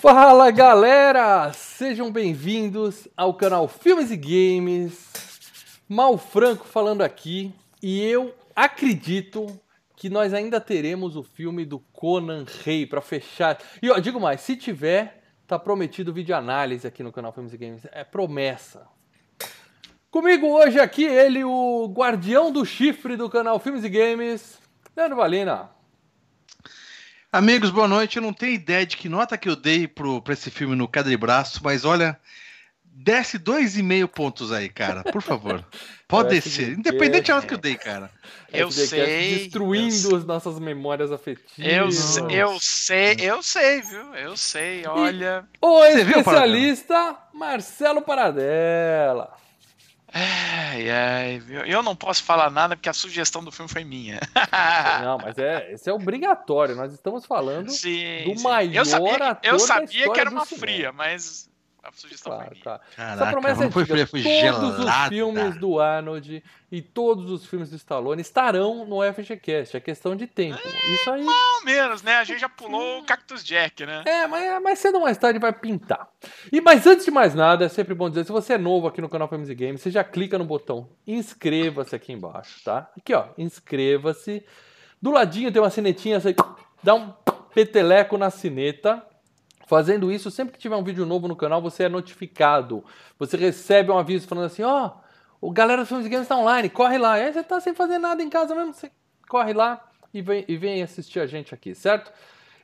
Fala galera! Sejam bem-vindos ao canal Filmes e Games. Mal Franco falando aqui e eu acredito que nós ainda teremos o filme do Conan Rei para fechar. E ó, digo mais, se tiver, tá prometido vídeo análise aqui no canal Filmes e Games. É promessa. Comigo hoje aqui ele, o guardião do chifre do canal Filmes e Games, Leandro Valina. Amigos, boa noite. Eu não tenho ideia de que nota que eu dei pro, pra esse filme no Cadê Braço, mas olha, desce dois e meio pontos aí, cara, por favor. Pode descer, independente da nota que eu dei, cara. Eu sei. Destruindo eu as nossas memórias afetivas. Eu, sei, eu sei, eu sei, viu? Eu sei, olha. E o especialista Marcelo Paradela. Ai, ai, eu não posso falar nada porque a sugestão do filme foi minha. não, mas é, esse é obrigatório. Nós estamos falando sim, do sim. maior eu sabia, ator eu sabia que era uma fria, mas a sugestão claro, foi minha. Tá. Caraca, Essa promessa é foi fria, foi Todos gelada. os filmes do Arnold e todos os filmes do Stallone estarão no FGCast. É questão de tempo. Isso aí. Pelo menos, né? A gente já pulou o Cactus Jack, né? É, mas mais cedo ou mais tarde vai pintar. E mas antes de mais nada, é sempre bom dizer, se você é novo aqui no canal Filmes e Games, você já clica no botão inscreva-se aqui embaixo, tá? Aqui, ó, inscreva-se. Do ladinho tem uma sinetinha, você dá um peteleco na sineta. Fazendo isso, sempre que tiver um vídeo novo no canal, você é notificado. Você recebe um aviso falando assim, ó, oh, o galera do Filmes Games tá online, corre lá. E aí você tá sem fazer nada em casa mesmo, você corre lá e vem, e vem assistir a gente aqui, certo?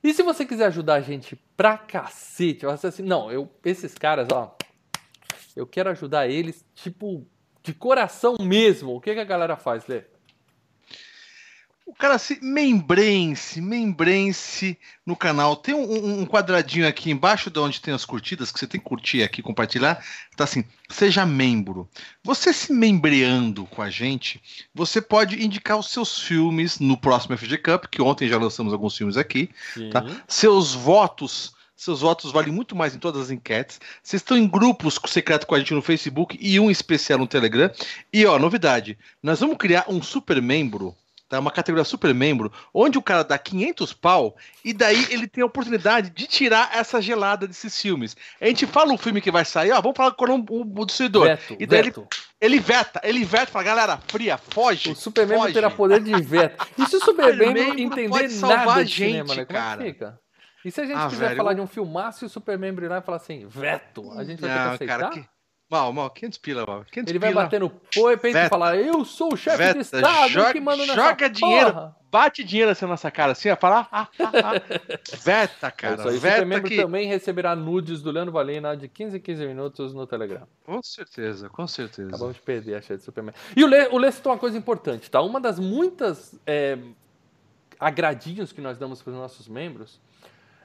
E se você quiser ajudar a gente pra cacete, você assim, não, eu, esses caras, ó, eu quero ajudar eles, tipo, de coração mesmo. O que, que a galera faz, Lê? O cara se membrense, membrense no canal. Tem um, um, quadradinho aqui embaixo de onde tem as curtidas, que você tem que curtir aqui, compartilhar. Tá assim, seja membro. Você se membreando com a gente, você pode indicar os seus filmes no próximo FG Cup, que ontem já lançamos alguns filmes aqui. Tá? Seus votos seus votos valem muito mais em todas as enquetes. Vocês estão em grupos secreto com a gente no Facebook e um especial no Telegram. E ó, novidade: nós vamos criar um super membro tá? Uma categoria super membro, onde o cara dá 500 pau e daí ele tem a oportunidade de tirar essa gelada desses filmes. A gente fala o filme que vai sair, ó, vamos falar com o, o, o destruidor. Veto, e daí veto. Ele, ele veta, ele veta, fala, galera, fria, foge. O super membro foge. terá poder de veto. E se o super membro membro entender pode salvar nada a de gente, cinema, né? Como cara. é que fica? E se a gente Ah, quiser velho, falar eu- de um filmaço e o super membro ir lá e falar assim, veto, a gente vai ter que Não, aceitar? cara, que... Mal, mal, 500 pila, mal. 500 Ele vai pila. bater no peito e falar, eu sou o chefe de Veta, Estado joga- que manda nessa joga dinheiro. porra. Bate dinheiro assim na nossa cara, assim, ó, fala, ah, ah, ah. Veta, É cara, isso aí, veta membro que... também receberá nudes do Leandro Valina de 15 em 15 minutos no Telegram. Com certeza, com certeza. Acabamos de perder a cheia de Superman. E o Lê, o Lê citou uma coisa importante, tá? Uma das muitas é, agradinhos que nós damos para os nossos membros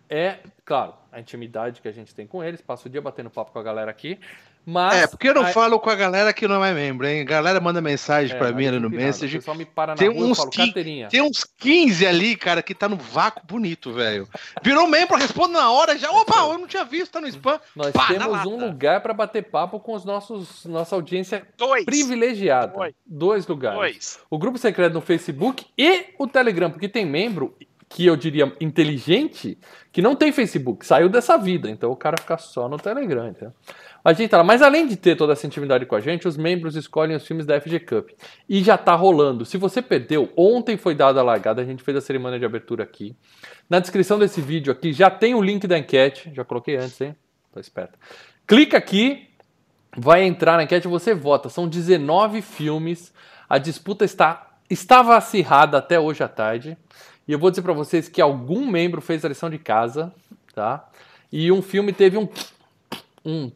é, claro, a intimidade que a gente tem com eles, passa o dia batendo papo com a galera aqui, mas... É, porque eu não a- falo com a galera que não é membro, hein? A galera manda mensagem é, pra não mim ali no adianta nada, O Message. pessoal me para na Tem rua e uns carteirinha. Tem uns 15 ali, cara, que tá no vácuo bonito, velho. Virou membro, responde na hora já. Opa, eu não tinha visto, tá no spam. Nós Pá, temos um lugar para bater papo com os nossos nossa audiência Dois. privilegiada. Dois. Dois lugares. Dois. O grupo secreto no Facebook e o Telegram, porque tem membro que eu diria inteligente que não tem Facebook, saiu dessa vida, então o cara fica só no Telegram. Entendeu? Gente tá lá. Mas além de ter toda essa intimidade com a gente, os membros escolhem os filmes da FG Cup. E já tá rolando. Se você perdeu, ontem foi dada a largada, a gente fez a cerimônia de abertura aqui. Na descrição desse vídeo aqui já tem o link da enquete. Já coloquei antes, hein? Tô esperto. Clica aqui, vai entrar na enquete você vota. São 19 filmes. A disputa está estava acirrada até hoje à tarde. E eu vou dizer para vocês que algum membro fez a lição de casa, tá? E um filme teve um um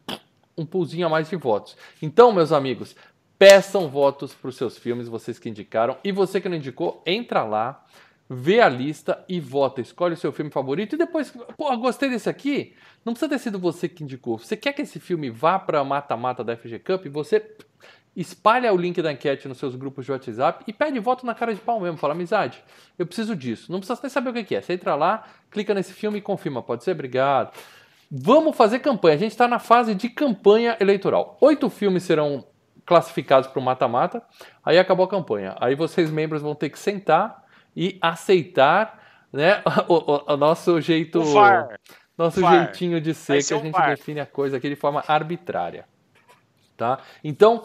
um pulzinho a mais de votos. Então, meus amigos, peçam votos para os seus filmes, vocês que indicaram. E você que não indicou, entra lá, vê a lista e vota. Escolhe o seu filme favorito e depois, pô, gostei desse aqui. Não precisa ter sido você que indicou. Você quer que esse filme vá para mata-mata da FG Cup? Você espalha o link da enquete nos seus grupos de WhatsApp e pede voto na cara de pau mesmo. Fala, amizade, eu preciso disso. Não precisa nem saber o que é. Você entra lá, clica nesse filme e confirma. Pode ser? Obrigado. Vamos fazer campanha. A gente está na fase de campanha eleitoral. Oito filmes serão classificados para o mata-mata. Aí acabou a campanha. Aí vocês, membros, vão ter que sentar e aceitar né, o, o- o nosso jeito. O VAR. nosso VAR. jeitinho de ser que a gente VAR. define a coisa aqui de forma arbitrária. Tá? Então,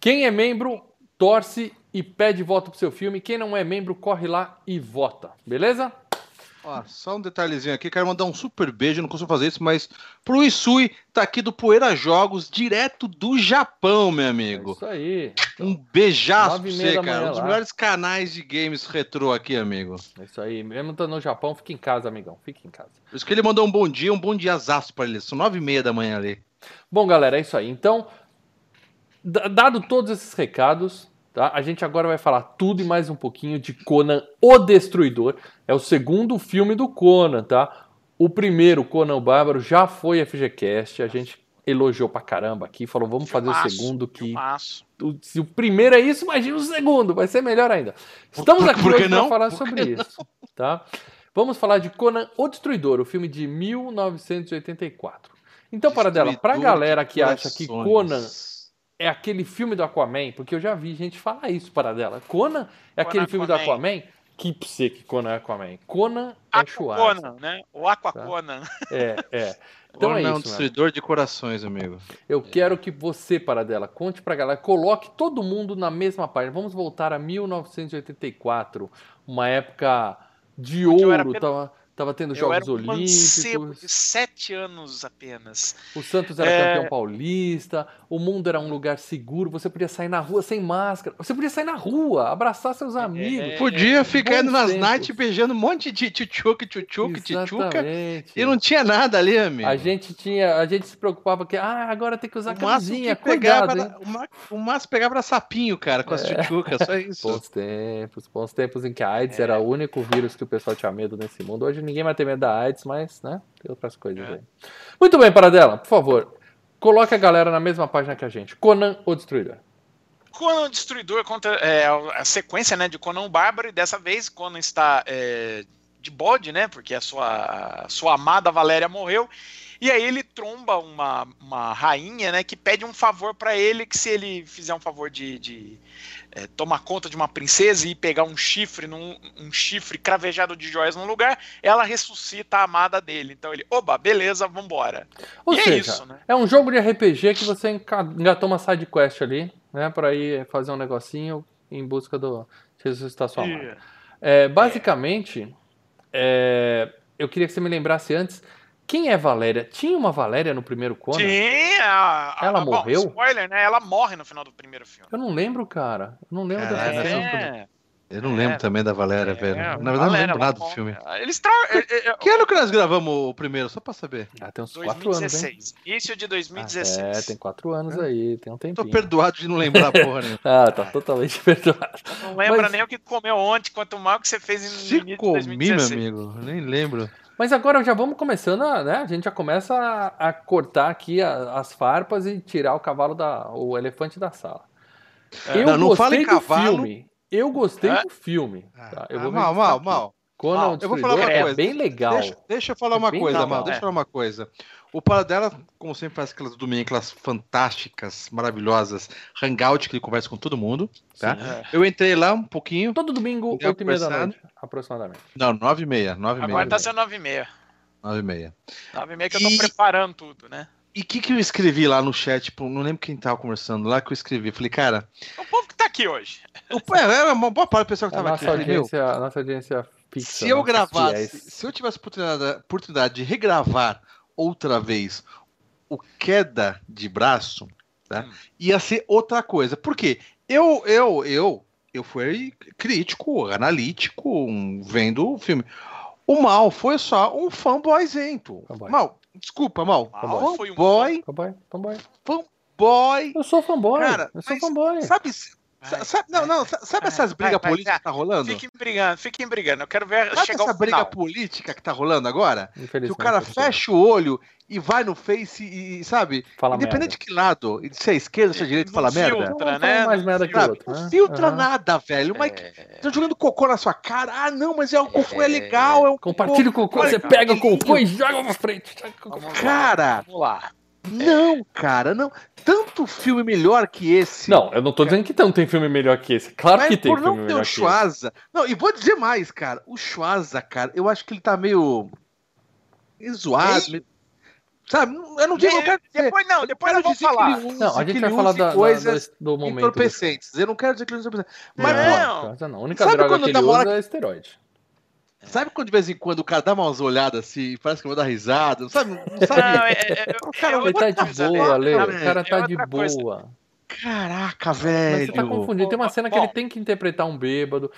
quem é membro, torce e pede voto pro seu filme. Quem não é membro, corre lá e vota. Beleza? Ó, só um detalhezinho aqui, quero mandar um super beijo, não consigo fazer isso, mas pro Isui, tá aqui do Poeira Jogos, direto do Japão, meu É amigo. isso aí. Um beijaço pra você, cara. Um dos lá. melhores canais de games retrô aqui, amigo. É isso aí. Mesmo estando no Japão, fica em casa, amigão. Fica em casa. Por isso que ele mandou um bom dia, um bom diazaço pra ele. São nove e meia da manhã ali. Bom, galera, é isso aí. Então, dado todos esses recados, tá? A gente agora vai falar tudo e mais um pouquinho de Conan o Destruidor. É o segundo filme do Conan, tá? O primeiro, Conan o Bárbaro, já foi FGCast. A gente elogiou pra caramba aqui, falou, vamos fazer o segundo que filmaço. se o primeiro é isso, imagina o segundo, vai ser melhor ainda. Estamos aqui por hoje para não? falar Por sobre isso, tá? Vamos falar de Conan o Destruidor, o filme de 1984. Então, para dela, pra galera que acha que. Conan é aquele filme do Aquaman, porque eu já vi gente falar isso para dela. Conan é aquele filme do Aquaman. Aquaman? Que você que Conan é Aquaman. Conan é Schwarzenegger. Aquaconan, né? O Aquaconan. É, é. Então é Conan é um isso, mano. destruidor de corações, amigo. Eu quero que você, para dela, conte pra galera, coloque todo mundo na mesma página. Vamos voltar a 1984, uma época de Onde eu era ouro, tava, tava tendo Eu Jogos era um Olímpicos, de sete anos apenas. o Santos era É. campeão paulista, o mundo era um lugar seguro, você podia sair na rua sem máscara, você podia sair na rua, abraçar seus amigos. Podia ficar indo nas nights beijando um monte de tchutchuca, tchutchuca, tchutchuca. E não tinha nada ali, amigo. A gente tinha, a gente se preocupava que, ah, agora tem que usar o camisinha, que pegava, cuidado, era, o ma- o máximo pegava sapinho, cara, com as tchutchucas, só isso. Bons tempos, bons tempos em que a AIDS É. era o único vírus que o pessoal tinha medo nesse mundo. Hoje ninguém vai ter medo da AIDS, mas, né, tem outras coisas É. aí. Muito bem, Paradela, por favor, coloque a galera na mesma página que a gente. Conan, o Destruidor. Conan o Destruidor conta é, a sequência né, de Conan o Bárbaro, e dessa vez Conan está é, de bode, né? Porque a sua, a sua amada Valéria morreu. E aí ele tromba uma, uma rainha, né? Que pede um favor pra ele, que se ele fizer um favor de, de é, tomar conta de uma princesa e pegar um chifre, num, um chifre cravejado de joias num lugar, ela ressuscita a amada dele. Então ele, oba, beleza, vambora. Ou e é seja, isso, né? é um jogo de RPG que você enca- engatou uma side quest ali, né, pra ir fazer um negocinho em busca do de ressuscitar sua amada. É, basicamente, é, eu queria que você me lembrasse antes. Quem é Valéria? Tinha uma Valéria no primeiro Conan? Sim, a, a- Ela bom, morreu? Spoiler, né? Ela morre no final do primeiro filme. Eu não lembro, cara. Eu não lembro dessa. É, Eu não lembro É. também da Valéria, é, velho. Na verdade, Valéria, não lembro ela nada do filme. Eles tra... é, é, Que ano que nós gravamos o primeiro? Só pra saber. Ah, tem uns quatro anos, hein? 2016. Início de Ah, 2016. é, tem quatro anos aí, tem um Tô tempinho. perdoado de não lembrar porra nenhuma. Ah, tá totalmente perdoado. Não lembra Mas- nem o que comeu ontem, quanto mal que você fez no Se início de comi, meu 2016. amigo. Nem lembro. Mas agora já vamos começando, a, né? A gente já começa a, a cortar aqui a- as farpas e tirar o cavalo da. o elefante da sala. Eu Não, não gostei fala em do cavalo. filme. Eu gostei É? do filme. tá? Eu Ah, vou mal, mal, aqui. mal. Conan Mal. o Eu vou falar uma é coisa. bem legal. Deixa, deixa eu falar É uma coisa, legal, Mal. Deixa eu é. falar uma coisa. O Paradela, como sempre, faz aquelas domingos, aquelas fantásticas, maravilhosas hangout que ele conversa com todo mundo. Tá? Sim. É. Eu entrei lá um pouquinho. Todo domingo, Já 8 e meia da noite, aproximadamente. Não, nove e meia. Nove e Agora meia. tá sendo 9h30. Nove e meia. 9h30 que eu tô E- preparando tudo, né? E o que, que eu escrevi lá no chat? Tipo, não lembro quem tava conversando lá que eu escrevi. Falei, cara, O povo que tá aqui hoje. o, é, era uma boa parte do pessoal que A tava aqui. nossa Falei, meu, audiência, a nossa audiência fixa. se eu nossos gravasse, se eu tivesse oportunidade, oportunidade de regravar outra vez o queda de braço, tá? Hum. ia ser outra coisa. Por quê? Eu, eu, eu, eu fui crítico, analítico, um- vendo o filme. O Mal foi só um fanboyzento. Fanboy. Mal, desculpa, Mal. Mal foi um Fanboy, Fanboy, fanboy. fanboy. Eu sou fanboy. Cara, eu sou fanboy. Sabe, Sabe, não, não, sabe Vai, essas brigas políticas que tá rolando? Fiquem brigando, fiquem brigando. Eu quero ver Sabe chegar essa briga final. política que tá rolando agora? Que o cara fecha o olho e vai no Face e, sabe? Fala Independente merda. de que lado, se é esquerda, se é direita, fala Não merda. filtra, né? fala mais merda que o Sabe? outro, Não né? filtra Aham. nada, velho. Mas É, estão jogando cocô na sua cara. Ah, não, mas é o cocô é legal. É um Compartilha o cocô, você pega o cocô e joga pra frente. Cara, Vamos lá. Não, cara, não. Tanto filme melhor que esse. Não, eu não tô dizendo que não tem filme melhor que esse. Claro Mas que tem por filme não ter melhor o. Schwarza. Não, e vou dizer mais, cara. O Schwarza, cara, eu acho que ele tá meio. zoado. meio- Sabe? Eu não digo. Eu Depois não, depois eu vou falar. use- Não, a gente vai falar da, da- coisas do, do momento. entorpecentes. Eu não quero dizer que ele use entorpecentes. Mas, Não. Não, não. A única Sabe droga quando que ele usa é esteroide. Sabe quando de vez em quando o cara dá umas olhadas assim, parece que vai dar risada? Sabe? Não sabe? Não, é, é, é, O cara é tá de coisa, boa, né? Lê. Não, O cara é tá de outra coisa. boa. Caraca, Mas velho. você tá confundindo. Tem uma cena que Bom. ele tem que interpretar um bêbado.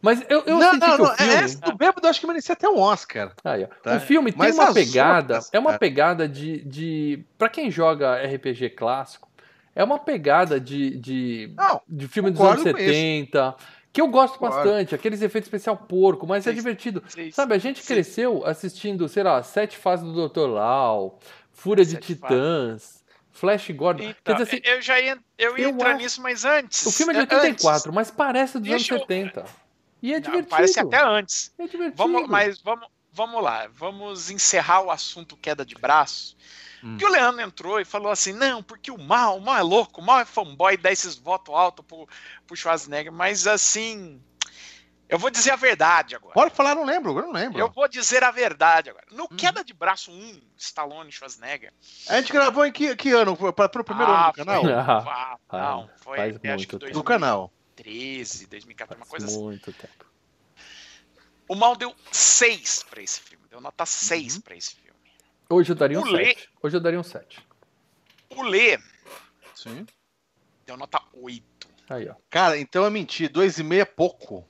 Mas eu, eu não, senti não, que não. o filme. Essa do bêbado eu acho que merecia até um Oscar. Aí, ó. Tá. O filme tem Mas uma pegada, outras, é uma pegada de, de para quem joga RPG clássico, é uma pegada de, de, Não, de filme dos anos concordo com isso. 70, que eu gosto Concordo. bastante, aqueles efeitos especial porco, mas é divertido. Sabe, a gente cresceu assistindo, sei lá, Sete Fases do Dr. Lau, Fúria de Titãs, Flash Gordon. Então, Quer dizer assim, eu já ia, eu ia eu entrar acho- nisso, mas antes. o filme é de antes. 84, mas parece dos Deixa eu- anos 70. E é Não, divertido. Parece até antes. É divertido. Vamos, mas vamos, vamos lá, vamos encerrar o assunto queda de braço. Hum. Que o Leandro entrou e falou assim: não, porque o mal, o mal é louco, o mal é fanboy, dá esses votos altos pro, pro Schwarzenegger, mas assim. Eu vou dizer a verdade agora. Pode falar, não lembro, agora não lembro. Eu vou dizer a verdade agora. No Hum. queda de braço 1, Stallone e Schwarzenegger. A gente gravou em que, que ano? Para o primeiro ano do canal? Foi, Ah, ah, não, foi faz acho que muito tempo. Do canal. 2013, 2014, uma Faz coisa assim. muito tempo. O mal deu 6 pra esse filme. Deu nota 6 Uhum. pra esse filme. Hoje eu daria um O Lê- 7. Hoje eu daria um 7. O Lê Sim. deu nota 8. Aí, ó. Cara, então é mentir. Dois e meio é pouco.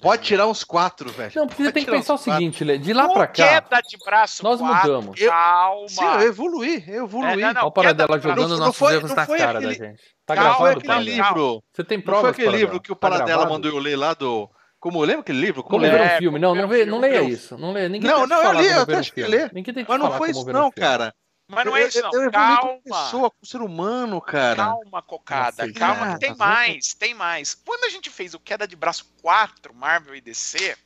Pode tirar uns quatro, velho. Não, porque você Pode tem que pensar o seguinte, Lê, de lá No pra cá, Queda de braço nós quatro, mudamos. Eu- Calma. Sim, eu evoluí, eu evoluí. É, não, não. Olha o Paradela jogando não nossos foi- erros não na foi cara aquele- da gente. Tá Calma, não foi gravado, aquele Paradela? livro. Você tem Não provas, foi aquele livro que o Tá Paradela gravado? mandou eu ler lá do. Como lembra aquele livro? Como Como ver lembra? um filme? Não, não, vê, filme, não leia isso. Não, leia. Ninguém Não, tem que não, eu falar li, eu até acho que ler. Ninguém tem que Mas não falar foi isso, não, cara. Mas não é isso, eu, não. eu evoluí como Calma. pessoa, como ser humano, cara. Calma, cocada. Nossa, Calma, cara, que tem mais, tem mais. Quando a gente fez o Queda de Braço 4, Marvel e DC,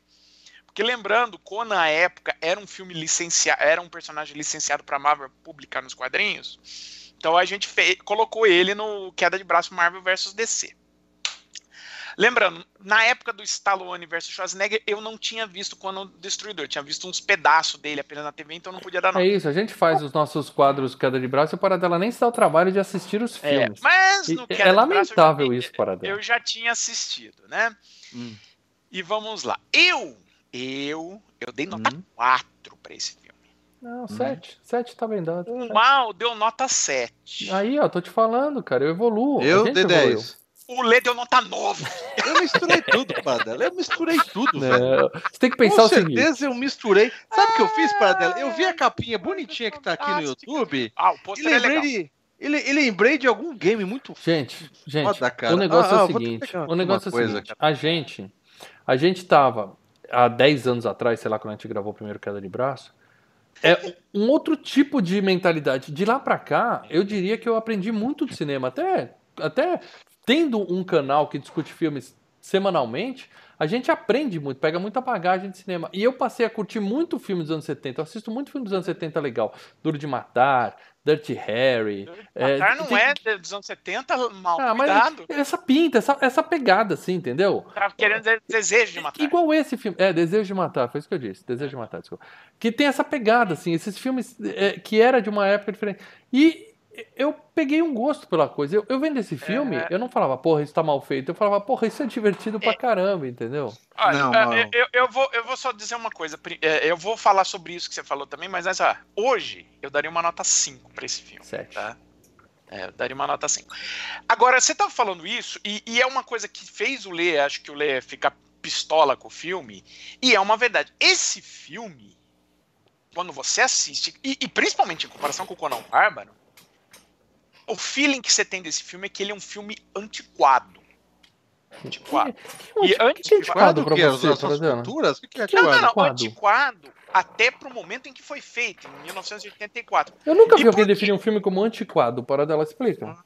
porque lembrando, Conan na época era um filme licenciado, era um personagem licenciado para Marvel publicar nos quadrinhos. Então a gente fez, colocou ele no Queda de Braço Marvel versus DC. Lembrando, na época do Stallone versus Schwarzenegger, eu não tinha visto Conan o Destruidor, eu tinha visto uns pedaços dele apenas na TV, então não podia dar nota. É isso, a gente faz os nossos quadros queda de braço e o Paradela nem se dá o trabalho de assistir os É, filmes. mas E no é Queda de Braço eu lamentável isso, Paradela. Eu já tinha assistido, né? Hum. E vamos lá. Eu, eu, eu dei nota Hum. 4 pra esse filme. Não, 7. 7 tá bem dado. O Mal deu nota 7. Aí, ó, tô te falando, cara, eu evoluo. Eu dei evoluiu. 10. O Lê deu nota 9. Eu misturei tudo, Paradela. Eu misturei tudo, velho. É, você tem que pensar Com o seguinte. certeza eu misturei. Sabe o que eu fiz, Paradela? Eu vi a capinha bonitinha que tá aqui no YouTube Ah, o e pôster é legal. de, e le- e lembrei de algum game muito Gente, gente, foda, cara. o negócio Ah, é ah, o vou seguinte, pegar o negócio é uma o coisa, seguinte, a gente, a gente tava há 10 anos atrás, sei lá, quando a gente gravou o primeiro Queda de Braço, é um outro tipo de mentalidade. De lá pra cá, eu diria que eu aprendi muito de cinema, até, até tendo um canal que discute filmes semanalmente, a gente aprende muito, pega muita bagagem de cinema. E eu passei a curtir muito filme dos anos 70. Eu assisto muito filme dos anos 70 legal. Duro de Matar, Dirty Harry. é, Matar não tem- é dos anos 70, mal ah, cuidado. essa pinta, essa, essa pegada, assim, entendeu? Tava querendo dizer desejo de matar. Igual esse filme. É, Desejo de Matar, foi isso que eu disse. Desejo de Matar, desculpa. Que tem essa pegada, assim, esses filmes é, que era de uma época diferente. E eu peguei um gosto pela coisa. Eu, eu vendo esse filme, É. eu não falava, porra, isso tá mal feito. Eu falava, porra, isso é divertido pra caramba, entendeu? Olha, Não, é, não. eu, eu vou, eu vou só dizer uma coisa. é, Eu vou falar sobre isso que você falou também, mas essa, hoje eu daria uma nota 5 pra esse filme. Sete. Tá? É, eu daria uma nota 5. Agora, você tava falando isso, e, e é uma coisa que fez o Lê, acho que o Lê ficar pistola com o filme, e é uma verdade. Esse filme, quando você assiste, e, e principalmente em comparação com o Conan Bárbaro, o feeling que você tem desse filme é que ele é um filme antiquado. Antiquado. Que, E que, que é de antiquado pra que você, As culturas? O que que é Não, não, antiquado? não. Antiquado. Antiquado até pro momento em que foi feito, em 1984. Eu nunca E vi alguém por quê? definir um filme como antiquado. Para dela explica.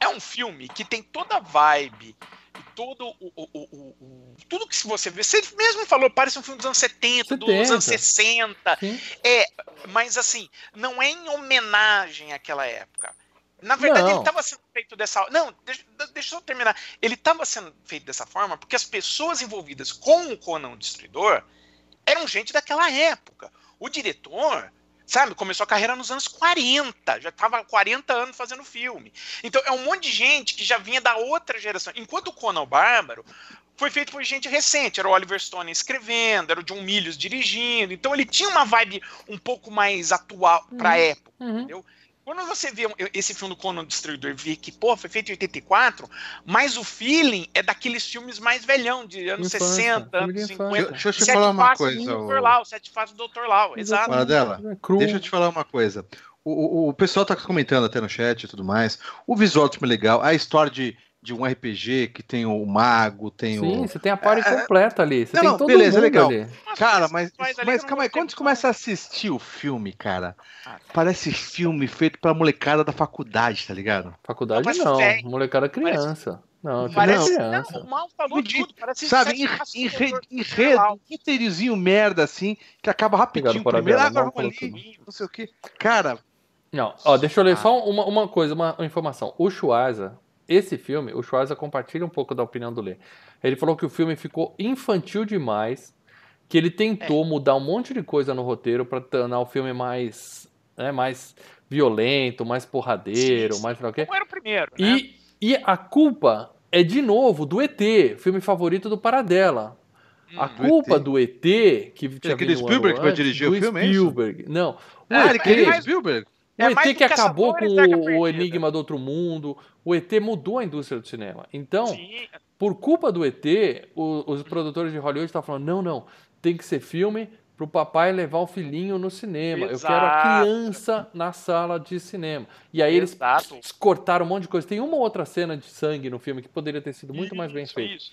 É um filme que tem toda a vibe, e todo o, o- o- o- tudo que você vê. Você mesmo falou, parece um filme dos anos 70, dos 70. anos 60. Sim. É, mas assim, não é em homenagem àquela época. Na verdade, Não. ele estava sendo feito dessa. Não, deixa, deixa eu terminar. Ele estava sendo feito dessa forma porque as pessoas envolvidas com o Conan o Destruidor eram gente daquela época. O diretor, sabe, começou a carreira nos anos 40, já estava 40 anos fazendo filme. Então é um monte de gente que já vinha da outra geração. Enquanto o Conan o Bárbaro foi feito por gente recente, era o Oliver Stone escrevendo, era o John Milius dirigindo, então ele tinha uma vibe um pouco mais atual para a época, Uhum. entendeu? Quando você vê esse filme do Conan o Destruidor e vê que, pô, foi feito em 84, mas o feeling é daqueles filmes mais velhão, de anos Infância, 60, filme de anos infância. 50. Deixa eu te falar uma coisa, do Dr. Lau, Sete Faces do Dr. Lau, exato. É. Deixa eu te falar uma coisa. O, o, o pessoal tá comentando até no chat e tudo mais. O visual do filme é legal. A história de, de um RPG que tem o mago, tem Sim, o. você tem a party completa ali. Você Não, tem não, todo beleza, mundo legal. ali. Cara, mas, mas calma aí, quando você começa a assistir o filme, cara, Ah. parece filme feito pela molecada da faculdade, tá ligado? Faculdade Não, não, velho. molecada criança. Não, não. Parece, criança. não, o mal falou De- tudo, parece Sabe, enredo, um roteirozinho merda assim, que acaba rapidinho Obrigado primeiro, ah, agora não vamos ali, não sei o que. Cara, Não, ó, deixa eu ler Ah. só uma, uma coisa, uma, uma informação. O Schwarza, esse filme, o Schwarza compartilha um pouco da opinião do Lê. Ele falou que o filme ficou infantil demais, que ele tentou É. mudar um monte de coisa no roteiro pra tornar o filme mais, né, mais violento, mais porradeiro, Sim, sim. mais o quê. Como era o primeiro, né? E, e a culpa é de novo do ET, filme favorito do Paradela. A Hum. Do culpa ET? do ET, que tinha aquele vindo um Spielberg que vai dirigir o do filme, é isso? Spielberg. Não. O ah, ele queria mais- Spielberg? o É ET que acabou com o, o. Enigma do Outro Mundo, o ET mudou a indústria do cinema. Então, Sim, por culpa do ET, o- os produtores de Hollywood estavam falando: não, não, tem que ser filme pro papai levar o filhinho no cinema. Eu quero a Exato. criança na sala de cinema. E aí eles exato. cortaram um monte de coisa. Tem uma outra cena de sangue no filme que poderia ter sido muito mais bem Isso, feita. isso.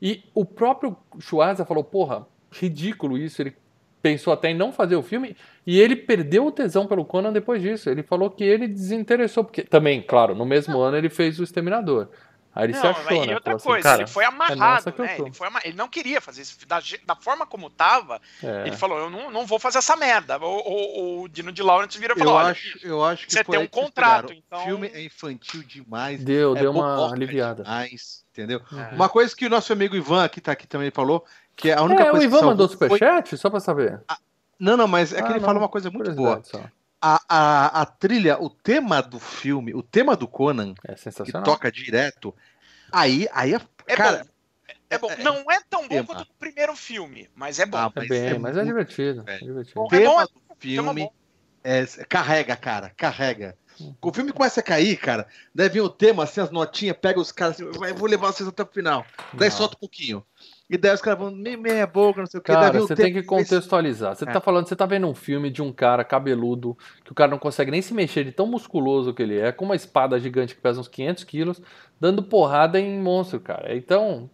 E o próprio Schwarza falou, porra, ridículo isso. Ele pensou até em não fazer o filme e ele perdeu o tesão pelo Conan depois disso. Ele falou que ele desinteressou, porque também, claro, no mesmo ano ele fez o Exterminador. Aí ele se Não, achou, mas e né? outra assim, coisa, cara, ele foi é amarrado, que eu né? Ele, foi ele não queria fazer isso. Da, da forma como tava, é, ele falou: eu não, não vou fazer essa merda. O, o, o Dino de Lawrence vira e Eu falou: olha, acho, eu acho que você foi tem um que contrato, então- O filme é infantil demais. deu, é deu uma aliviada. demais, entendeu? É. Uma coisa que o nosso amigo Ivan aqui tá aqui também falou, que é a única É, o coisa Ivan que salvou mandou foi- superchat, só pra saber. Não, não, mas é que Ah, ele não, fala uma coisa muito boa. só. A, a, a trilha, o tema do filme, o tema do Conan, É que toca direto, aí, aí é, É cara, bom. É bom. Não é tão bom tema. quanto o primeiro filme, mas é bom. Ah, É mas bem, é mas é divertido. é divertido. O tema é bom, é do filme bom. é, carrega, cara, carrega. O filme começa a cair, cara, daí vem o tema, assim, as notinhas, pega os caras assim, vai, vou levar vocês até o final. Daí Não. solta um pouquinho. E daí os caras vão, meia, meia boca, não sei o que. Cara, você tem que contextualizar. Você É. tá falando, você tá vendo um filme de um cara cabeludo, que o cara não consegue nem se mexer de tão musculoso que ele é, com uma espada gigante que pesa uns 500 quilos, dando porrada em monstro, cara. Então,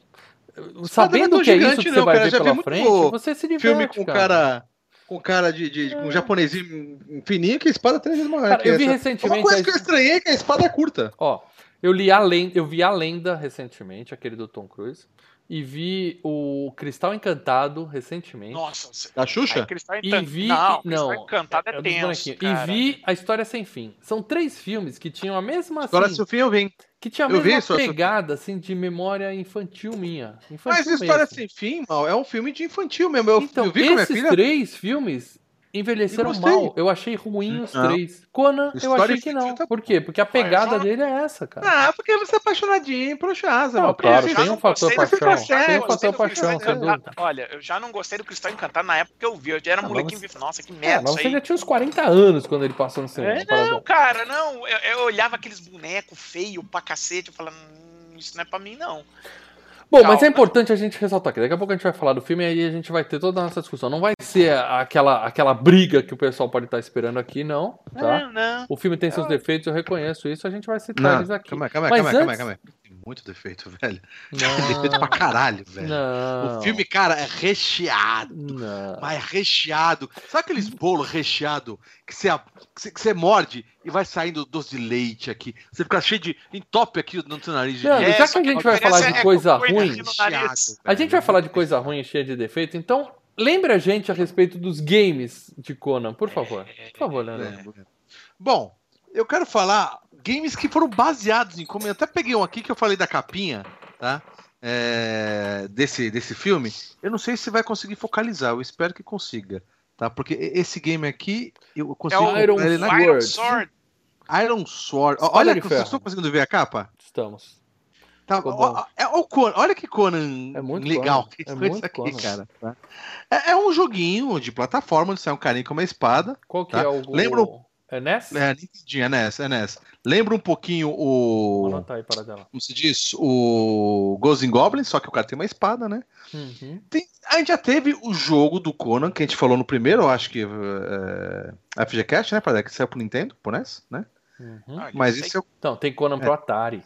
sabendo é que é isso que você não, vai cara. ver pela frente, você se diverte, filme com cara. cara. Com cara de. de um japonesinho fininho que a espada é três vezes maior. Cara, eu vi essa. recentemente Uma coisa que eu estranhei é que a espada é curta. Ó, eu li a lenda, eu vi a lenda recentemente, aquele do Tom Cruise, e vi o Cristal Encantado recentemente. Nossa, Da Xuxa? Cristal E Encan- vi. Não, que- Cristal não, Encantado é, dos tenso. E vi A História Sem Fim. São três filmes que tinham a mesma. Agora, assim, se o fim eu vim. que tinha a eu vi mesma História Fim. pegada assim, de memória infantil minha. Infantil Mas História mesmo. Sem Fim, mal, é um filme de infantil mesmo. Eu, Então, eu vi com a minha esses filha. três filmes envelheceram mal. Eu achei ruim os Não. três. Conan, eu achei que não. Tá Por quê? Porque a pegada só- dele é essa, cara. Ah, porque você é apaixonadinho por Chasa. Não, claro, tem um não fator paixão. Tem um fator paixão, sem sério. dúvida. Olha, eu já não gostei do Cristal Encantado na época que eu vi. Eu já era Ah, mas molequinho você- e vi, nossa, que É, merda mas isso você aí. já tinha uns 40 anos quando ele passou no cinema. É, Paradão. não, cara, não. Eu, eu olhava aqueles bonecos feios pra cacete, eu falava, hum, isso não é pra mim, não. Bom, mas é Calma. importante a gente ressaltar que daqui a pouco a gente vai falar do filme e aí a gente vai ter toda a nossa discussão. Não vai ser aquela, aquela briga que o pessoal pode estar esperando aqui, não. Tá? Não, não. O filme tem seus defeitos, eu reconheço isso, a gente vai citar Não, eles aqui. calma aí, calma aí, Mas calma calma antes- calma aí. Tem muito defeito, velho. Não, defeito pra caralho, velho. não, O filme, cara, é recheado. Não. Mas é recheado. Sabe aqueles bolos recheados que você, que você, que você morde e vai saindo doce de leite aqui? Você fica cheio de. entope aqui no seu nariz. de- Leandro, É, já que a gente vai falar de é coisa coisa ruim, no nariz. a gente vai falar de coisa ruim e cheia de defeito, então lembre a gente a respeito dos games de Conan, por favor. Por favor, Leandro. É. Bom, eu quero falar games que foram baseados em como. Eu até peguei um aqui que eu falei da capinha, tá? É, desse, desse filme. Eu não sei se vai conseguir focalizar, eu espero que consiga. tá? Porque esse game aqui, eu É consigo o comprar Iron ele na Sword. Iron Sword. Iron Sword. Ó, Olha, de vocês estão conseguindo ver a capa? Estamos. Tá, ó, ó, é o Conan, olha que Conan É muito legal Conan, que é muito aqui, Conan. cara. tá? É, é um joguinho de plataforma onde sai um carinha com uma espada. Qual que Tá. é o. Lembra o... É NES? É, Nintendinho, é NES, é NES. Lembra um pouquinho Vou o. anotar aí para dela. Como se diz? O Ghosts and Goblins, só que o cara tem uma espada, né? Uhum. Tem- a gente já teve o jogo do Conan, que a gente falou no primeiro, eu acho que é, FGCast, né? Para que saiu pro Nintendo, pro NES, né? Uhum. Ah, Mas isso eu. Então, tem Conan pro Atari.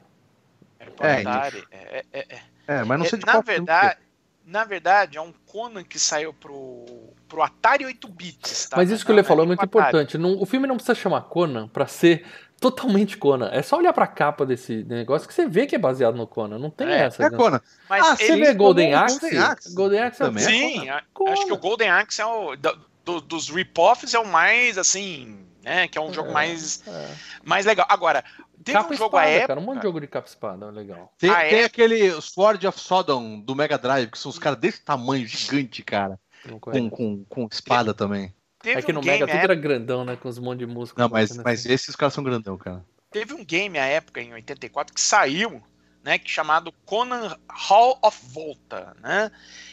é, é, Atari. É, é, é. É, mas não É, sei de na qual verdade, na verdade, é um Conan que saiu pro, pro Atari 8 bits, tá? Mas isso que Não, ele não falou é muito importante. Não- o filme não precisa chamar Conan pra ser totalmente Conan. É só olhar pra capa desse negócio que você vê que é baseado no Conan. Não tem É, essa. é. É né? Conan. Mas Ah, Você vê Golden o Axe? Golden Axe. Golden Axe é Também. Sim, a- Conan. acho que o Golden Axe é o. da- do- dos rip-offs é o mais, assim, né? Que é um jogo É, mais, é. mais legal. Agora, teve Capa um jogo à espada, época. cara. Um monte de jogo de capa espada. Legal. Tem, Ah, tem é? aquele Sword of Sodom do Mega Drive, que são os caras desse tamanho, gigante, cara. Com, com, com espada também. Teve É que um no game Mega tudo época- era grandão, né? Com uns monte de músculo. Não, mas, batendo mas assim. esses caras são grandão, cara. Teve um game à época, em 84, que saiu, né, que chamado Conan Hall of Volta, né?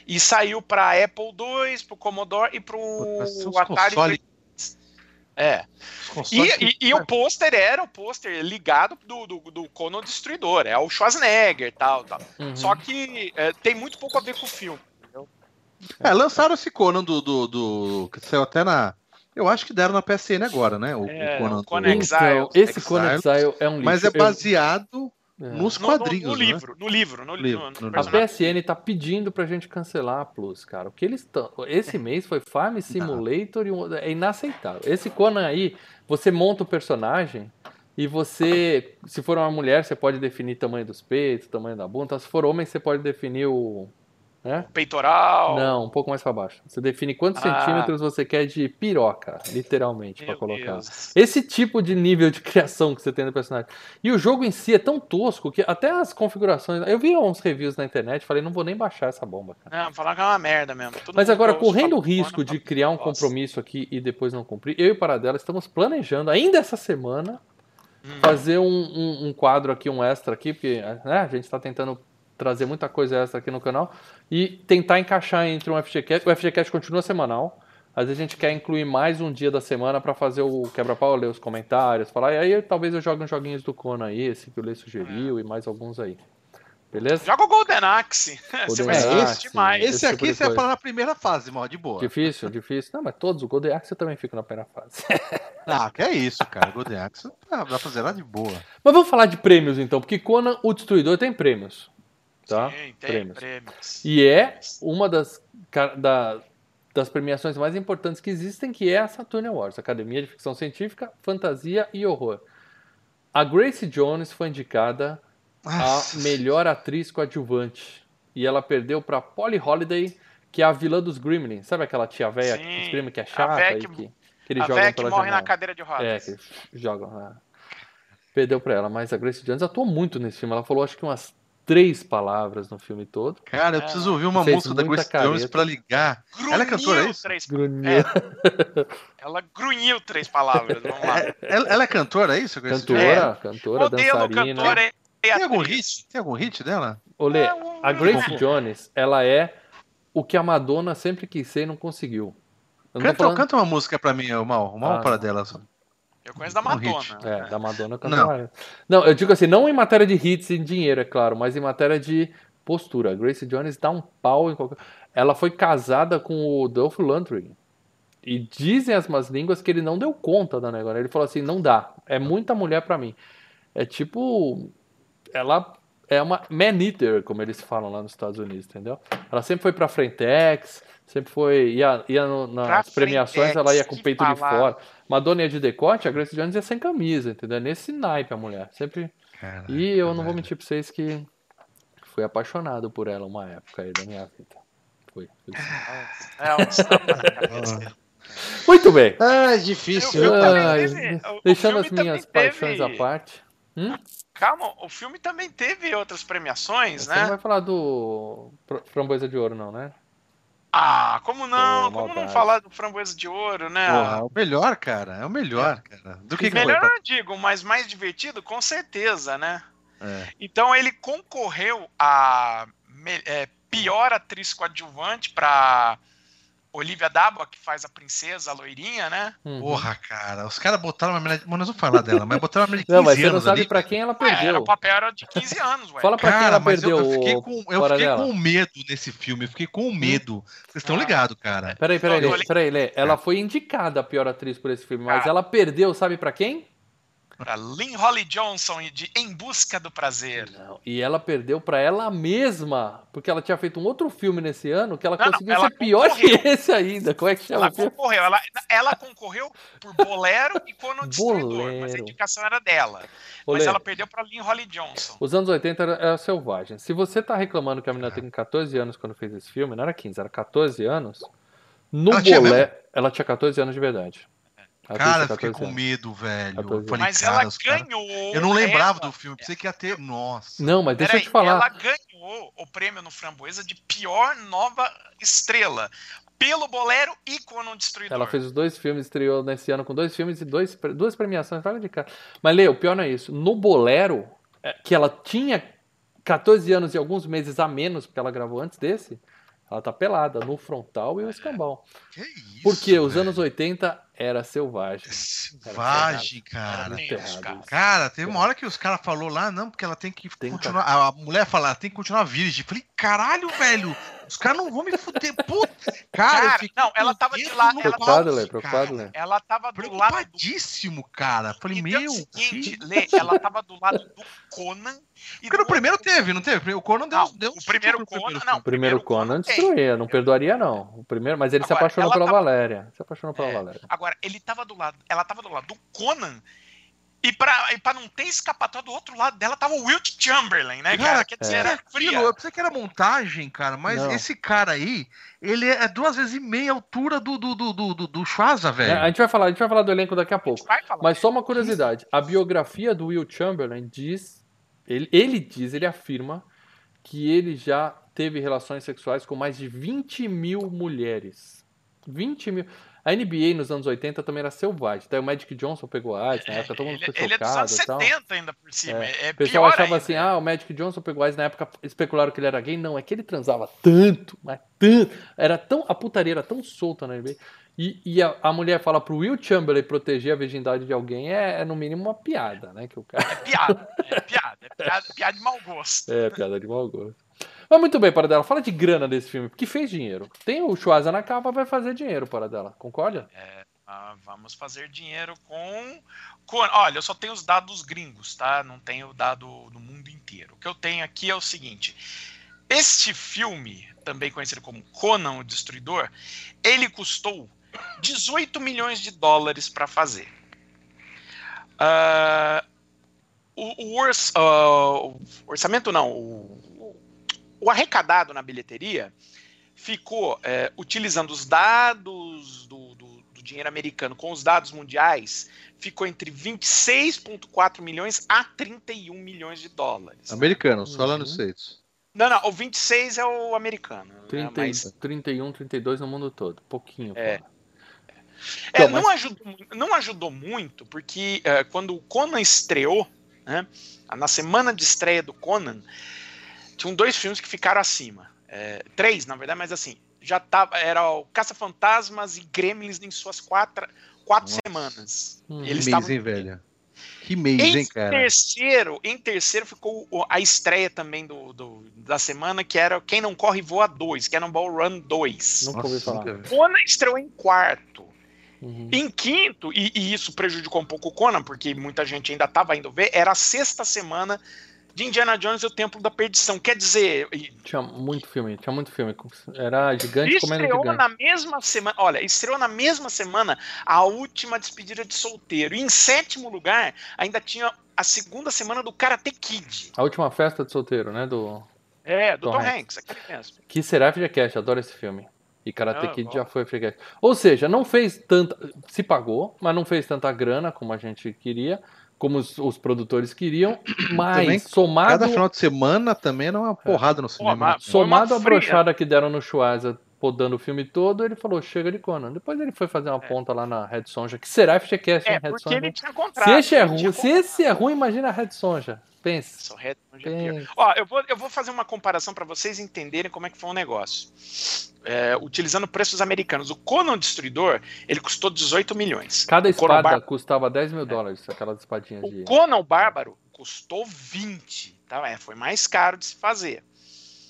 E saiu para Apple II, pro Commodore e pro Mas os Atari. console- É. Os E, e- e o pôster era o pôster ligado do, do, do Conan Destruidor, é o Schwarzenegger e tal, tal. Uhum. Só que é, tem muito pouco a ver com o filme. É, lançaram esse Conan do, do, do- Que saiu até na. Eu acho que deram na PSN agora, né? O, É, o Conan. o do- Conan Exile. Então, esse Exile. Conan Exile é um livro. Mas é baseado É. nos No, no- quadrinhos. no né? livro, no livro, no, Livro, no- no no A. PSN tá pedindo pra gente cancelar a Plus, cara. O que eles estão. Esse mês foi Farm Simulator e um... é inaceitável. Esse Conan aí, você monta o personagem e você, se for uma mulher, você pode definir tamanho dos peitos, tamanho da bunda. Se for homem, você pode definir o. Né? Peitoral. Não, um pouco mais pra baixo. Você define quantos Ah. centímetros você quer de piroca, literalmente, pra Meu colocar. Deus. Esse tipo de nível de criação que você tem no personagem. E o jogo em si é tão tosco que até as configurações. Eu vi uns reviews na internet falei, não vou nem baixar essa bomba, cara. Não, falar que é uma merda mesmo. Todo Mas agora, correndo o risco "Pô, de criar um gosto." compromisso aqui e depois não cumprir, eu e o Paradela estamos planejando, ainda essa semana, Hum. fazer um, um- um quadro aqui, um extra aqui, porque né, a gente está tentando trazer muita coisa extra aqui no canal e tentar encaixar entre um FGCast. O FGCast continua semanal. Às vezes a gente quer incluir mais um dia da semana para fazer o quebra-pau, ler os comentários, falar. E aí talvez eu jogue uns joguinhos do Conan aí, esse que o Lê sugeriu e mais alguns aí. Beleza? Joga o Golden Axe. Você Golden Axe, divertir demais. Esse esse tipo aqui você coisa. parar na primeira fase, mal, de boa. Difícil, difícil. Não, mas todos, o Golden Axe eu também fico na primeira fase. Ah, que é isso, cara. Golden Axe dá pra fazer lá de boa. Mas vamos falar de prêmios então, porque Conan o Destruidor tem prêmios. Tá? Sim, tem Prêmios. prêmios. E é uma das, da- das premiações mais importantes que existem, que é a Saturn Awards, Academia de Ficção Científica, Fantasia e Horror. A Grace Jones foi indicada a Nossa, melhor atriz coadjuvante. E ela perdeu para Polly Holiday, que é a vilã dos Gremlins. Sabe aquela tia velha dos Gremlins que é a chata e que- que, que eles A jogam que pela morre na janela? cadeira de É, rodas. que eles jogam. né? Perdeu pra ela, mas a Grace Jones atuou muito nesse filme. Ela falou acho que umas três palavras no filme todo. Cara, eu preciso ouvir uma música da Grace Jones pra ligar. Ela é cantora, é Grunhiu isso? Três... Grunhiu. É, ela grunhiu três palavras. Vamos lá. Ela, ela é cantora, é isso, Grace Jones? Cantora, cantora, Modelo, dançarina. cantora Tem algum hit? Tem algum hit dela? Olê, É, a Grace Jones, ela é o que a Madonna sempre quis ser e não conseguiu. Canta, falando... canta uma música pra mim, ô, Mal. Uma Ah, para dela. só. Eu conheço da Um hit. Madonna. É, da Madonna eu Não. Não, eu digo assim, não em matéria de hits e dinheiro, é claro, mas em matéria de postura. A Grace Jones dá um pau em qualquer. Ela foi casada com o Dolph Lundgren. E dizem as más línguas que ele não deu conta da negócio. Ele falou assim: não dá. É muita mulher pra mim. É tipo. Ela é uma man-eater, como eles falam lá nos Estados Unidos, entendeu? Ela sempre foi pra Frentex, sempre foi. ia, ia no- nas Pra premiações, Frentex, ela ia com o peito de fora. Madonna ia de decote, a Grace Jones ia sem camisa, entendeu? É Nesse naipe a mulher. Sempre. Caraca, E eu não vou mentir pra vocês que fui apaixonado por ela uma época aí da minha vida. Foi. foi sim. É, um tapa na cabeça. Muito bem. Ah, é difícil. Eu- o deixando as minhas paixões teve- à parte. Hum? Calma, o filme também teve outras premiações, Você não né? vai falar do Framboesa de Ouro, não, né? Ah, como não? Pô, como não falar do Framboesa de Ouro, né? Porra, é o melhor, cara. É o melhor, cara. Do que, que Melhor foi? eu não digo, mas mais divertido, com certeza, né? É. Então ele concorreu a é, pior atriz coadjuvante para Olivia D'Abo, que faz a princesa, a loirinha, né? Uhum. Porra, cara. Os caras botaram uma menina. Bom, nós vamos falar dela, mas botaram uma menina de 15 Não, mas você não anos sabe ali. pra quem ela Ah, era, perdeu. o papel era de 15 anos, ué. Fala pra quem Cara, ela mas eu, perdeu. eu fiquei, o- com, eu fiquei com medo nesse filme. Eu fiquei com medo. Vocês estão Ah. ligados, cara. Peraí, peraí, Não, Lê, eu li- peraí, Lê. Ela foi indicada a pior atriz por esse filme, mas Cara. ela perdeu, sabe pra quem? Pra Lynn Holly Johnson e de Em Busca do Prazer. Não. E ela perdeu pra ela mesma, porque ela tinha feito um outro filme nesse ano que ela Não, não, conseguiu ela ser pior concorreu. que esse ainda. Como é que chama? Ela concorreu, ela, ela concorreu por Bolero e Conan o Destruidor, mas a Bolero. indicação era dela. Ô, Mas ela perdeu pra Lynn Holly Johnson. Os anos 80 era, era selvagem. Se você tá reclamando que a menina tem 14 anos quando fez esse filme, não era 15, era 14 anos. No Ela tinha bolé, ela tinha 14 anos de verdade. Cara, eu fiquei 14 com medo, velho. Falei, Mas cara, ela os cara- ganhou. Eu não lembrava ela- do filme. Pensei que ia ter. Nossa. Não, mas deixa eu te falar. Ela ganhou o prêmio no Framboesa de pior nova estrela. Pelo Bolero e Conan o Destruidor. Ela fez os dois filmes, estreou nesse ano com dois filmes e dois, duas premiações. Olha de cara. Mas, Lê, o pior não é isso. No Bolero, é, que ela tinha 14 anos e alguns meses a menos, porque ela gravou antes desse, ela tá pelada no frontal e o escambau. Que isso? Porque os velho. anos 80 era selvagem. Selvagem, cara. Cara. teve uma hora que os caras falaram lá, não, porque ela tem que Tem que- continuar. A mulher falar, tem que continuar virgem. Falei, caralho, velho, os caras não vão me fuder. Puta, cara, Cara, não, ela tava de lá- no ela- Preocupado, Lê, preocupado, cara. Lê. Ela tava do lado do Preocupadíssimo, cara. Falei, E deu meu. o seguinte, Lê, ela tava do lado do Conan. E Porque do no primeiro outro- teve, não teve? O Conan deu, Não, deu o primeiro Conan, filme. não. O primeiro Primeiro Conan Conan destruía, não perdoaria, não. O primeiro, mas ele se Agora, apaixonou ela pela tava- Valéria. Se apaixonou pela É. Valéria. Agora, ele tava do lado, ela tava do lado do Conan. E pra, e pra não ter escapatória do outro lado dela tava o Wilt Chamberlain, né, cara? Cara, Quer dizer, é. era fria. eu pensei que era montagem, cara, mas Não. esse cara aí, ele é duas vezes e meia altura do, do, do, do, do, do Schwarza, É, velho. a, gente vai falar, a gente vai falar do elenco daqui a pouco. Vai falar. Mas só uma curiosidade: a biografia do Will Chamberlain diz. Ele, ele diz, ele afirma que ele já teve relações sexuais com mais de 20 mil mulheres. 20 mil. A NBA nos anos 80 também era selvagem. Até o Magic Johnson pegou AIDS, na época todo mundo ele, ficou ele é dos chocado anos e tal. 70 ainda por cima. É, é O pessoal achava ainda. assim, ah, o Magic Johnson pegou AIDS na época, especularam que ele era gay. Não, é que ele transava tanto, mas tanto. Era tão, a putaria era tão solta na NBA. E, e a, a mulher fala pro Will Chamberlain proteger a virgindade de alguém é, é, no mínimo uma piada, né? Que o cara... É piada, é piada, é piada, piada de mau gosto. É, piada de mau gosto. Mas muito bem, para dela. Fala de grana desse filme, porque fez dinheiro. Tem o Schwarza na capa, vai fazer dinheiro, para dela. Concorda? Ah, vamos fazer dinheiro com, com. Olha, eu só tenho os dados gringos, tá? Não tenho dado do mundo inteiro. O que eu tenho aqui é o seguinte: este filme, também conhecido como Conan o Destruidor, ele custou 18 milhões de dólares para fazer. Ah, o, o orç- ah, o orçamento não, o, o arrecadado na bilheteria ficou é, utilizando os dados do, do- do dinheiro americano com os dados mundiais, ficou entre 26,4 milhões a 31 milhões de dólares. Americano, só lá nos States. Não, não, o 26 é o americano. né, 30, mas, 31, 32 no mundo todo. Pouquinho. É. fora. é, Então, não, mas- ajudou, não ajudou muito, porque é, quando o Conan estreou, né, na semana de estreia do Conan, tinham dois filmes que ficaram acima. É, três, na verdade, mas assim, já tava. Era o Caça-Fantasmas e Gremlins em suas quatro, quatro Nossa. semanas. Hum. E Que eles mês, estavam hein, velho? Que mês, Em hein, cara? terceiro, em terceiro ficou a estreia também do, do- da semana, que era Quem Não Corre Voa 2, Cannonball Run 2. Nunca ouvi falar. Conan estreou em quarto. Uhum. Em quinto, e, e isso prejudicou um pouco o Conan, porque muita gente ainda estava indo ver, era a sexta semana de Indiana Jones e o Templo da Perdição. Quer dizer, Tinha muito filme, tinha muito filme. Era gigante comendo estreou gigante. na mesma semana, olha, estreou na mesma semana a última despedida de solteiro. E em sétimo lugar, ainda tinha a segunda semana do Karate Kid. A última festa de solteiro, né? Do. É, do Tom Tom, Hanks. Hanks, aquele mesmo. Que será FGCast, adoro esse filme. E Karate Ah, Kid bom. já foi FGCast. Ou seja, não fez tanta. Se pagou, mas não fez tanta grana como a gente queria, como os, os produtores queriam. Mas Também, somado, Cada final de semana também era uma porrada no cinema. mas- né? Somado a fria. brochada que deram no Schwarza rodando o filme todo, ele falou, chega de Conan. Depois ele foi fazer uma ponta lá na Red Sonja, que será FGCast, É, hein, Red porque Sonja? ele tinha contrato. Se esse é ruim, se esse é ruim, imagina a Red Sonja. Pense. Só Red Sonja é pense. Ó, eu vou, eu vou fazer uma comparação para vocês entenderem como é que foi o negócio. É, utilizando preços americanos. O Conan Destruidor, ele custou 18 milhões. Cada O espada Bar- custava 10 mil dólares, aquelas espadinhas de. O Conan o Bárbaro custou 20. Tá? É, foi mais caro de se fazer.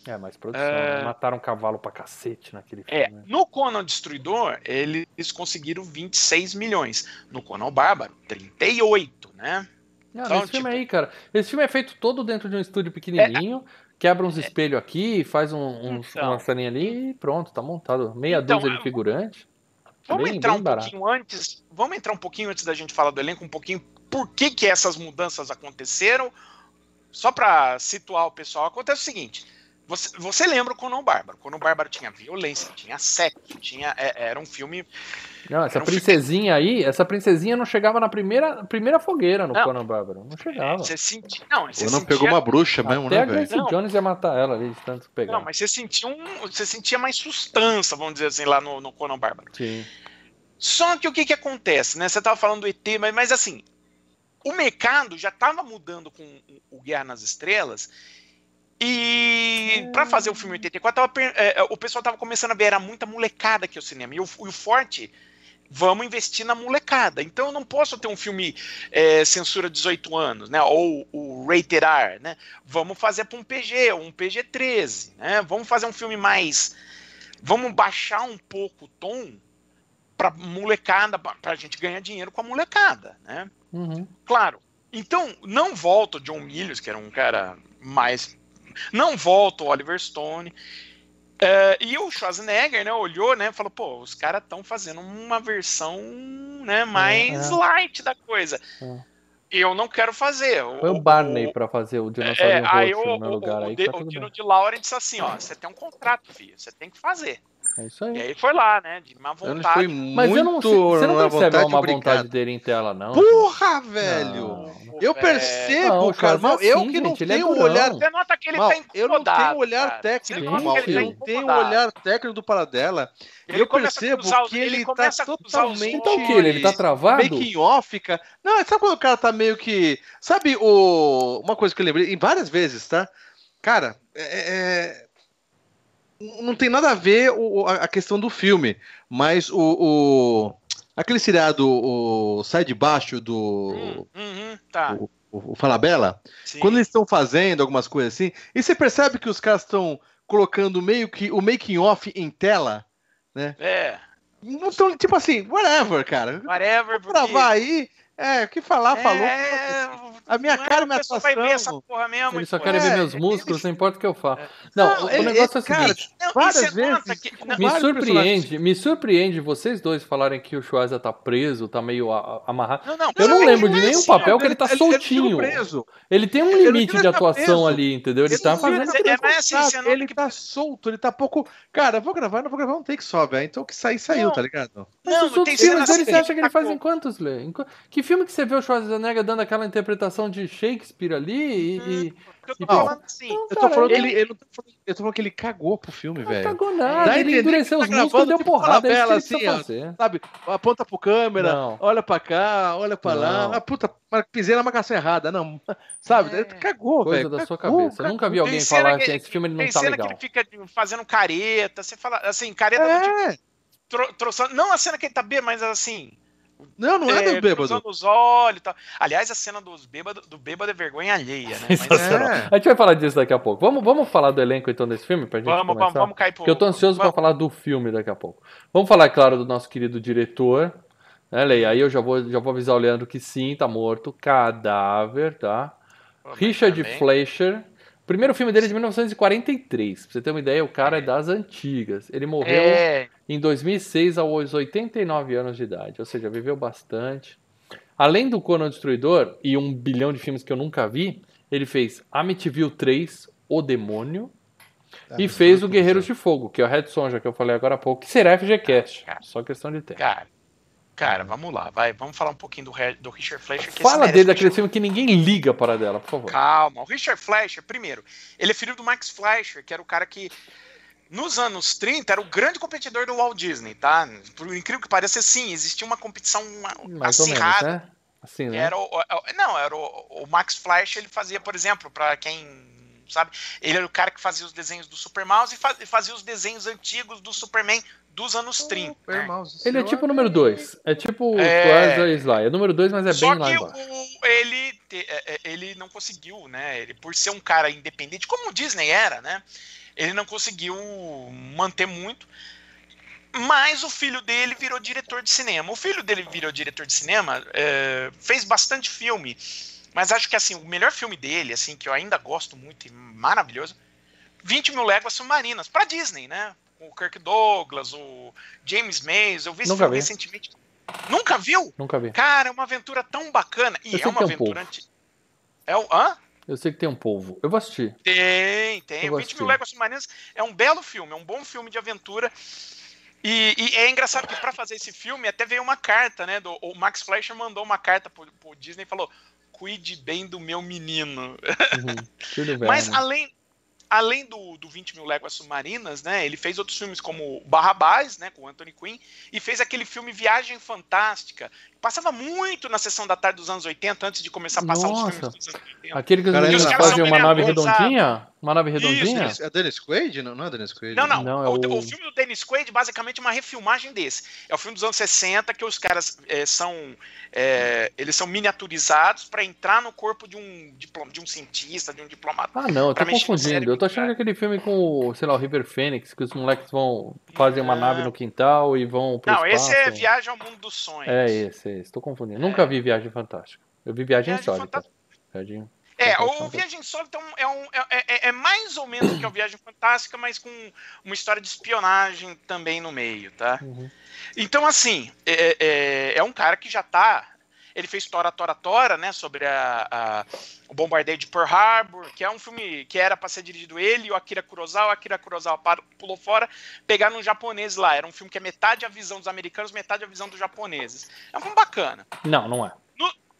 É, mais produção. É. né? Mataram um cavalo pra cacete naquele É, filme. né? no Conan Destruidor, eles conseguiram 26 milhões. No Conan Bárbaro, 38, né? Não, Então, esse filme tipo- aí, cara. Esse filme é feito todo dentro de um estúdio pequenininho, quebra uns espelhos aqui, faz um, uns- Então. uma salinha ali e pronto, tá montado. Meia Então, dúzia de eu- figurante. Vamos Bem- entrar bem um barato. pouquinho antes. Vamos entrar um pouquinho antes da gente falar do elenco, um pouquinho por que, que essas mudanças aconteceram. Só para situar o pessoal, acontece o seguinte: você, você lembra o Conan Bárbaro? Conan Bárbaro tinha violência, tinha sexo, tinha, é- era um filme. Não, essa um filme- princesinha aí, essa princesinha não chegava na primeira, primeira fogueira no Não. Conan Bárbaro. Não chegava. Você sentia. Não, você Ou não sentia, pegou uma bruxa mesmo, Até né, a velho? Não. Jones ia matar ela ali de tanto pegar. Não, mas você sentia um. Você sentia mais sustância, vamos dizer assim, lá no, no Conan Bárbaro. Sim. Só que o que, que acontece, né? Você estava falando do ET, mas, mas assim, o mercado já estava mudando com o- o Guerra nas Estrelas. E para fazer o filme 84, tava per- é, o pessoal tava começando a ver, era muita molecada aqui o cinema. E o, o forte, vamos investir na molecada. Então eu não posso ter um filme é, censura 18 anos, né? Ou o rated R, né? Vamos fazer para um PG, um PG-13, né? Vamos fazer um filme mais... Vamos baixar um pouco o tom pra molecada, pra pra gente ganhar dinheiro com a molecada, né? Uhum. Claro. Então, não volta o John Milius, que era um cara mais. Não volta o Oliver Stone. É, e o Schwarzenegger, né, olhou, né, falou, pô, os caras estão fazendo uma versão, né, mais é. light da coisa. É. Eu não quero fazer. Foi o Barney pra fazer o dinossauro é, aí roxo o, no meu o, lugar. o, Aí de- tá o Dino bem. de assim, ó, você tem um contrato, filho, você tem que fazer. É isso E aí. aí foi lá, né, de má vontade. foi Mas muito eu não você não na percebe uma obrigado. vontade dele em tela, não? Porra, velho! Não. Eu É, percebo, Não, o cara, é eu assim, que não gente, é tenho o olhar Você nota que ele Mal, tá eu não tenho olhar cara. técnico, mal, ele eu tá não tenho incomodado. olhar técnico do Paradela. Ele eu a percebo cruzar que ele ele, tá a totalmente... Então o que? Ele, ele tá travado? Making off, cara. Não, sabe quando o cara tá meio que. Sabe o. Uma coisa que eu lembrei, em várias vezes, tá? Cara, é. é- Não tem nada a ver o, a questão do filme, mas o. o- Aquele seriado, o Sai de Baixo do. Hum, uhum, tá. O, o Falabella, sim. quando eles estão fazendo algumas coisas assim, e você percebe que os caras estão colocando meio que o making off em tela, É, não estão, tipo assim, whatever, cara. whatever. Vou gravar aí, é, o que falar, falou. É, A minha não é cara, que minha a pessoa vai ver essa atuação. porra mesmo. Ele só quer ver É, meus músculos, ele- não importa o que eu faço. Não, Não, o, o ele- negócio é o ele- cara, seguinte. Não, e várias vezes, que- Me surpreende, me surpreende vocês dois falarem que o Schwarza tá preso, tá meio a- a- amarrado. Não, não, Eu não não, lembro não de é nenhum assim, papel que ele tá soltinho. preso. Ele tem um Ele- limite ele de tá atuação ali, entendeu? Ele Ele tá fazendo. é- é mais assim, ele que- tá solto, ele tá pouco. Cara, vou gravar, não vou gravar um take só, velho. Então o que sair, saiu, tá ligado? Não, tem cenas você acha que ele tá faz em quantos, Lê? Em qu- Que filme que você vê o Schwarzenegger dando aquela interpretação de Shakespeare ali e... e... Eu tô E, falando assim. Não, Eu tô falando que ele- eu não tô falando, eu tô falando que ele cagou pro filme, Não velho. cagou Dá nada, ele endureceu que os tá músculos e deu tipo porrada, é ele precisa assim, ó. Sabe, aponta pro câmera, Não. olha pra cá, olha pra lá. Não. Ah, puta, pisei na marcação errada. Não, sabe? É. Ele cagou, Coisa velho. da sua cagou, cabeça. Eu cagou. nunca vi alguém Tem cena falar que- que esse filme ele não Tem tá cena legal. que ele fica fazendo careta, você fala assim, careta do tipo, É, tro, troçando- não a cena que ele tá bêbado, mas assim, não, não é, do bêbado. cruzando os olhos e tal. Aliás, a cena dos bêbado, do bêbado é vergonha alheia, né? Mas, Sensacional. é. A gente vai falar disso daqui a pouco. Vamos, vamos falar do elenco então desse filme pra gente vamos, vamos, começar? vamos cair pro... Porque eu tô ansioso pra vamos, falar do filme daqui a pouco. Vamos falar, é claro, do nosso querido diretor. Né, Leia? Aí eu já vou, já vou avisar o Leandro que sim, tá morto. Cadáver, tá? vamos Richard também. Fleischer. O primeiro filme dele é de 1943. Pra você ter uma ideia, o cara é das antigas. Ele morreu É, em 2006 aos 89 anos de idade, ou seja, viveu bastante. Além do Conan Destruidor e um bilhão de filmes que eu nunca vi, ele fez Amityville 3, O Demônio, e fez o Guerreiros de Fogo, que é o Red Sonja que eu falei agora há pouco, que será FGCast, Cara. só questão de tempo. cara, cara, vamos lá, vai, vamos falar um pouquinho do, do Richard Fleischer. Que Fala dele daquele filme que ninguém liga para dela, por favor. Calma, o Richard Fleischer, primeiro, ele é filho do Max Fleischer, que era o cara que nos anos 30 era o grande competidor do Walt Disney, tá? Por incrível que pareça, sim, existia uma competição Mais ou menos, acirrada. né? Assim, né? Era o, o- não, era o, o Max Flash, ele fazia, por exemplo, para quem sabe, ele era o cara que fazia os desenhos do Super Mouse e fa- fazia os desenhos antigos do Superman dos anos 30. Super né? Mouse, Ele é tipo o número 2. É tipo o É. E Sly. É número 2, mas é Só bem lá que embaixo. o- ele, é, é, ele não conseguiu, né? Ele, por ser um cara independente, como o Disney era, né? Ele não conseguiu manter muito. Mas o filho dele virou diretor de cinema. O filho dele virou diretor de cinema, é, fez bastante filme. Mas acho que assim, o melhor filme dele, assim, que eu ainda gosto muito e maravilhoso, 20 mil léguas submarinas, pra Disney, né? O Kirk Douglas, o James Mays, eu vi esse Nunca filme vi. recentemente. Nunca viu? Nunca vi. Cara, é uma aventura tão bacana. E Eu é uma um aventura anti... É o. Hã? Eu sei que tem um polvo. Eu vou assistir. Tem, tem. Eu vou 20 mil. Léguas Submarinas é um belo filme, é um bom filme de aventura. E, e é engraçado que para fazer esse filme até veio uma carta, né? Do, o Max Fleischer mandou uma carta pro, pro Disney e falou: cuide bem do meu menino. Uhum. Bem. Mas né? além, além do, do 20 mil léguas submarinas, né? Ele fez outros filmes como Barrabás, né? Com Anthony Quinn, e fez aquele filme Viagem Fantástica. Passava muito na sessão da tarde dos anos 80, antes de começar a passar Nossa. os filmes dos anos 80. Aquele que os meninos fazem uma nave redondinha? Uma nave redondinha? isso. É Dennis Quaid? Não, não é Dennis Quaid? Não, não. Não, é o, o- o filme do Dennis Quaid basicamente é uma refilmagem desse. É o filme dos anos 60 que os caras é, são é, eles são miniaturizados para entrar no corpo de um diploma, de um cientista, de um diplomata. Ah, não, eu tô confundindo. Eu tô achando cara. aquele filme com, o, sei lá, o River Phoenix, que os moleques vão fazer uma Não. nave no quintal e vão pro Não, espaço. esse é Viagem ao Mundo dos Sonhos. É esse, é. Tô confundindo. Nunca vi Viagem Fantástica. Eu vi Viagem, Viagem. Fantástica. Viagem... É, o Viagem Insólita é, um- é, um- é- é- é mais ou menos que o Viagem Fantástica, mas com uma história de espionagem também no meio, tá? Uhum. Então, assim, é, é- é um cara que já tá. Ele fez Tora Tora Tora, né? Sobre a, a- o bombardeio de Pearl Harbor, que é um filme que era para ser dirigido ele e o Akira Kurosawa. O Akira Kurosawa pulou fora, pegaram um japonês lá. Era um filme que é metade a visão dos americanos, metade a visão dos japoneses. É um filme bacana. Não, não é.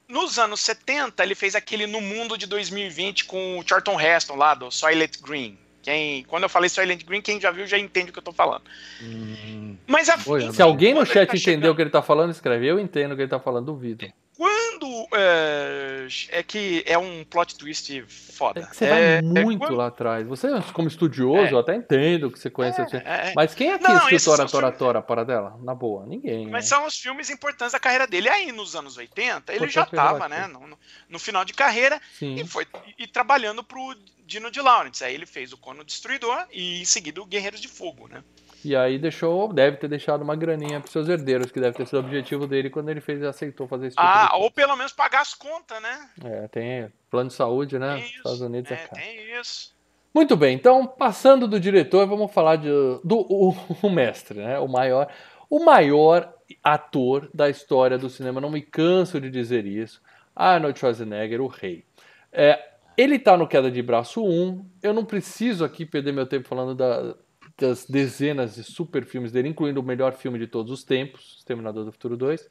Nos anos 70, ele fez aquele No Mundo de 2020 com o Charlton Heston lá, do Soylent Green. Quem, quando eu falei Soylent Green, quem já viu já entende o que eu tô falando. Hum, Mas a, Oi, enfim, Se alguém no chat tá entendeu chegando- o que ele tá falando, escreve. Eu entendo o que ele tá falando, duvido. Quando. É, é que é um plot twist foda. É que você É, vai é muito quando- lá atrás. Você, como estudioso, É. eu até entendo que você conhece. assim. é, é. Mas quem aqui Não, assistiu esses Tora Tora filmes- Tora para dela? Na boa, ninguém. Mas né? são os filmes importantes da carreira dele. Aí, nos anos 80, ele já é tava, relativo. né? No, no- final de carreira Sim. e foi e trabalhando pro Dino de Laurentiis. Aí ele fez o Cono Destruidor e em seguida o Guerreiros de Fogo, né? E aí deixou, deve ter deixado uma graninha pros seus herdeiros, que deve ter sido o objetivo dele quando ele fez aceitou fazer esse tipo Ah, de ou pelo menos pagar as contas, né? É, tem plano de saúde, né? Tem isso, Estados Unidos é, é, tem isso. Muito bem, então, passando do diretor, vamos falar de, do o, o mestre, né? O maior, o maior ator da história do cinema, não me canso de dizer isso. Arnold Schwarzenegger, o rei. É, ele tá no Queda de Braço 1. Eu não preciso aqui perder meu tempo falando da- das dezenas de super filmes dele, incluindo o melhor filme de todos os tempos, Exterminador do Futuro 2.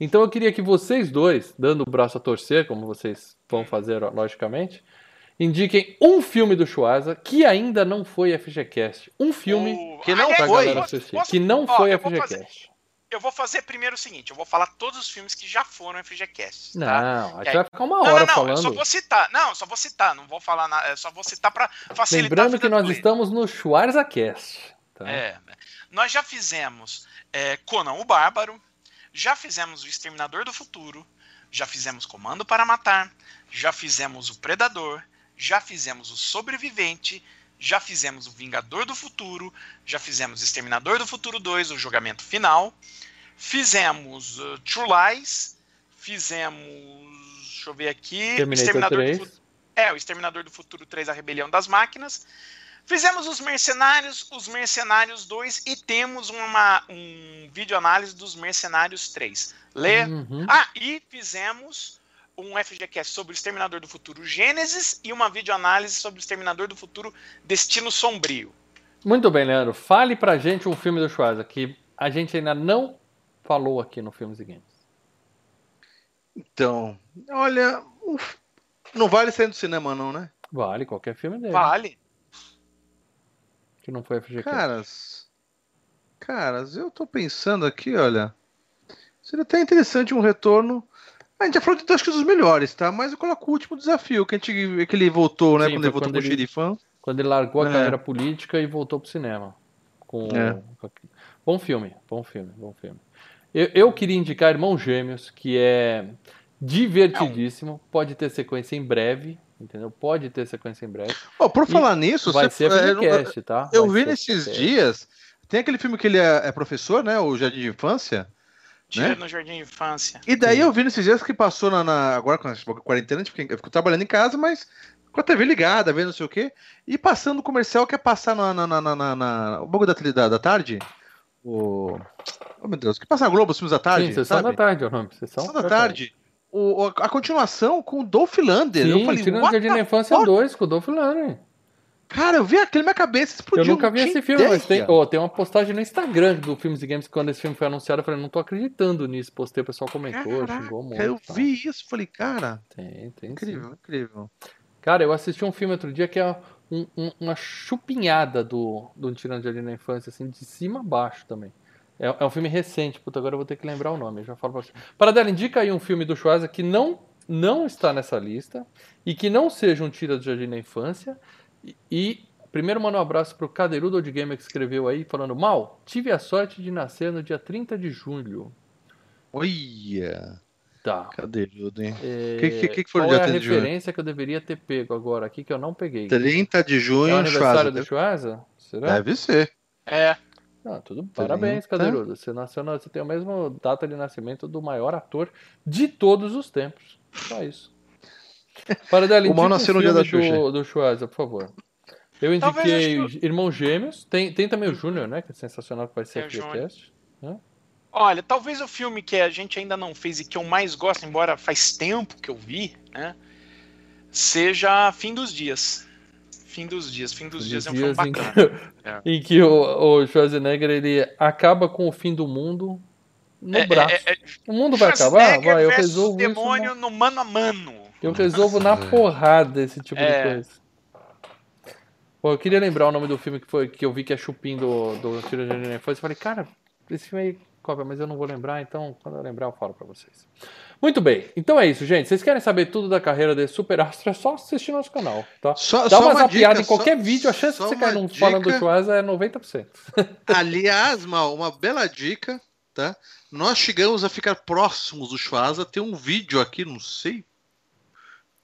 Então eu queria que vocês dois, dando o braço a torcer, como vocês vão fazer, logicamente, indiquem um filme do Schwarza que ainda não foi FGCast. Um filme O- que não Aliás, pra foi. galera posso- Que não ó, foi vou fazer- FGCast. Eu vou fazer primeiro o seguinte: eu vou falar todos os filmes que já foram FGCast. Tá? Não, a gente aí- vai ficar uma Não, hora não, não, eu só falando. vou citar. Não, só vou citar, não vou falar nada, eu só vou citar pra facilitar Lembrando que nós estamos no SchwarzaCast. Tá? É, nós já fizemos é, Conan o Bárbaro, já fizemos o Exterminador do Futuro, já fizemos Comando para Matar, já fizemos o Predador, já fizemos o Sobrevivente, já fizemos o Vingador do Futuro, já fizemos Exterminador do Futuro 2, o Julgamento Final, fizemos uh, True Lies, fizemos. Deixa eu ver aqui. Terminator do 3. Futuro. É, o Exterminador do Futuro 3, A Rebelião das Máquinas. Fizemos os Mercenários, os Mercenários 2 e temos uma, um vídeo análise dos Mercenários 3. Lê. Uhum. Ah, e fizemos um FGCast sobre o Exterminador do Futuro Gênesis e uma videoanálise sobre o Exterminador do Futuro Destino Sombrio. Muito bem, Leandro. Fale pra gente um filme do Schwarza que a gente ainda não falou aqui no Filmes e Games. Então, olha, uf, não vale sair do cinema não, né? Vale, qualquer filme dele. Vale. Que não foi FGCast. Caras, caras, eu tô pensando aqui, olha. Seria até interessante um retorno. A gente já falou de acho que dos melhores, tá? Mas eu coloco o último desafio, que, a gente, que ele voltou, né? Sim, quando ele voltou quando com o ele- xerifão. Quando ele largou a É. carreira política e voltou pro cinema. Com... É. com- Bom filme, bom filme, bom filme. Eu, eu queria indicar Irmãos Gêmeos, que é divertidíssimo. Pode ter sequência em breve, entendeu? Pode ter sequência em breve. Ó, por E falar nisso, Vai você, ser é, eu- FGCast, tá? eu Vai vi nesses FGCast. dias. Tem aquele filme que ele é, é professor, né? O Jardim de Infância. Tira Né? no Jardim de Infância. E daí Sim. eu vi nesses dias que passou na, na- agora com a quarentena, tipo, eu fico trabalhando em casa, mas com a TV ligada, vendo não sei o quê, e passando o comercial que é passar na, na, na, na, na- na- o bagulho da, da, da tarde, o... Oh, meu Deus, que passa na Globo, os filmes da tarde, Sim, Sessão sabe? da Tarde o nome. Sessão, Sessão da tarde. O, o- a continuação com o Dolph Lander. eu Sim, falei, Tirando Jardim da Infância fuck? 2, com o Dolph Lundgren. Cara, eu vi aquilo na minha cabeça, Eu explodiu. nunca vi esse filme, mas tem, ó, tem uma postagem no Instagram do Filmes e Games quando esse filme foi anunciado, eu falei, não tô acreditando nisso. Postei, o pessoal comentou, xingou muito. eu tal. vi isso, falei, cara, Tem, tem sim. incrível, incrível. Cara, eu assisti um filme outro dia que é um- um- uma chupinhada do, do Tirando de Jardim na Infância, assim, de cima a baixo também. É, é um filme recente, puta, agora eu vou ter que lembrar o nome, eu já falo pra você. Paradela, indica aí um filme do Schwarza que não, não está nessa lista e que não seja um Tira do Jardim na Infância. E, e primeiro manda um abraço pro Cadeirudo Old Gamer que escreveu aí, falando, Mal, tive a sorte de nascer no dia 30 de julho. Olha, Tá. cadê Ludo, hein? É, Que- que- que que foi qual dia é a 30 de julho? referência que eu deveria ter pego agora aqui que eu não peguei? 30 de É o junho, aniversário Schwarza. do Schwarza? Será? Deve ser. É. Ah, tudo parabéns. Cadeirudo. Você nasceu na, você tem a mesma data de nascimento do maior ator de todos os tempos. Só isso. Paradela, O Mal nasceu no dia da Xuxa. do, do Schwarza, por favor. Eu indiquei acho Irmãos Gêmeos. Tem, tem também o Júnior, né? Que é sensacional, que vai ser Tem o aqui o teste. Olha, talvez o filme que a gente ainda não fez e que eu mais gosto, embora faz tempo que eu vi, né? Seja Fim dos Dias. Fim dos Dias. Fim dos Dias é um filme Dias em bacana. que, É. em que o, o Schwarzenegger ele acaba com o fim do mundo no É- braço. é- é- o mundo vai acabar? Vai, eu resolvo isso. demônio na- no mano a mano. Eu resolvo na Nossa, porrada esse tipo de É. coisa. Pô, eu queria lembrar o nome do filme que foi que eu vi que é Chupim do, do Tiro de Infância. Eu falei, cara, esse filme aí, cobra, mas eu não vou lembrar, então quando eu lembrar eu falo pra vocês. Muito bem, então é isso, gente. Vocês querem saber tudo da carreira desse super astro? É só assistir nosso canal, tá? Só, Dá só uma zapiada dica, em qualquer só- vídeo, a chance de você cair num falando do. Schwarza é 90%. Aliás, Mal, uma bela dica, tá? Nós chegamos a ficar próximos do Schwarza. Tem um vídeo aqui, não sei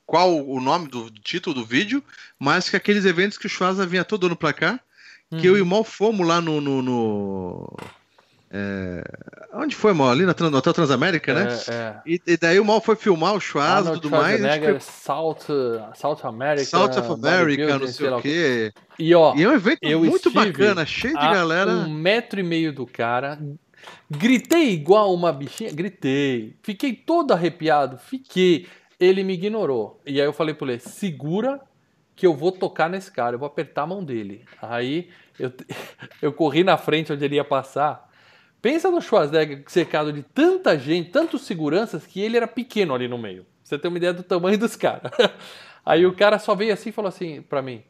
qual o nome do título do vídeo, mas que aqueles eventos que o Schwarza vinha todo ano pra cá, que eu e o Mal fomos lá no. no, no- é, onde foi, Mal? Ali no Hotel Transamérica, né? É, é. E, e daí o Mal foi filmar o Schwarza e tudo mais. Foi South, South America, South of America, não sei o quê. E ó, E é um evento eu muito bacana, cheio de galera. um metro e meio do cara. Gritei igual uma bichinha, gritei. Fiquei todo arrepiado, fiquei. Ele me ignorou. E aí eu falei pra ele, segura que eu vou tocar nesse cara, eu vou apertar a mão dele. Aí eu, eu corri na frente onde ele ia passar. Pensa no Schwarzenegger cercado de tanta gente, tantos seguranças, que ele era pequeno ali no meio. Você tem uma ideia do tamanho dos caras. Aí o cara só veio assim e falou assim pra mim: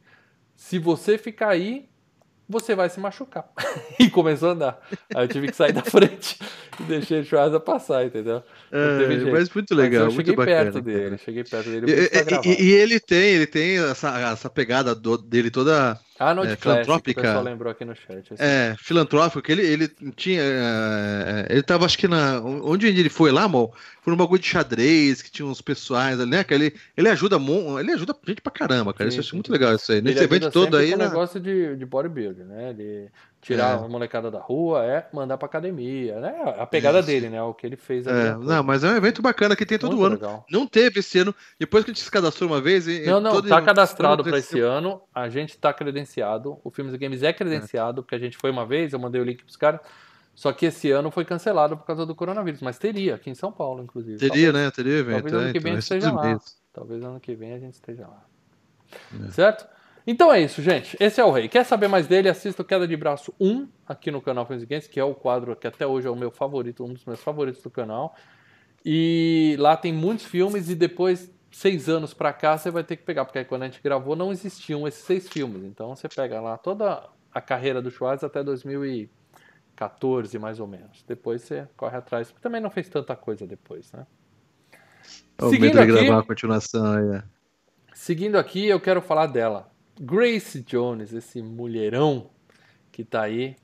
se você ficar aí, você vai se machucar. e começou a andar. Aí eu tive que sair da frente e deixei o Schwarza passar, entendeu? É, mas muito Mas legal, eu cheguei muito bacana. perto dele, cara. cheguei perto dele. E- e ele tem, ele tem essa, essa pegada do- dele toda Arnold é, filantrópica. pessoal lembrou aqui no chat. assim. é, filantrópica, que ele, ele tinha. é, ele tava, acho que na. Onde ele foi lá, amor? Foi num bagulho de xadrez, que tinha uns pessoais ali, né? Que ele, ele ajuda ele ajuda gente pra caramba, cara. Sim, isso eu acho muito legal isso aí. Ele Nesse evento todo aí. com né? negócio de, de bodybuilding, né? De tirar É. a molecada da rua, é mandar pra academia, né? A pegada Isso. dele, né? O que ele fez ali. É, há pouco. não, mas é um evento bacana que tem todo Muito ano. legal. Não teve esse ano. Depois que a gente se cadastrou uma vez. Não, não, tá cadastrado para esse ano. A gente tá credenciado. O Filmes e Games é credenciado, porque a gente foi uma vez, eu mandei o link pros caras. Só que esse ano foi cancelado por causa do coronavírus. Mas teria, aqui em São Paulo, inclusive. Teria, Talvez- né? Teria evento. talvez ano é, que então, vem a gente esteja lá. Talvez ano que vem a gente esteja lá. É. Certo? Então é isso, gente. Esse é o Rei. Quer saber mais dele? Assista o Queda de Braço 1 aqui no canal Filmes e Games, que é o quadro que até hoje é o meu favorito, um dos meus favoritos do canal. E lá tem muitos filmes e depois, seis anos pra cá, você vai ter que pegar, porque aí quando a gente gravou não existiam esses seis filmes. Então você pega lá toda a carreira do Schwarz até 2014, mais ou menos. Depois você corre atrás. Também não fez tanta coisa depois, né? O Seguindo aqui, gravar a continuação. É. Seguindo aqui, eu quero falar dela. Grace Jones, esse mulherão que tá aí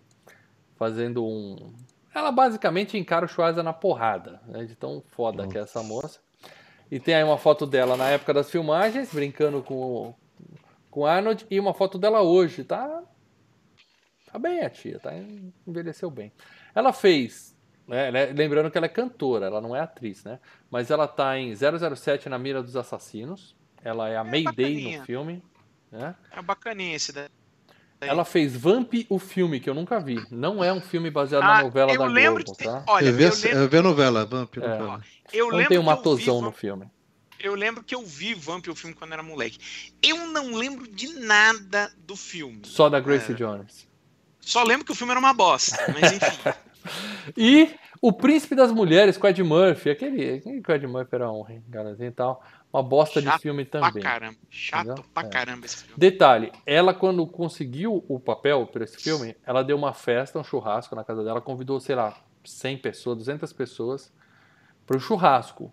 fazendo um. Ela basicamente encara o Schwarza na porrada, né? De tão foda Nossa. que é essa moça. E tem aí uma foto dela na época das filmagens, brincando com, com Arnold, e uma foto dela hoje, tá? Tá bem a tia, tá? Envelheceu bem. Ela fez, né, lembrando que ela é cantora, ela não é atriz, né? Mas ela tá em 007 na mira dos assassinos. Ela é a é Mayday bacaninha. no filme. Né? É bacaninha esse daí. Ela fez Vamp, o filme, que eu nunca vi. Não é um filme baseado ah, na novela da Globo, tá? Olha, eu vi, eu, lembro... eu vi a novela, Vamp. É. Novela. Eu não tem um matosão no filme. Eu lembro que eu vi Vamp, o filme, quando era moleque. Eu não lembro de nada do filme. Só da Grace é. Jones. Só lembro que o filme era uma bosta, mas enfim. e O Príncipe das Mulheres, com Ed Murphy. Aquele, aquele que o Ed Murphy era um galãzinho e tal. Uma bosta Chato de filme também. Pra caramba. Chato Entendeu? pra é. caramba esse filme. Detalhe, ela quando conseguiu o papel para esse filme, ela deu uma festa, um churrasco na casa dela, convidou, sei lá, 100 pessoas, 200 pessoas para o churrasco.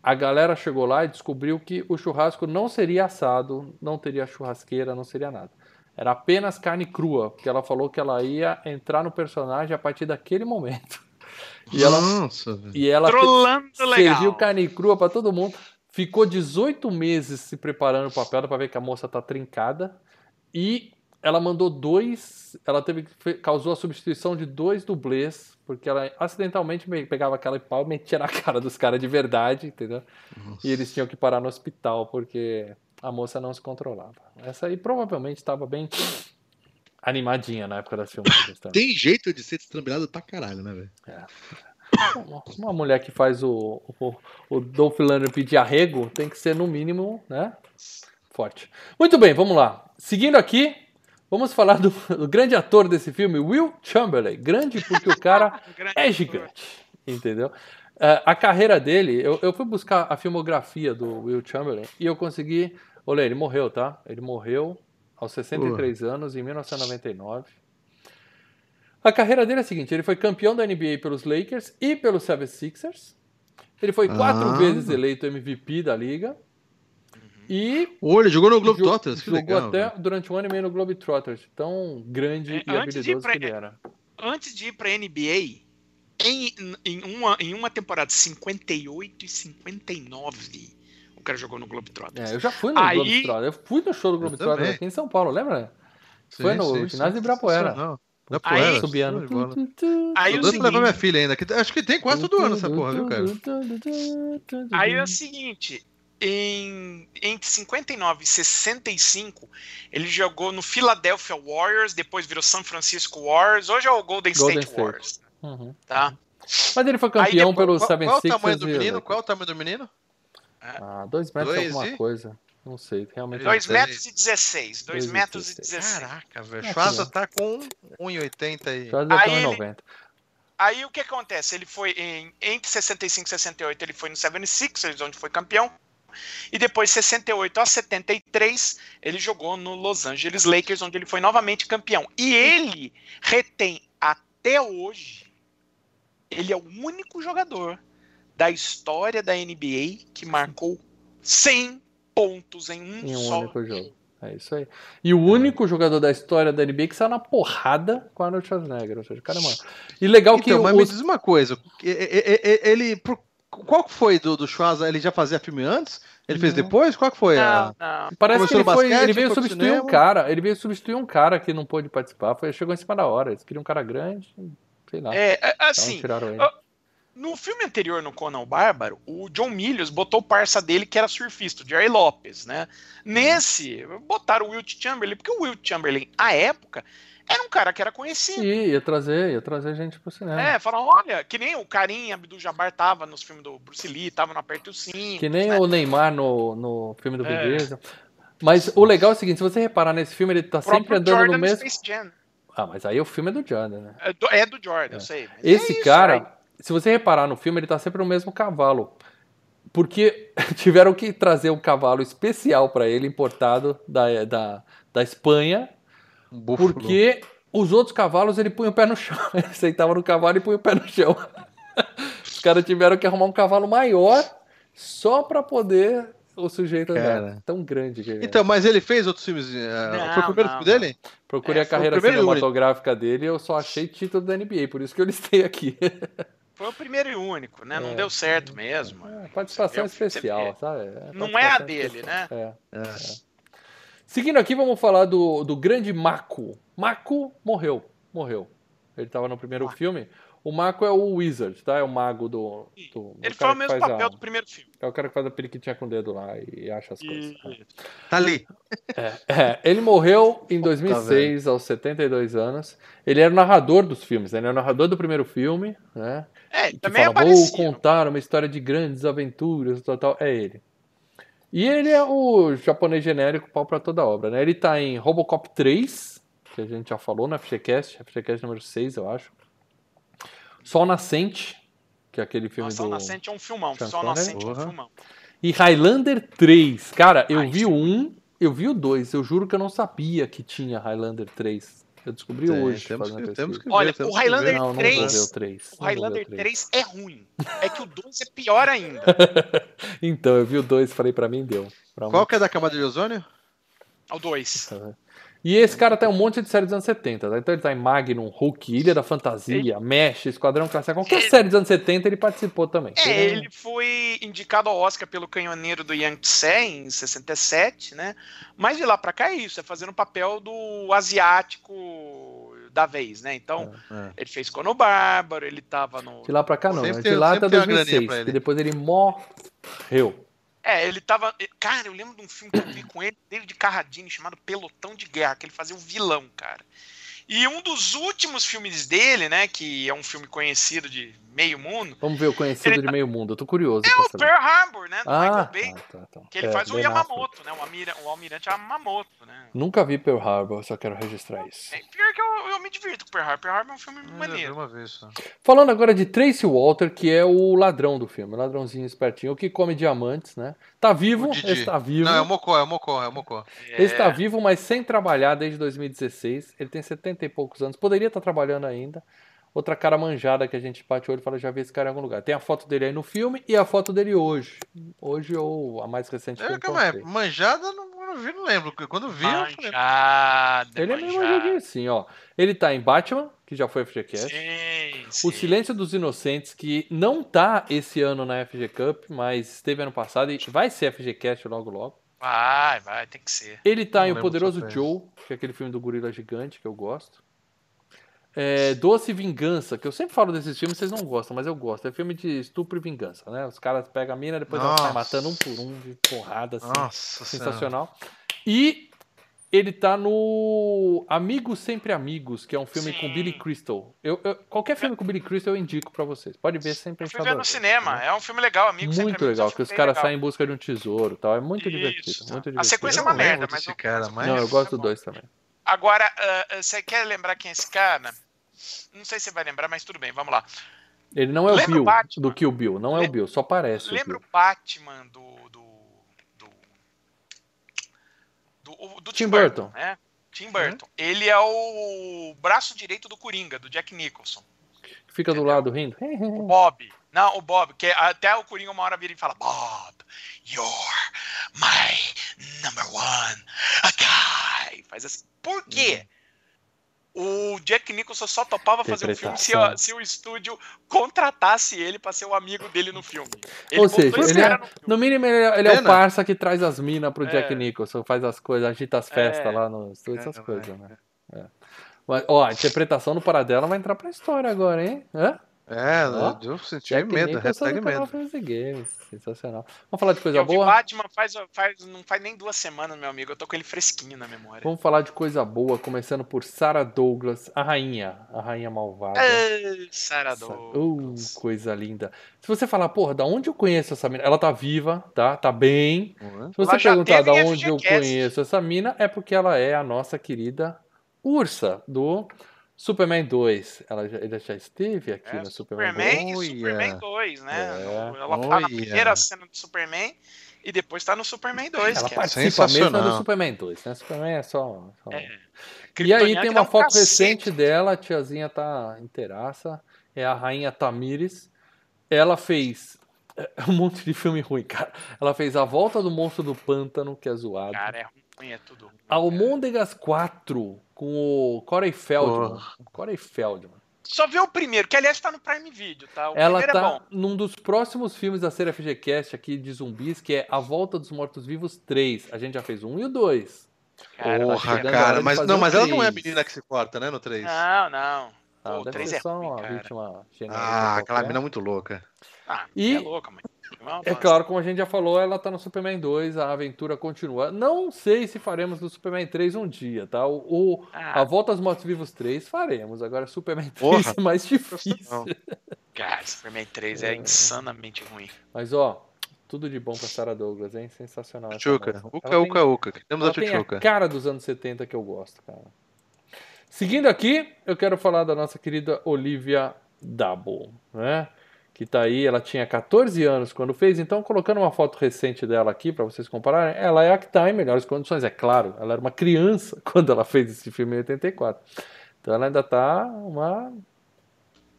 A galera chegou lá e descobriu que o churrasco não seria assado, não teria churrasqueira, não seria nada. Era apenas carne crua, porque ela falou que ela ia entrar no personagem a partir daquele momento. E ela, Nossa, e ela serviu carne crua para todo mundo. Ficou 18 meses se preparando o papel, para ver que a moça tá trincada. E ela mandou dois. Ela teve causou a substituição de dois dublês, porque ela acidentalmente pegava aquela pau e metia na cara dos caras de verdade, entendeu? Nossa. E eles tinham que parar no hospital, porque a moça não se controlava. Essa aí provavelmente estava bem animadinha na época das filmagens. Também. Tem jeito de ser destrambelhado pra caralho, né, velho? É. Uma mulher que faz o, o, o Dolph Lundgren pedir arrego tem que ser, no mínimo, né? Forte. Muito bem, vamos lá. Seguindo aqui, vamos falar do, do grande ator desse filme, Will Chamberlain. Grande porque o cara é gigante, entendeu? Uh, a carreira dele, eu, eu fui buscar a filmografia do Will Chamberlain e eu consegui. Olha, ele morreu, tá? Ele morreu aos 63 uh. anos, em 1999. A carreira dele é a seguinte: ele foi campeão da NBA pelos Lakers e pelos 76ers. Ele foi quatro ah. vezes eleito MVP da liga. E. Oh, ele jogou no Globetrotters, jogou, jogou legal, até durante um ano e meio no Globetrotters. Tão grande é, e habilidoso pra, que ele era. Antes de ir para NBA, em, em, uma, em uma temporada 58 e 59, o cara jogou no Globetrotters. É, eu já fui no Aí... Globetrotters. Eu fui no show do Globetrotters aqui em São Paulo, lembra? Sim, Foi no sim, ginásio de Ibirapuera. Não. Da aí, subiando. Aí eu seguinte, levar minha filha ainda. Que, acho que tem quase todo ano essa porra, viu, cara? Aí é o seguinte. Em, entre 59 e 65, ele jogou no Philadelphia Warriors, depois virou San Francisco Warriors, hoje é o Golden, Golden State, State, Warriors. Uhum. Tá? Mas ele foi campeão depois, pelo Seven Qual, qual o tamanho do menino? Qual é o tamanho do menino? Ah, dois metros dois alguma e... coisa. Não sei, realmente. 2 metros e 16. 2 metros e 16. Caraca, velho. É, Schwarza tá com 1,80 aí. Schwarza tá 1,90. Aí o que acontece? Ele foi em, entre 65 e 68, ele foi no 76ers, onde foi campeão. E depois, 68 a 73, ele jogou no Los Angeles Lakers, onde ele foi novamente campeão. E ele retém até hoje, ele é o único jogador da história da NBA que marcou 100 pontos em um, em um só único jogo. É isso aí. E o único jogador da história da NBA que saiu na porrada com Arnold Schwarzenegger. Ou seja, cara, mano. E legal então, que. Mas os... me diz uma coisa. Ele. Qual foi do, do Schwarzenegger? Ele já fazia filme antes? Ele fez depois? Qual que foi? Não, a... não. Parece Começou que ele, foi, basquete, ele veio substituir um cara. Ele veio substituir um cara que não pôde participar. Foi, chegou em cima da hora. Eles queriam um cara grande. Sei lá. É, é assim. Então, no filme anterior, no Conan o Bárbaro, o John Milius botou o parça dele que era surfista, o Jerry Lopes, né? Nesse, botaram o Wilt Chamberlain, porque o Wilt Chamberlain, à época, era um cara que era conhecido. Sim, ia trazer, ia trazer gente pro cinema. É, falaram, olha, que nem o Karim Abdul Jabbar tava nos filmes do Bruce Lee, tava no Aperto o Cinto. Que nem né? o Neymar no, no filme do é. Mas o legal é o seguinte, se você reparar nesse filme, ele tá sempre andando Jordan no mesmo... Ah, mas aí o filme é do Jordan, né? É do, é do Jordan, é. eu sei. Esse é isso, cara... Aí se você reparar no filme, ele tá sempre no mesmo cavalo. Porque tiveram que trazer um cavalo especial para ele, importado da, da, da Espanha, Um. Porque os outros cavalos ele punha o pé no chão. Ele sentava no cavalo e punha o pé no chão. Os caras tiveram que arrumar um cavalo maior só pra poder o sujeito andar. Cara. Tão grande que ele é. Então, mas ele fez outros filmes. eh, Não, foi o primeiro não, filme dele? Procurei É, a carreira cinematográfica dele e eu só achei título da NBA, por isso que eu listei aqui. Foi o primeiro e único, né? Não É. deu certo mesmo. É, participação especial, você sabe? É, Não é a dele, especial. né? É. É. Seguindo aqui, vamos falar do, do grande Mako. Mako morreu. Morreu. Ele estava no primeiro Mako. filme. O Mako é o Wizard, tá? É o mago do. do Ele cara o mesmo faz papel a- do primeiro filme. É o cara que faz a periquitinha com o dedo lá e acha as coisas. E- Tá ali. É, ele morreu em Puta, 2006, aos 72 anos. Ele era o narrador dos filmes, né? ele era o narrador do primeiro filme, né? É, ele que também fala, vou aparecia. contar uma história de grandes aventuras, tal, tal. É ele. E ele é o japonês genérico, pau pra toda obra, né? Ele tá em Robocop 3, que a gente já falou no FGCast, FGCast número 6, eu acho. Sol Nascente, que é aquele filme Nossa, Sol do... Nascente é um filmão. Sol? Nascente é um filmão. E Highlander 3. Cara, eu Ai, vi o 1, eu vi o 2. Eu juro que eu não sabia que tinha Highlander 3. Eu descobri Tem, hoje temos fazendo que- temos que ver, Olha, temos o Highlander ver. Não, não vou 3. ver o 3. Highlander o 3. 3 é ruim. É que o 2 é pior ainda. Então, eu vi o 2 falei pra mim, deu. Pra Qual que é da camada de ozônio? O 2. E esse cara tem um monte de série dos anos 70, tá? Então ele tá em Magnum, Hulk, Ilha da Fantasia, Mesh, Esquadrão Classe A. Qualquer Ele- série dos anos 70 ele participou também. É, ele foi indicado ao Oscar pelo Canhoneiro do Yang Tse em 67, né? Mas de lá pra cá é isso, é fazendo o papel do asiático da vez, né? Então, É. ele fez Cono Bárbaro, ele tava no. De lá pra cá não, Sempre né? De lá até tem uma graninha 2006, pra ele. que depois ele morreu. É, ele tava. Cara, eu lembro de um filme que eu vi com ele, David Carradine, chamado Pelotão de Guerra, que ele fazia um vilão, cara. E um dos últimos filmes dele, né, que é um filme conhecido de meio mundo, Vamos ver o conhecido Ele de meio mundo. Eu tô curioso. é o saber. Pearl Harbor, né, do Ah, Michael tá, Bay, tá, tá. que ele É, faz o Ben Affleck. Yamamoto, né, o, almira, o almirante Yamamoto, né. Nunca vi Pearl Harbor, só quero registrar isso. É, pior que eu, eu me divirto com Pearl Harbor. Pearl Harbor é um filme Eu vi maneiro. uma vez só. Falando agora de Tracy Walter, que é o ladrão do filme, o ladrãozinho espertinho, o que come diamantes, né? Tá vivo, Didi. está vivo. Não, é o Mocó, é o Mocó, é o Mocó. Ele está É, vivo, mas sem trabalhar desde 2016. Ele tem 70 e poucos anos, poderia estar trabalhando ainda. Outra cara manjada que a gente bate o olho e fala, já vi esse cara em algum lugar. Tem a foto dele aí no filme e a foto dele hoje. Hoje ou a mais recente que eu É, calma aí, encontrei. manjada não, não vi, não lembro. porque Quando vi, eu falei, Manjada, Ele é meio manjadinho assim, ó. Ele tá em Batman, que já foi FGCast. Sim, O sim. Silêncio dos Inocentes, que não tá esse ano na FG Cup, mas esteve ano passado e vai ser FGCast logo logo. Vai, vai, tem que ser. Ele tá Não em O Poderoso Joe, que é aquele filme do gorila gigante que eu gosto. É, Doce Vingança, que eu sempre falo desses filmes, vocês não gostam, mas eu gosto. É filme de estupro e vingança, né? Os caras pegam a mina, depois elas Nossa. matando um por um, de porrada, assim. Nossa senhora. sensacional. E ele tá no Amigos Sempre Amigos, que é um filme com Sim. Billy Crystal. Eu, eu- qualquer filme com Billy Crystal eu indico pra vocês. Pode ver sempre Eu a fui ver no cinema. É um filme legal, amigo. sempre Muito amigos, é um legal, que os caras legal. saem em busca de um tesouro e tal. É muito Isso. divertido. Muito A divertido. sequência é uma merda, mas eu- cara, mas- Não, eu gosto do bom. dois também. Agora, ah, você quer lembrar quem é esse cara? Não sei se você vai lembrar, mas tudo bem, vamos lá. Ele não é o Lembra o Bill Batman? do Kill Bill, não é o Bill, só parece o Lembra Bill. o Batman do. do. do. do, o- do Tim Tim, Burton. Burton, né? Tim Burton. Ele é o braço direito do Coringa, do Jack Nicholson. Fica do Entendeu? lado rindo. O Bob. Não, o Bob, que até o Coringa uma hora vira e fala: Bob, you're my number one guy. Faz assim. Por quê? O Jack Nicholson só topava fazer um filme se, se o estúdio contratasse ele pra ser o amigo dele no filme. Ou botou seja, ele é- no. No mínimo, ele é, ele é o parça que traz as minas pro Jack É. Nicholson, faz as coisas, agita as festas É. lá no estúdio, essas É, coisas, né? É. Mas, ó, a interpretação do Paradela vai entrar pra história agora, hein? Hã? É, Ó, eu senti Jack medo, hashtag medo. Games. Sensacional. Vamos falar de coisa Eu boa? Batman faz, faz, não faz nem duas semanas, meu amigo. Eu tô com ele fresquinho na memória. Vamos falar de coisa boa, começando por Sarah Douglas, a rainha, a rainha malvada. Ah, Sarah Sa- Douglas. Uh, coisa linda. Se você falar, porra, da onde eu conheço essa mina? Ela tá viva, tá? Tá bem. Se você perguntar da onde eu FGCast. conheço essa mina, é porque ela é a nossa querida Ursa, do Superman 2. Ela já, ele já esteve aqui É, no Superman, Superman 2. e Olha. Superman 2, né? É, Ela tá na primeira cena do Superman E depois tá no Superman 2. Ela que é- participa mesmo do Superman 2, né? Superman é só. só- é, E aí tem uma um foto cacete. recente dela, a tiazinha tá inteiraça. É a rainha Tamires. Ela fez é, um monte de filme ruim, cara. Ela fez A Volta do Monstro do Pântano, que é zoado. Cara, é ruim, é tudo ruim. Almôndegas 4, com o Corey Feldman. Corey Feldman. Só vê o primeiro, que aliás tá no Prime Video, tá? O Ela primeiro é tá bom. num dos próximos filmes da série FGCast aqui de zumbis, que é A Volta dos Mortos-Vivos 3. A gente já fez um e o dois. Cara, Porra, hora cara, mas não, mas ela não é a menina que se corta, né, no 3? Não, não. Ah, Pô, o deve 3 ser é só ruim, uma cara. vítima. Ah, aquela menina muito louca. Ah, E- é louca, mãe. É claro, como a gente já falou, ela tá no Superman 2, a aventura continua. Não sei se faremos no Superman 3 um dia, tá? O, o- Ah, a Volta aos Mortos Vivos 3 faremos, agora Superman 3 Porra. é mais difícil. Não. cara, Superman 3 é, insanamente ruim. Mas ó, tudo de bom pra Sarah Douglas, hein? Sensacional. Tchuca. moça. Uca, tem- uca, uca. Temos a tem a cara dos anos 70 que eu gosto, cara. Seguindo aqui, eu quero falar da nossa querida Olivia Double, né? Que tá aí, ela tinha 14 anos quando fez, então colocando uma foto recente dela aqui para vocês compararem, ela é a que tá em melhores condições, é claro, ela era uma criança quando ela fez esse filme em 84. Então ela ainda tá uma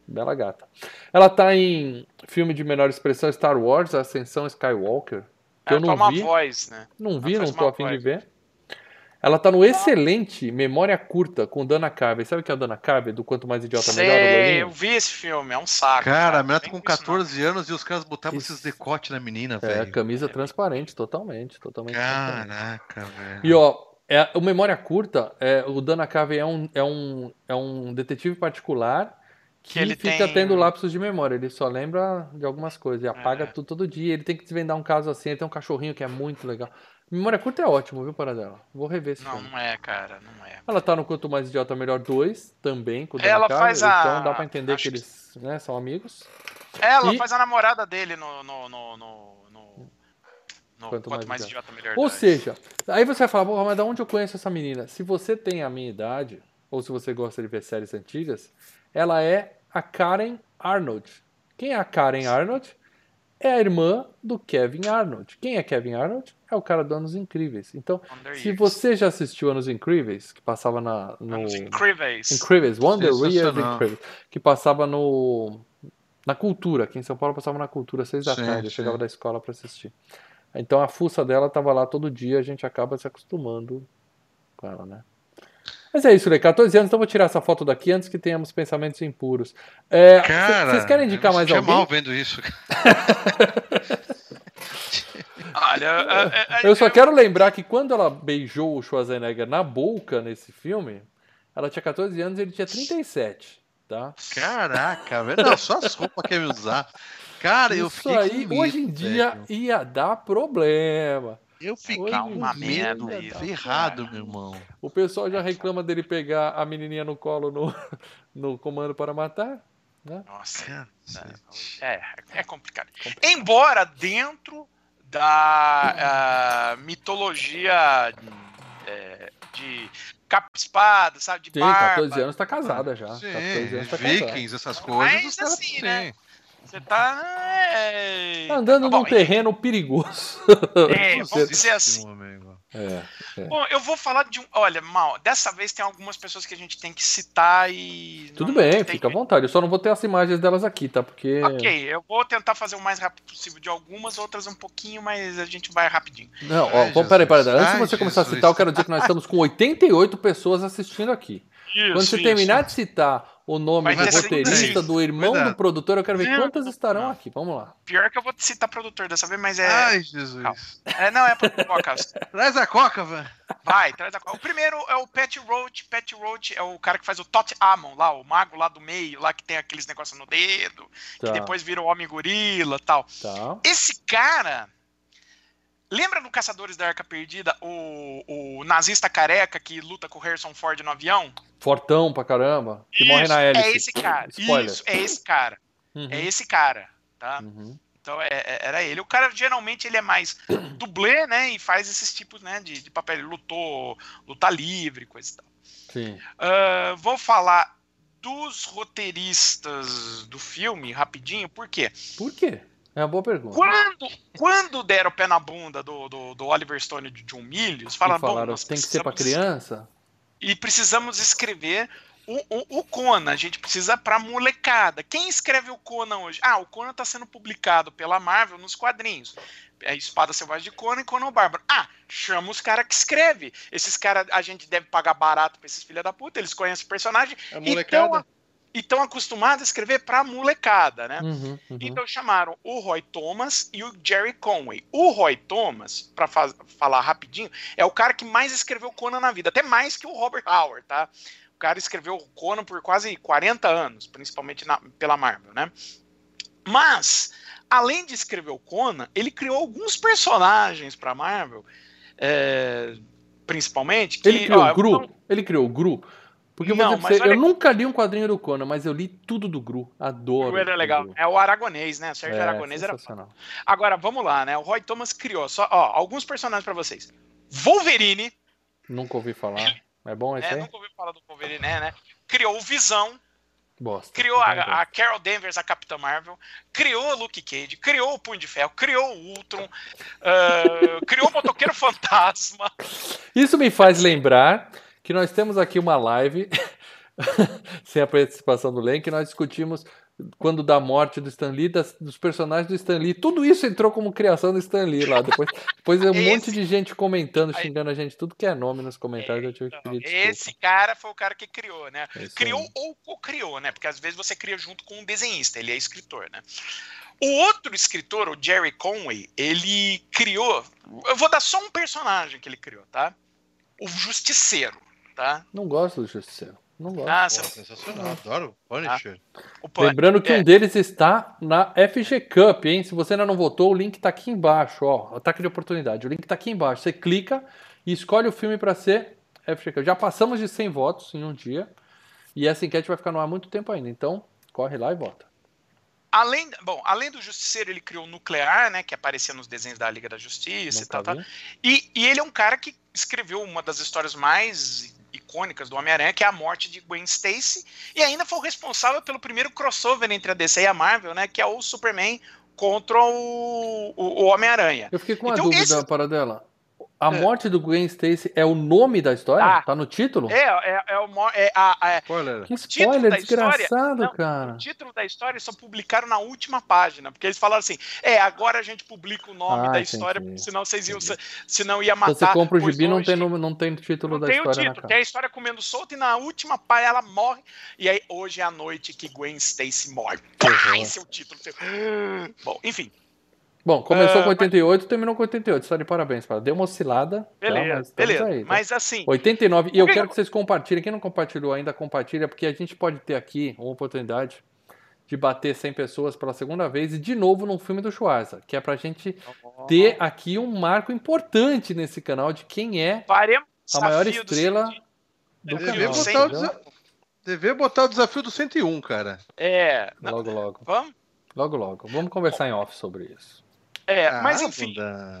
bela gata. Ela tá em filme de menor expressão Star Wars, Ascensão Skywalker, que Ela eu não toma vi. voz, né? Não vi, não tô afim de voz. ver. Ela tá no excelente Memória Curta com Dana Carvey. Sabe o que é a Dana Carvey? Do Quanto Mais Idiota Melhor, o Sei, eu vi esse filme, é um saco. Cara, a menina tá com isso, não. 14 anos e os caras botavam Isso. esses decotes na menina, É, velho. camisa transparente, totalmente, totalmente. transparente. Caraca, velho. E ó, é, o Memória Curta, é, o Dana Carvey é um, é, um, é um detetive particular que, Que ele fica tem- tendo lapsos de memória. Ele só lembra de algumas coisas e apaga É. tudo todo dia. Ele tem que desvendar um caso assim. Ele tem um cachorrinho que é muito legal. Memória Curta é ótimo, viu, Paradela? Vou rever esse Não, filme. não é, cara, não é. Ela tá no Quanto Mais Idiota Melhor 2, também, com o Ela faz a- Então dá pra entender acho que que- eles né, são amigos. Ela E- faz a namorada dele no. no, no, no, no- no Quanto Quanto, Mais mais idiota, melhor. Ou seja, aí você vai falar, porra, mas da onde eu conheço essa menina? Se você tem a minha idade, ou se você gosta de ver séries antigas, ela é a Karen Arnold. Quem é a Karen Arnold? É a irmã do Kevin Arnold. Quem é Kevin Arnold? É o cara do Anos Incríveis. Então, Wonder se Years. você já assistiu Anos Incríveis, que passava na, no... Anos incríveis. Incríveis, Wonder Years. Incríveis, que passava no na Cultura, aqui em São Paulo passava na Cultura às seis da Sim, tarde, eu chegava da escola para assistir. Então a fuça dela tava lá todo dia, a gente acaba se acostumando com ela, né? Mas é isso, Lê, 14 anos, então vou tirar essa foto daqui antes que tenhamos pensamentos impuros. É, Cara, vocês querem indicar eu mais alguém? mal vendo isso. Olha, é- é- Eu só eu- quero lembrar que quando ela beijou o Schwarzenegger na boca nesse filme, ela tinha 14 anos e ele tinha 37, tá? Caraca, velho. Não, só as roupas que ia me usar. Cara, eu Isso fiquei aí, com medo, hoje em dia, velho. ia dar problema. Eu fiquei com medo, merda ferrado, meu irmão. O pessoal já reclama dele pegar a menininha no colo no, no Comando para Matar. Nossa, Cacete. é, é complicado. Embora dentro da mitologia é, de capa-espada, sabe? De Tem, barba. 14 anos tá casada já. 14 Sim, anos tá casada. vikings, essas coisas. Mas assim, sim. né? Você tá. É... Tá andando Bom, num terreno perigoso. É, vamos dizer assim. Amigo. É. Bom, eu vou falar de um. Olha, mal, dessa vez tem algumas pessoas que a gente tem que citar e. Tudo não- bem, não tem fica à vontade. Eu só não vou ter as imagens delas aqui, tá? Porque. Ok, eu vou tentar fazer o mais rápido possível de algumas, outras um pouquinho, mas a gente vai rapidinho. Não, ó, Ai, vamos, peraí, peraí. Antes de você começar a citar, eu quero dizer que nós estamos com 88 pessoas assistindo aqui. Isso, Quando você terminar de citar o nome do roteirista, do irmão Cuidado. do produtor, eu quero ver quantas estarão aqui. Vamos lá. Pior que eu vou citar produtor dessa vez, mas é. Ai, Jesus. calma. é não, é pra Coca. Traz a coca, velho. Vai, traz a O primeiro é o Pat Roach. Pat Roach é o cara que faz o Tot Amon lá, o mago lá do meio, lá que tem aqueles negócios no dedo, Tá, que depois vira o Homem Gorila tal. tá. Esse cara. Lembra no Caçadores da Arca Perdida, o, o nazista careca que luta com o Harrison Ford no avião? Fortão pra caramba. Que morre na hélice. É esse cara. Spoiler. Isso, é esse cara. Uhum, É esse cara, tá? uhum. Então é- é- era ele. O cara geralmente ele é mais dublê, né? E faz esses tipos né, de, de papel. Ele lutou, luta livre, coisa e tal. Sim. Ah, vou falar dos roteiristas do filme rapidinho, por quê? Por quê? É uma boa pergunta. Quando, quando deram o pé na bunda do, do, do Oliver Stone e de John Milius, falaram, falaram, bom, tem que ser pra precisamos- criança? E precisamos escrever o, o, o Conan. A gente precisa pra molecada. Quem escreve o Conan hoje? Ah, o Conan tá sendo publicado pela Marvel nos quadrinhos. É Espada Selvagem de Conan e Conan o Bárbaro. Ah, chama os caras que escreve. Esses caras a gente deve pagar barato pra esses filha da puta. Eles conhecem o personagem A e molecada. estão e tão acostumados a escrever pra molecada, né? Uhum, uhum. Então chamaram o Roy Thomas e o Jerry Conway. O Roy Thomas, pra faz- falar rapidinho, é o cara que mais escreveu Conan na vida, até mais que o Robert Howard, tá? O cara escreveu Conan por quase 40 anos, principalmente na- pela Marvel, né? Mas, além de escrever o Conan, ele criou alguns personagens pra Marvel, é, principalmente. Que, Ele criou ó, o Gru? Ele criou o Gru? Porque eu, Não, você, olha- eu nunca li um quadrinho do Conan, mas eu li tudo do Gru. Adoro. O era o legal. Gru. É o Aragonês, né? O Sérgio É, Aragonês era. Agora, vamos lá, né? O Roy Thomas criou só, ó, alguns personagens pra vocês. Wolverine, Nunca ouvi falar. É bom esse é, aí? nunca ouviu falar do Wolverine, né? né? Criou o Visão, Bosta. criou a, a Carol Danvers, a Capitã Marvel, criou o Luke Cage, criou o Punho de Ferro, criou o Ultron, ah, criou o Motoqueiro Fantasma. Isso me faz lembrar que nós temos aqui uma live, sem a participação do Len, que nós discutimos quando da morte do Stan Lee, das- dos personagens do Stan Lee. Tudo isso entrou como criação do Stan Lee lá. Depois, depois é um Esse- monte de gente comentando, xingando a gente, tudo que é nome nos comentários, eu tive que pedir desculpa. Esse cara foi o cara que criou, né? É isso Criou ou co-criou, né? Porque às vezes você cria junto com um desenhista, ele é escritor, né? O outro escritor, o Jerry Conway, ele criou. Eu vou dar só um personagem que ele criou, tá? O Justiceiro, tá? Não gosto do Justiceiro. Não gosto. Ah, Pô, sensacional, adoro. Punisher. o Pan- Lembrando que é. um deles está na FG Cup, hein? Se você ainda não votou, o link tá aqui embaixo, ó. Ataque de oportunidade. O link tá aqui embaixo. Você clica e escolhe o filme para ser FG Cup. Já passamos de 100 votos em um dia. E essa enquete vai ficar no ar muito tempo ainda. Então, corre lá e vota. Além, bom, além do Justiceiro, ele criou o Nuclear, né? Que aparecia nos desenhos da Liga da Justiça e tal. E, e ele é um cara que escreveu uma das histórias mais icônicas do Homem-Aranha, que é a morte de Gwen Stacy, e ainda foi o responsável pelo primeiro crossover entre a DC e a Marvel, né, que é o Superman contra o, o, o Homem-Aranha. Eu fiquei com uma Então, dúvida esse- para dela. A É. morte do Gwen Stacy é o nome da história? Ah. Tá no título? É, é, é, o, é a, a- Spoiler. Que título spoiler da história- desgraçado, Não, cara. o título da história só publicaram na última página, porque eles falaram assim, é, agora a gente publica o nome Ah, da entendi, história, porque senão vocês iam, entendi. senão ia matar. Se você compra o gibi, não tem, nome- não tem título Não da tem o história na título, capa. tem a história comendo solto e na última página ela morre. E aí, hoje é a noite que Gwen Stacy morre. Pá, horror. esse é o título. Bom, enfim, Bom, começou Ah, com 88, terminou com 88. Está de parabéns, para. Deu uma oscilada. tá? beleza, Mas estamos beleza. aí, tá? Mas assim, 89. E eu quero que- vocês compartilhem. Quem não compartilhou ainda, compartilha, porque a gente pode ter aqui uma oportunidade de bater 100 pessoas pela segunda vez e de novo num filme do Schwarza, que é pra gente ter aqui um marco importante nesse canal de quem é faremos a maior do estrela do Devia canal. botar, desa... Botar o desafio do 101, cara. É, não, Logo, logo. vamos? Logo, logo. Vamos conversar em off sobre isso. É, Ah, mas enfim.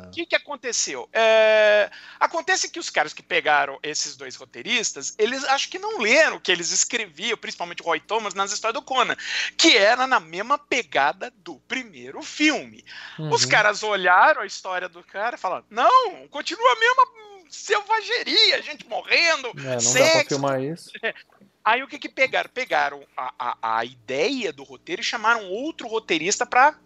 O que, que aconteceu? É, Acontece que os caras que pegaram esses dois roteiristas, eles acho que não leram o que eles escreviam, principalmente o Roy Thomas, nas histórias do Conan, que era na mesma pegada do primeiro filme. Os Uhum. caras olharam a história do cara e falaram: não, continua a mesma selvageria, gente morrendo, É, não dá pra sexo. filmar isso. Aí o que que pegaram? Pegaram a, a, a ideia do roteiro e chamaram outro roteirista pra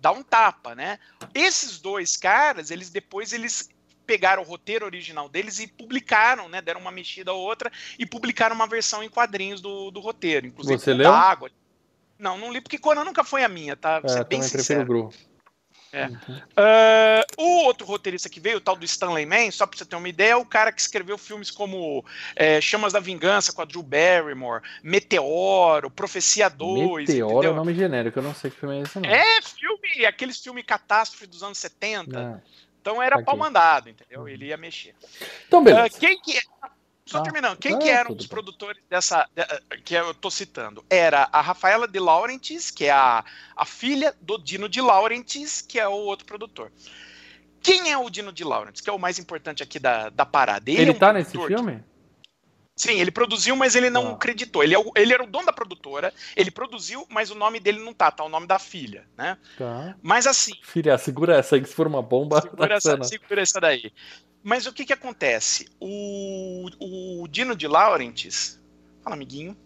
dar um tapa, né? Esses dois caras, eles depois eles pegaram o roteiro original deles e publicaram, né? Deram uma mexida ou outra e publicaram uma versão em quadrinhos do, do roteiro, inclusive Você leu? água. Não, não li porque Conan nunca foi a minha, tá? Vou É, ser bem também prefiro sincero. o. É. Ah, o outro roteirista que veio, o tal do Stanley Man, só pra você ter uma ideia, é o cara que escreveu filmes como é, Chamas da Vingança com a Drew Barrymore, Meteoro, Profecia 2. Meteoro é entendeu? o nome genérico, eu não sei que filme é esse, não. É filme, aqueles filmes catástrofe dos anos 70. É. Então era Aqui. pau mandado, entendeu? Ele ia mexer. Então, Ah, beleza. quem que só Ah, terminando, quem ah, que eram os produtores dessa de- que eu tô citando? Era a Rafaela de Laurentiis, que é a, a filha do Dino de Laurentiis, que é o outro produtor. Quem é o Dino de Laurentiis, que é o mais importante aqui da, da parada? Ele, é um tá nesse filme? Sim, ele produziu, mas ele não Ah. acreditou. Ele, é o- ele era o dono da produtora, ele produziu, mas o nome dele não tá, tá o nome da filha, né? Tá. Mas assim, Filha, segura essa aí que se for uma bomba. segura tá essa, segura essa daí. Mas o que que acontece? O, o Dino de Laurentiis, fala amiguinho,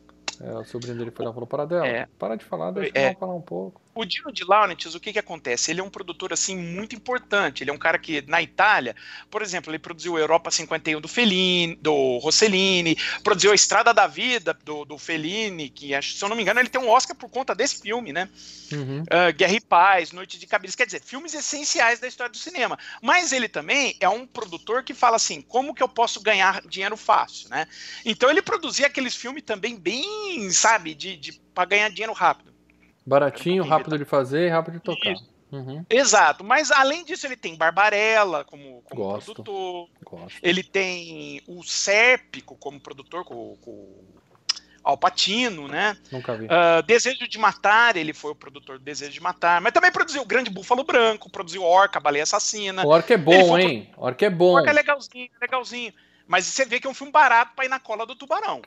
É, o sobrinho dele foi lá e falou: para dela. É. Para de falar, deixa É. eu falar um pouco. O Dino de Laurentiis, o que que acontece? Ele é um produtor, assim, muito importante. Ele é um cara que, na Itália, por exemplo, ele produziu Europa 51 do Fellini, do Rossellini, produziu A Estrada da Vida do, do Fellini, que, se eu não me engano, ele tem um Oscar por conta desse filme, né? Uhum. Ah, Guerra e Paz, Noite de Cabeça, quer dizer, filmes essenciais da história do cinema. Mas ele também é um produtor que fala assim, como que eu posso ganhar dinheiro fácil, né? Então ele produzia aqueles filmes também bem, sabe, de, de para ganhar dinheiro rápido. Baratinho, rápido de fazer e rápido de tocar. Uhum. Exato, mas além disso ele tem Barbarella como, como Gosto. produtor, Gosto. ele tem o Sérpico como produtor com, com Alpatino, né? Nunca vi. Ah, Desejo de Matar, ele foi o produtor do Desejo de Matar, mas também produziu o Grande Búfalo Branco, produziu Orca, Baleia Assassina. O Orca é Ele bom, hein? Orca é bom. Orca é legalzinho, legalzinho. Mas você vê que é um filme barato pra ir na cola do tubarão.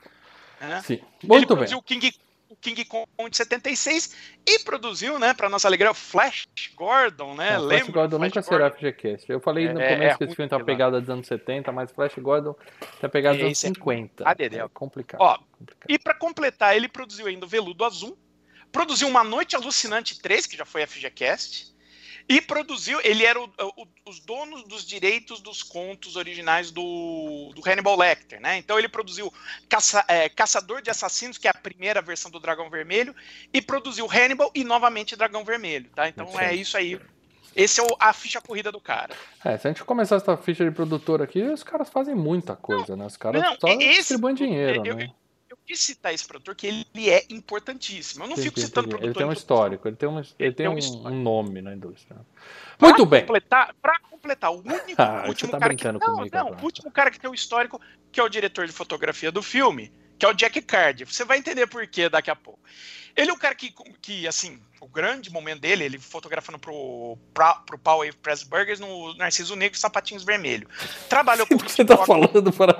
né? Sim. ele Muito bem. produziu o King, o King Kong de 76 e produziu, né, pra nossa alegria, o Flash Gordon, né? Não, Flash? Gordon do Flash nunca será Gordon? FGCast. Eu falei no É, começo é que esse filme tem uma sei lá. pegada dos anos 70, mas Flash Gordon tem a pegada dos anos Esse é 50. Ah, Dedéu. É complicado. Ó, complicado. E pra completar, ele produziu ainda o Veludo Azul, produziu Uma Noite Alucinante 3, que já foi FGCast, e produziu, ele era o- o- os donos dos direitos dos contos originais do, do Hannibal Lecter, né? Então ele produziu Caça- é, Caçador de Assassinos, que é a primeira versão do Dragão Vermelho, e produziu Hannibal e novamente Dragão Vermelho, tá? Então é certo. isso aí. Esse é o- a ficha corrida do cara. É, se a gente começar essa ficha de produtor aqui, os caras fazem muita coisa, né? Os caras não, só esse- distribuem dinheiro, eu- né? Eu quis citar esse produtor, que ele é importantíssimo. Eu não fico citando produtor. Ele tem um histórico, ele tem, um, ele Ele tem um um, um nome na indústria. Pra Muito bem. Completar, pra completar, o único Ah, você último tá cara que. brincando Não, não, agora. o último cara que tem o histórico, que é o diretor de fotografia do filme, que é o Jack Cardiff. Você vai entender por quê daqui a pouco. Ele é um cara que, que assim, o grande momento dele, ele fotografando pro, pra, pro Power Press Burgers no Narciso Negro e Sapatinhos Vermelho. Trabalhou com O que você tá falando para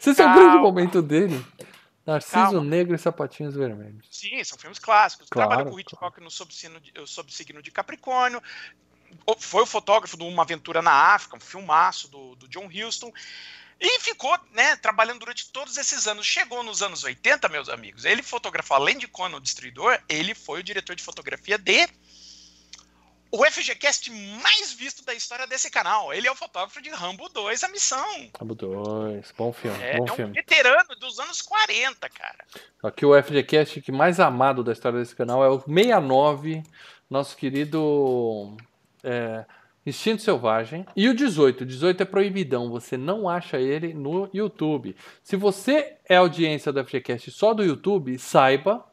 esse é o Calma. grande momento dele. Narciso Calma. Negro e Sapatinhos Vermelhos. Sim, são filmes clássicos. Claro, Trabalhou com o Hitchcock no Subsigno de, o Subsigno de Capricórnio. Foi o fotógrafo de Uma Aventura na África, um filmaço do, do John Huston. E ficou, né, trabalhando durante todos esses anos. Chegou nos anos 80, meus amigos. Ele fotografou, além de Conan o Destruidor, ele foi o diretor de fotografia de o FGCast mais visto da história desse canal. Ele é o fotógrafo de Rambo 2, A Missão. Cabo 2. Bom filme, É, bom é um filme. veterano dos anos 40, cara. Aqui o FGCast que mais amado da história desse canal é o 69, nosso querido é, Instinto Selvagem. E o 18. O 18 é proibidão, você não acha ele no YouTube. Se você é audiência do FGCast só do YouTube, saiba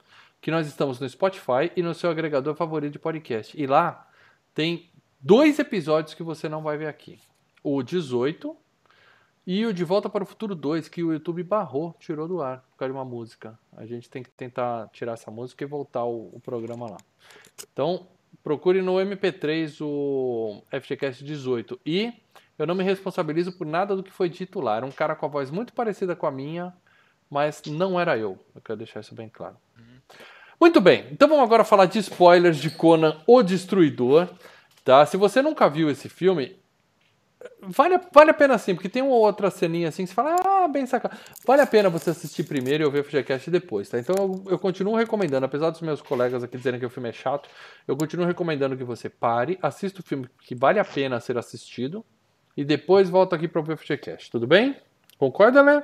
que nós estamos no Spotify e no seu agregador favorito de podcast. E lá tem dois episódios que você não vai ver aqui. O 18 e o De Volta para o Futuro 2, que o YouTube barrou, tirou do ar por causa de uma música. A gente tem que tentar tirar essa música e voltar o, o programa lá. Então, procure no MP3 o FGCast 18. E eu não me responsabilizo por nada do que foi dito lá. Era um cara com a voz muito parecida com a minha, mas não era eu. Eu quero deixar isso bem claro. Muito bem, então vamos agora falar de spoilers de Conan o Destruidor. Tá? Se você nunca viu esse filme, vale, a- vale a pena sim, porque tem uma outra ceninha assim que você fala, ah, bem sacado. Vale a pena você assistir primeiro e ouvir o FGCast depois, tá? Então eu, eu continuo recomendando, apesar dos meus colegas aqui dizerem que o filme é chato, eu continuo recomendando que você pare, assista o filme que vale a pena ser assistido e depois volta aqui para o FGCast, tudo bem? Concorda, né?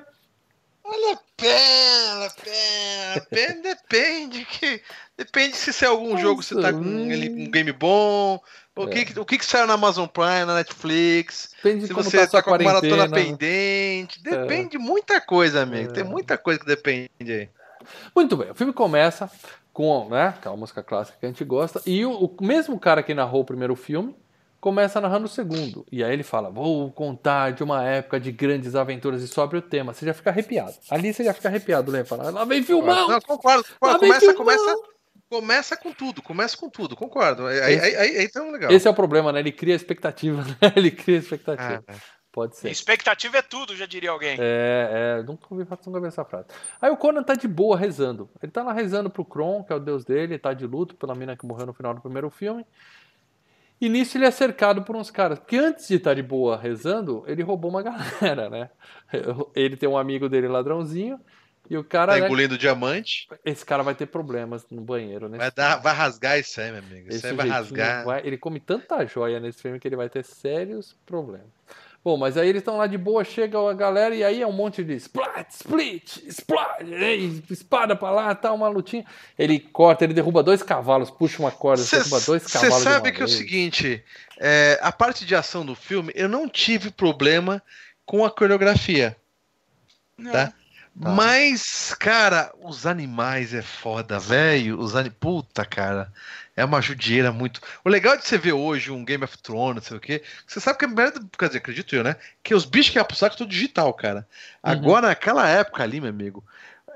Vale a pena, pena, pena depende que depende se é algum jogo você tá com ele, um game bom, o que que- o que que saiu na Amazon Prime, na Netflix, Depende de se você tá tá, com a maratona quarentena. pendente, depende de muita coisa, amigo. Tem muita coisa que depende aí. Muito bem, o filme começa com né, aquela música clássica que a gente gosta, e o, o mesmo cara que narrou o primeiro filme começa narrando o segundo. E aí ele fala: Vou contar de uma época de grandes aventuras e sobre o tema. Você já fica arrepiado. Ali você já fica arrepiado, né? Fala, lá vem filmão! Não, concordo, Começa, filmão! começa, começa com tudo, começa com tudo, concordo. Aí, aí, Esse- aí, aí tá legal. Esse é o problema, né? Ele cria expectativa, né? Ele cria expectativa. Ah, Pode ser. Expectativa é tudo, já diria alguém. É, é, nunca ouvi, nunca ouvi essa frase. Aí o Conan tá de boa rezando. Ele tá lá rezando pro Kron, que é o deus dele, tá de luto pela mina que morreu no final do primeiro filme. E nisso ele é cercado por uns caras. Porque antes de estar de boa rezando, ele roubou uma galera, né? Ele tem um amigo dele ladrãozinho. E o cara. Tá né, engolindo diamante. esse cara vai ter problemas no banheiro, né? Vai, dar, vai rasgar isso aí, meu amigo. Isso aí vai rasgar. vai- ele come tanta joia nesse filme que ele vai ter sérios problemas. Bom, mas aí eles estão lá de boa, chega a galera e aí é um monte de splat, split, splat, e espada pra lá, tá uma lutinha. Ele corta, ele derruba dois cavalos, puxa uma corda, derruba dois Você cavalos. de sabe uma que é o vez. seguinte, é, a parte de ação do filme, eu não tive problema com a coreografia, Não. tá? Mas, cara, os animais é foda, velho. Os ani... Puta, cara. É uma judiaira muito. O legal de você ver hoje um Game of Thrones, não sei o quê, você sabe que a merda. Quer dizer, acredito eu, né? Que os bichos que iam pro saco é tudo digital, cara. Uhum. Agora, naquela época ali, meu amigo,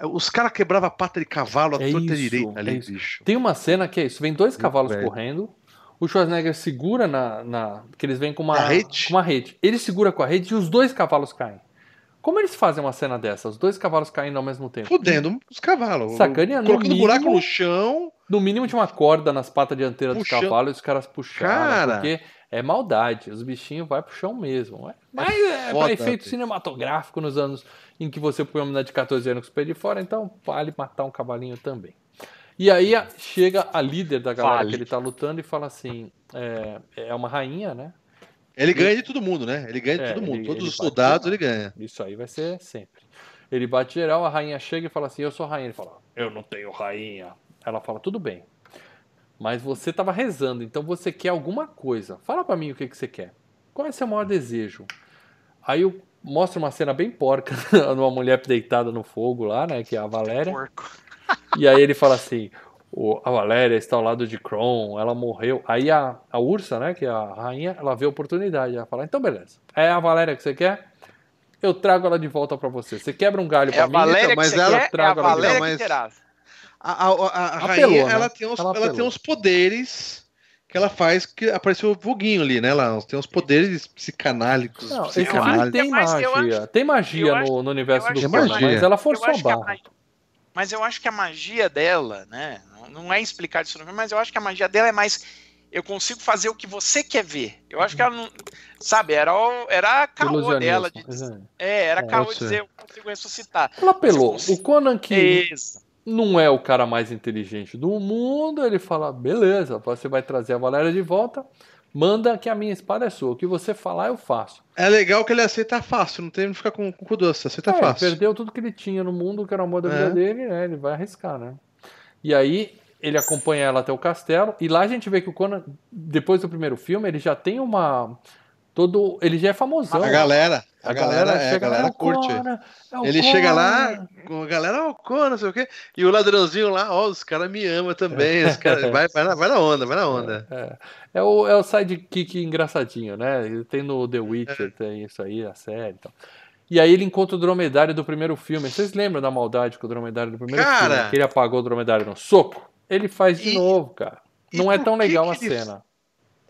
os caras quebravam a pata de cavalo à É torta direita é ali, isso. bicho. Tem uma cena que é isso: vem dois cavalos velho. correndo. O Schwarzenegger segura na, na. que eles vêm com uma, com uma rede. Ele segura com a rede e os dois cavalos caem. Como eles fazem uma cena dessa? Os dois cavalos caindo ao mesmo tempo? Fudendo os cavalos. Sacaneando, Colocando no buraco mínimo. no chão. No mínimo tinha uma corda nas patas dianteiras dos Puxando. cavalos e os caras puxaram. Cara. Porque é maldade. Os bichinhos vão pro chão mesmo. É- Mas é foda, pra efeito cinematográfico nos anos em que você põe uma menina de 14 anos com os pés de fora, então vale matar um cavalinho também. E aí a- chega a líder da galera Vale. que ele tá lutando e fala assim: é, é uma rainha, né? Ele ganha de todo mundo, né? Ele ganha de É, todo mundo. ele- Todos ele os soldados ele ganha. Isso aí vai ser sempre. Ele bate geral, a rainha chega e fala assim: Eu sou rainha. Ele fala: Eu não tenho rainha. Ela fala: Tudo bem. Mas você tava rezando, então você quer alguma coisa. Fala pra mim o que, que você quer. Qual é seu maior desejo? Aí eu mostra uma cena bem porca, numa mulher deitada no fogo lá, né? Que é a Valéria. Porco. E aí ele fala assim: "O- a Valéria está ao lado de Kron, ela morreu. Aí a, a Ursa, né, que é a rainha, ela vê a oportunidade. Ela fala: então beleza. É a Valéria que você quer? Eu trago ela de volta pra você. Você quebra um galho É pra a mim? Valéria que mas ela quer, é a traga ela de Valéria volta, que mas- terá. A, a, a, a Apelou, rainha, né? ela, tem uns, Ela ela, tem uns poderes que ela faz que apareceu o vulguinho ali, né? Ela tem uns poderes psicanálicos. Não, psicanálicos. tem magia. tem magia no, acho- no universo do magia. mas ela forçou a que a barra. Mas eu acho que a magia dela, né? Não- é explicado isso no filme, mas eu acho que a magia dela é mais. Eu consigo fazer o que você quer ver. Eu acho que ela não. Sabe, era, o- era a caô dela. De, é, era É, caô de dizer, eu consigo ressuscitar. Ela apelou. O Conan que Isso. não é o cara mais inteligente do mundo, ele fala: beleza, você vai trazer a Valéria de volta, manda que a minha espada é sua. O que você falar, eu faço. É legal que ele aceita fácil, não tem que ficar com, com cu doce, aceita É, ele fácil. perdeu tudo que ele tinha no mundo, que era o amor da vida É. dele, né? Ele vai arriscar, né? E aí ele acompanha ela até o castelo, e lá a gente vê que o Conan, depois do primeiro filme, ele já tem uma. Todo. Ele já é famosão. A galera, a, galera, é, a chega lá, galera "É o curte. É o Ele chega lá Conan." com a galera, ó, Conan, não sei o quê, e o ladrãozinho lá, ó, os caras me amam também, os caras, vai, vai, na, vai na onda, vai na onda. É o, é o sidekick engraçadinho, né? Ele tem no The Witcher, É. tem isso aí, a série e tal. E aí ele encontra o dromedário do primeiro filme. Vocês lembram da maldade com o dromedário do primeiro Cara! filme? Que ele apagou o dromedário no soco? Ele faz de E- novo, cara. Não é tão que legal a que ele- cena.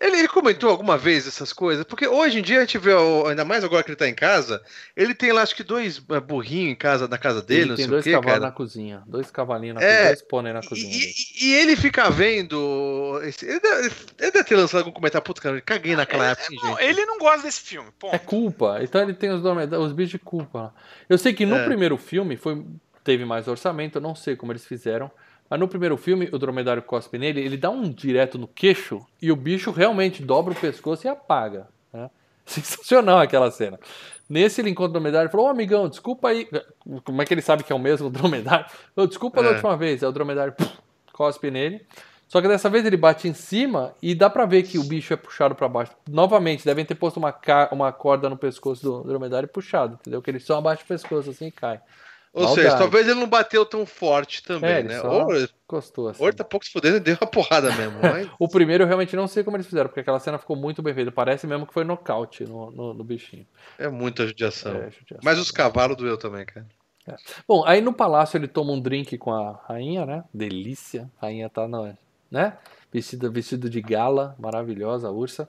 Ele, ele comentou alguma vez essas coisas? Porque hoje em dia a gente vê, ainda mais agora que ele tá em casa, ele tem lá acho que dois eh, burrinhos em casa, na casa dele, Ele não tem sei dois o quê, cavalos cara. na cozinha. Dois cavalinhos na É, cozinha, dois pônei na E, cozinha. e- e ele fica vendo. esse- ele, deve, ele deve ter lançado algum comentário, puta, cara, eu caguei naquela época, Não, gente. ele não gosta desse filme. Ponto. É culpa. Então ele tem os, os bichos de culpa. lá. Eu sei que no É. primeiro filme foi, teve mais orçamento, eu não sei como eles fizeram. Mas no primeiro filme, o dromedário cospe nele, ele dá um direto no queixo e o bicho realmente dobra o pescoço e apaga. né? Sensacional aquela cena. Nesse ele encontra o dromedário e falou: Ô amigão, desculpa aí. Como é que ele sabe que é o mesmo dromedário? Ô, desculpa da É. última vez. É o dromedário puf, cospe nele. Só que dessa vez ele bate em cima e dá pra ver que o bicho é puxado pra baixo. Novamente, devem ter posto uma, uma corda no pescoço do dromedário e puxado, entendeu? Que ele só abaixa o pescoço assim e cai. Ou maldade. seja, talvez ele não bateu tão forte também, É, né? Ou, Gostou assim. ou ele tá pouco se fudendo e deu uma porrada mesmo. Mas... O primeiro eu realmente não sei como eles fizeram, porque aquela cena ficou muito bem feita. Parece mesmo que foi nocaute no, no, no bichinho. É muita judiação. É, judiação. Mas os cavalos doeu também, cara. Bom, aí no palácio ele toma um drink com a rainha, né? Delícia. A rainha tá, no, né? Vestida, vestido de gala, maravilhosa, a ursa.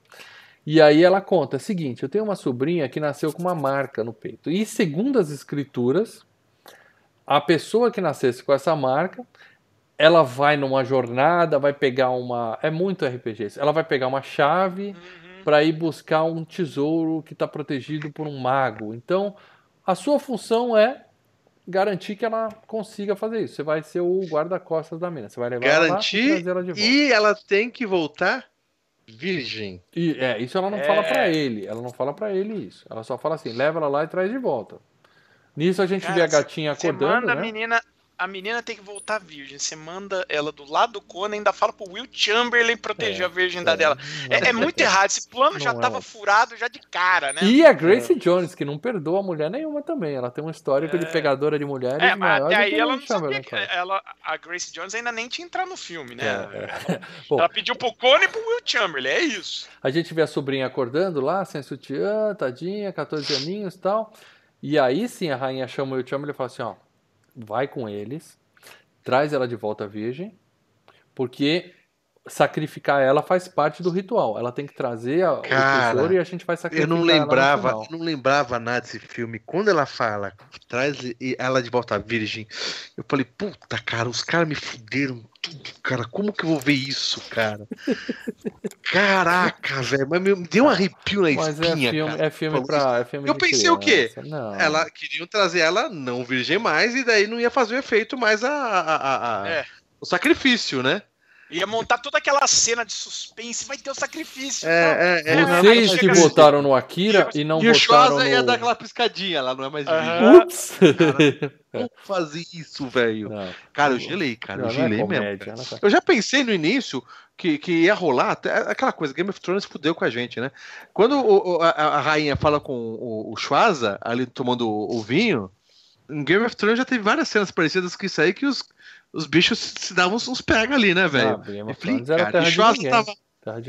E aí ela conta: é o seguinte, eu tenho uma sobrinha que nasceu com uma marca no peito. E segundo as escrituras, a pessoa que nascesse com essa marca, ela vai numa jornada, vai pegar uma. É muito RPG. Ela vai pegar uma chave Uhum. para ir buscar um tesouro que está protegido por um mago. Então, a sua função é garantir que ela consiga fazer isso. Você vai ser o guarda-costas da mina. Você vai levar ela lá e Garantir trazer ela de volta. E ela tem que voltar virgem. E, é, isso ela não É. fala pra ele. Ela não fala pra ele isso. Ela só fala assim: leva ela lá e traz de volta. Nisso a gente Cara, vê a gatinha Você acordando, manda a né? menina. A menina tem que voltar virgem. Você manda ela do lado do Conan e ainda fala pro Will Chamberlain proteger É, a virgindade é, dela. É, é muito errado. Esse plano já Não é tava um- furado já de cara, né? E a Grace Jones, que não perdoa mulher nenhuma também. Ela tem um histórico de É. pegadora de mulheres É, mas maior até aí que ela não sabia que ela, a Grace Jones ainda nem tinha entrado no filme, né? É, é. Bom, Ela pediu pro Conan e pro Will Chamberlain, é isso. A gente vê a sobrinha acordando lá, sem sutiã, tadinha, 14 aninhos e tal. E aí sim a rainha chama o Chamberlain e fala assim: ó, vai com eles, traz ela de volta virgem, porque sacrificar ela faz parte do ritual. Ela tem que trazer a, Cara, o tesouro e a gente vai Eu sacrificar não ela no lembrava, final. eu não lembrava nada desse filme. Quando ela fala, traz ela de volta virgem, eu falei, puta, cara, os caras me fuderam tudo, cara. Como que eu vou ver isso, cara? Caraca, velho, mas me deu um arrepio na Mas é espinha, filme, cara. é filme pra. É filme Eu pensei o quê? criança. Não. Ela queriam trazer ela não virgem mais e daí não ia fazer o efeito mais a, a- a- a- É. o sacrifício, né? Ia montar toda aquela cena de suspense, vai ter o sacrifício. É, é, é. Vocês que assim. votaram no Akira e não e o votaram Schwarza ia no. dar aquela piscadinha lá, não é mais virgem. Ups! Como fazer isso, velho? Cara, eu gelei, cara, não, eu é gelei mesmo. comédia, não é Eu já pensei no início que, que ia rolar até aquela coisa, Game of Thrones fudeu com a gente, né? Quando o- a, a rainha fala com o, o Schwarza, ali tomando o, o vinho, em Game of Thrones já teve várias cenas parecidas com isso aí que os, os bichos se davam uns pega ali, né, Ah, velho? Falei, era cara, de Schwarza tava.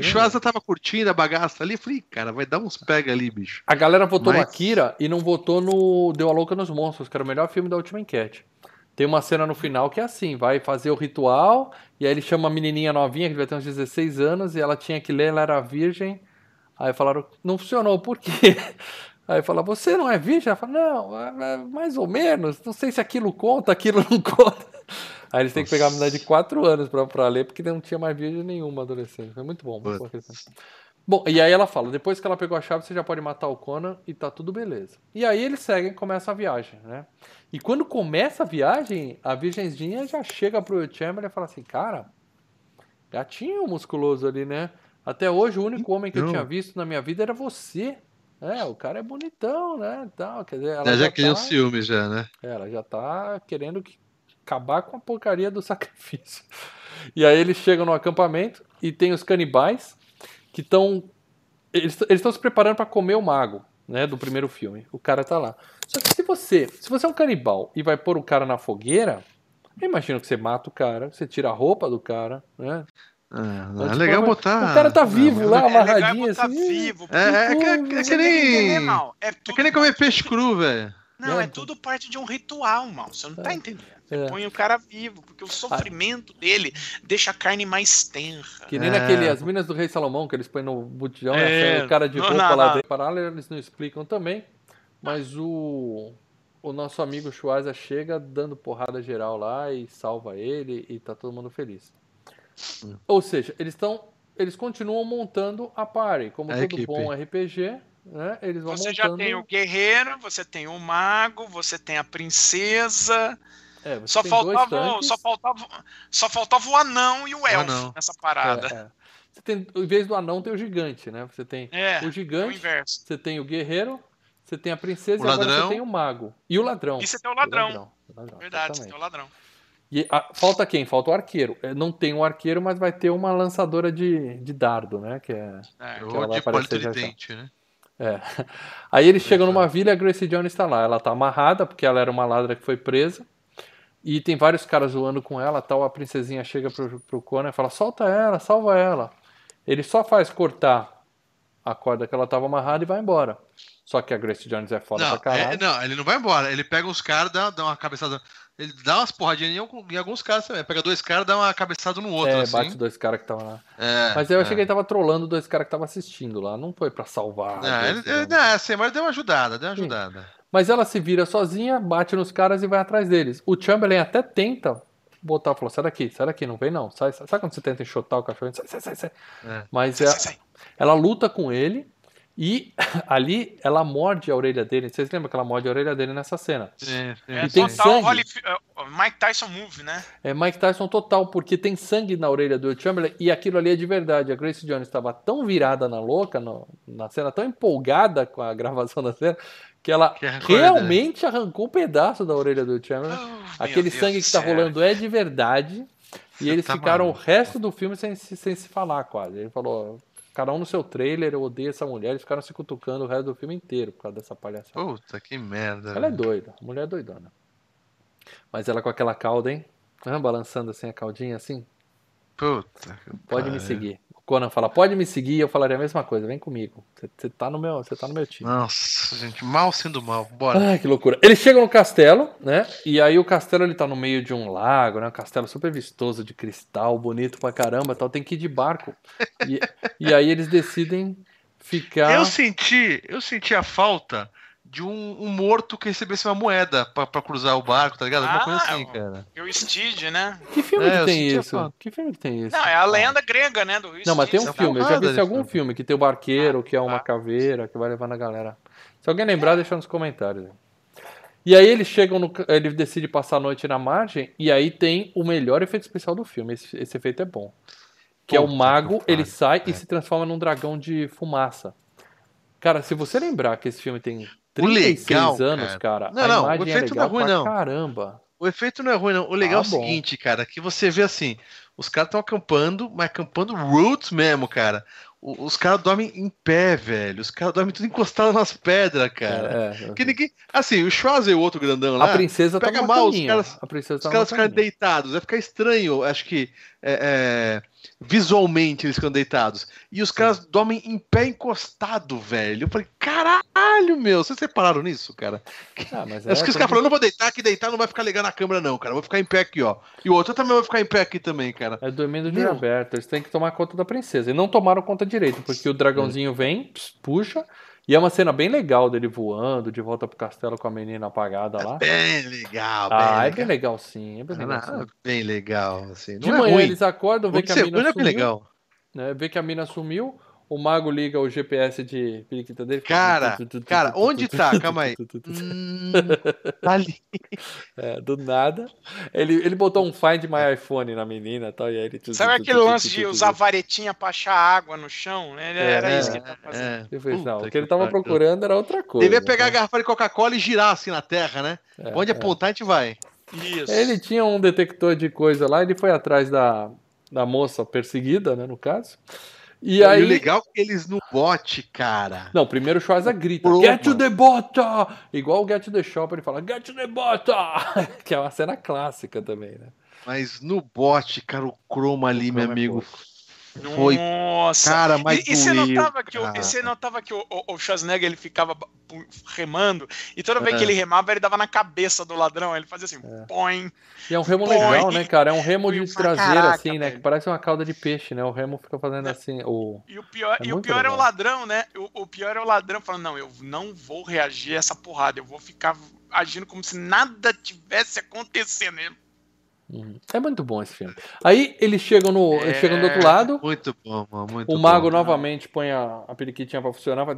Schwarza tava curtindo a bagaça ali, eu falei, cara, vai dar uns pega ali, bicho. A galera votou no Mas- Akira e não votou no Deu a Louca nos Monstros, que era o melhor filme da última enquete. Tem uma cena no final que é assim, vai fazer o ritual, e aí ele chama uma menininha novinha, que devia ter uns 16 anos, e ela tinha que ler, ela era virgem. Aí falaram, não funcionou, por quê? Aí fala, você não é virgem? Ela fala, não, é- é mais ou menos, não sei se aquilo conta, aquilo não conta. Aí eles têm que pegar a menina de 4 anos pra, pra ler, porque não tinha mais virgem nenhuma adolescente. Foi muito bom. muito bom filme. Bom, e aí ela fala, depois que ela pegou a chave, você já pode matar o Conan e tá tudo beleza. E aí eles seguem, começa a viagem, né? E quando começa a viagem, a virgenzinha já chega pro Chamberlain e fala assim, cara, gatinho musculoso ali, né? Até hoje o único homem que eu Então. tinha visto na minha vida era você. É, o cara é bonitão, né? Tal, quer dizer, ela Já, já já queriam tá, ciúmes já, né? é, ela já tá querendo que- acabar com a porcaria do sacrifício. E aí eles chegam no acampamento e tem os canibais que estão. Eles estão se preparando para comer o mago, né? Do primeiro filme. O cara tá lá. Só que se você. Se você é um canibal e vai pôr o cara na fogueira, eu imagino que você mata o cara, você tira a roupa do cara, né? Ah, Mas, é tipo, legal botar. O cara tá vivo mas- lá, É é amarradinho assim. vivo. É, é, que- é, Você que nem. É, É que nem comer peixe cru, velho. Não, É. é tudo parte de um ritual, mal. Você não tá É. entendendo. Você É. põe o cara vivo, porque o sofrimento dele deixa a carne mais tenra. Que nem É. naquele As Minas do Rei Salomão, que eles põem no botijão e É. o cara de Não, roupa não, lá não. dentro. Eles não explicam também. Mas o, o nosso amigo Schwarza chega dando porrada geral lá e salva ele e tá todo mundo feliz. Hum. Ou seja, eles estão. Eles continuam montando a party. Como A todo equipe. bom RPG, né? Eles vão Você montando. já tem o guerreiro, você tem o mago, você tem a princesa. É, você Só faltava, só, faltava, só faltava o anão e o elfo anão. nessa parada. É, é. Você tem, em vez do anão, tem o gigante, né? Você tem É, o o gigante, inverso. você tem o guerreiro, você tem a princesa O e agora ladrão. você tem o mago. E o ladrão. E você tem o ladrão. o ladrão, Verdade, você exatamente. tem o ladrão. E a- falta quem? Falta o arqueiro. É, Não tem um arqueiro, mas vai ter uma lançadora de, de dardo, né? Que é, É. Ou vai de já já. politridente, né? é. Aí eles chegam numa vila e a Grace Jones está lá. Ela tá amarrada, porque ela era uma ladra que foi presa. E tem vários caras zoando com ela tal. A princesinha chega pro, pro Conan e fala: solta ela, salva ela. Ele só faz cortar acorda que ela tava amarrada e vai embora. Só que a Grace Jones é foda Não, pra caralho. é- não, ele não vai embora. Ele pega uns caras, dá, dá uma cabeçada. Ele dá umas porradinhas em, alguns caras também. Pega dois caras, dá uma cabeçada no outro, É, assim. bate dois caras que estavam lá. É, Mas eu é. achei que ele tava trolando dois caras que estavam assistindo lá. Não foi pra salvar. a Não, ele, ele, não, é assim, mas deu uma ajudada, deu uma Sim. ajudada. Mas ela se vira sozinha, bate nos caras e vai atrás deles. O Chamberlain até tenta botar, falou: sai daqui, sai daqui, não vem não. Sai, sai. Sabe quando você tenta enxotar o cachorro? Sai, sai, sai, sai. É. Mas Sai, é- sai, sai. ela luta com ele e ali ela morde a orelha dele. Vocês lembram que ela morde a orelha dele nessa cena? Sim, É E tem total sangue. Holy- é, Mike Tyson move, né? É Mike Tyson total, porque tem sangue na orelha do Chamberlain e aquilo ali é de verdade. A Grace Jones estava tão virada na louca, no- na cena, tão empolgada com a gravação da cena, que ela Que arrancou realmente arrancou um pedaço da orelha do Chamberlain. Oh, Aquele sangue que tá rolando é de verdade. E Você eles tá ficaram maluco. o resto do filme sem, se- sem se falar quase. Ele falou, cada um no seu trailer, eu odeio essa mulher. Eles ficaram se cutucando o resto do filme inteiro por causa dessa palhaçada. Puta, que merda. Ela é doida, a mulher é doidona. Mas ela com aquela cauda, hein? Ah, balançando assim a caudinha assim. Puta. que Pode me seguir. Conan fala, pode me seguir, eu falaria a mesma coisa, vem comigo. Você- Você tá no meu, você tá no meu time. Nossa, gente, mal sendo mal. Bora. Ai, que loucura. Eles chegam no castelo, né? E aí o castelo ele tá no meio de um lago, né? Um castelo super vistoso de cristal, bonito pra caramba, tal. Tem que ir de barco. E, e aí eles decidem ficar. Eu senti, eu senti a falta de um, um morto que recebesse uma moeda pra, pra cruzar o barco, tá ligado? Uma Ah, coisa assim, cara. E o Steed, né? Que filme É, que tem isso? Que filme que tem isso? Não, é a lenda grega, né? Do Não, mas tem um filme. Eu já vi esse de algum filme. filme que tem o barqueiro, que é uma Ah. caveira, que vai levando a galera. Se alguém lembrar, deixa nos comentários. E aí eles chegam no. Ele decide passar a noite na margem, e aí tem o melhor efeito especial do filme. Esse, esse efeito é bom. Que é o Puta mago, ele sai e É. se transforma num dragão de fumaça. Cara, se você lembrar que esse filme tem O 36 legal, anos, cara, Não, a não, o é efeito não é ruim, não. caramba. O efeito não é ruim, não. O legal Ah, é o bom. seguinte, cara, que você vê assim, os caras estão acampando, mas acampando roots mesmo, cara. O- Os caras dormem em pé, velho. Os caras dormem tudo encostado nas pedras, cara. É, é. Que ninguém. Assim, o Schwarzer e o outro grandão A lá. princesa tá pega numa mal, os caras- A princesa Os tá caras numa ficarem deitados, vai ficar estranho, acho que é, é, visualmente eles ficam deitados. E os caras dormem em pé encostado, velho. Eu falei, caralho, meu, vocês separaram nisso, cara? Ah, mas Acho que os caras falaram, não vou deitar, que deitar não vai ficar legal na câmera, não, cara. Eu vou ficar em pé aqui, ó. E o outro também vai ficar em pé aqui também, cara. É dormindo de Meu. aberto. Eles têm que tomar conta da princesa. E não tomaram conta direito, porque o dragãozinho vem, puxa. E é uma cena bem legal dele voando de volta pro castelo com a menina apagada lá. Bem legal, bem Ah, é legal. bem legal sim. É bem legal, Ah, sim. bem legal, assim. De é manhã eles acordam, vê que a mina é sumiu. legal. Vê que a mina sumiu. O mago liga o GPS de periquita dele. Cara, cara, onde tá? Calma aí. Hum, tá ali. É, do nada. Ele, ele botou um Find My iPhone na menina e tal. E aí ele... Sabe aquele lance de usar varetinha pra achar água no chão? Ele- Era É, isso que ele tava fazendo. É, fez, não, o que ele tava procurando era outra coisa. Devia pegar a né? garrafa de Coca-Cola e girar assim na terra, né? É, Onde é. apontar, a gente vai. Isso. Ele tinha um detector de coisa lá, ele foi atrás da, da moça perseguida, né, no caso. E aí. o legal é que eles no bote, cara. Não, primeiro o Schwarza grita: Broma. Get to the bota! Igual o Get to the Shop, ele fala: Get to the bota! que é uma cena clássica também, né? Mas no bote, cara, o chroma ali, meu chroma é amigo. pouco. Foi, Nossa. cara, mas e, e você notava que, o, você notava que o, o, o Schwarzenegger ele ficava remando e toda vez É. que ele remava ele dava na cabeça do ladrão, ele fazia assim, É. põe. E é um remo Põe. legal, né, cara? É um remo de traseira, caraca, assim, né? velho. Que parece uma cauda de peixe, né? O remo fica fazendo assim. O... E o pior, É e o pior é o ladrão, né? O, o pior é o ladrão falando, não, eu não vou reagir a essa porrada, eu vou ficar agindo como se nada tivesse acontecendo. Ele- Uhum. É muito bom esse filme. Aí eles chegam no. É. Eles chegam do outro lado. Muito bom, mano. Muito O bom. mago novamente põe a, a periquitinha pra funcionar, vai-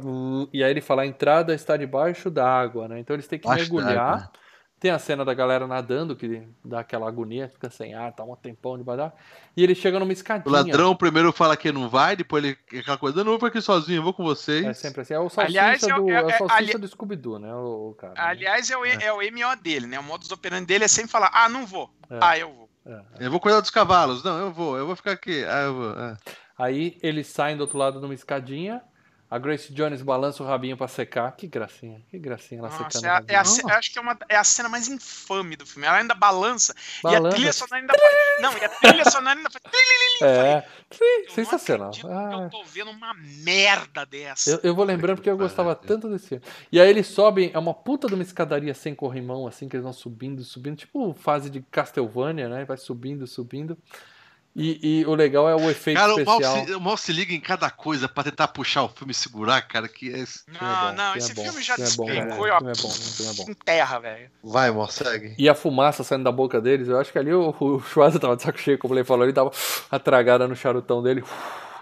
e aí ele fala: a entrada está debaixo da água, né? Então eles têm que Debaixo mergulhar. Tem a cena da galera nadando, que dá aquela agonia, fica sem ar, tá um tempão da água. E ele chega numa O escadinha. ladrão primeiro fala que não vai, depois ele aquela coisa, não, eu vou aqui sozinho, eu vou com vocês. É sempre assim. É o salsicha Aliás, é o- do, é- é o é- salsicha ali- do Scooby-Doo, né? O, o cara. né? Aliás, é o, é. o MO dele, né? O modus operandi dele é sempre falar, ah, não vou. É. Ah, eu vou. É. Eu vou cuidar dos cavalos. Não, eu vou, eu vou ficar aqui. Ah, eu vou. é. Aí eles saem do outro lado de uma escadinha. A Grace Jones balança o rabinho pra secar. Que gracinha, que gracinha ela Nossa, secando é o a- é a eu acho que é, uma, é a cena mais infame do filme. Ela ainda balança, e a Balança. trilha sonora ainda faz. Não, e a trilha sonora ainda faz. É, sim, Eu não sensacional. Ah, eu tô vendo uma merda dessa. eu, eu vou lembrando porque eu Puta gostava que tanto desse filme. E aí eles sobem, é uma puta de uma escadaria sem corrimão, assim, que eles vão subindo, subindo, tipo fase de Castlevania, né? Vai subindo, subindo. E, e o legal é o efeito Cara, o mal, especial. se, o mal se liga em cada coisa pra tentar puxar o filme e segurar, cara, que é... Filme é Não, bom, não, esse é bom, filme já é despencou, galera, ó. é bom, filme é bom. Em terra, velho. Vai, mal, segue. E a fumaça saindo da boca deles, eu acho que ali o, o Schwarzer tava de saco cheio, como ele falou, ele tava atragada no charutão dele,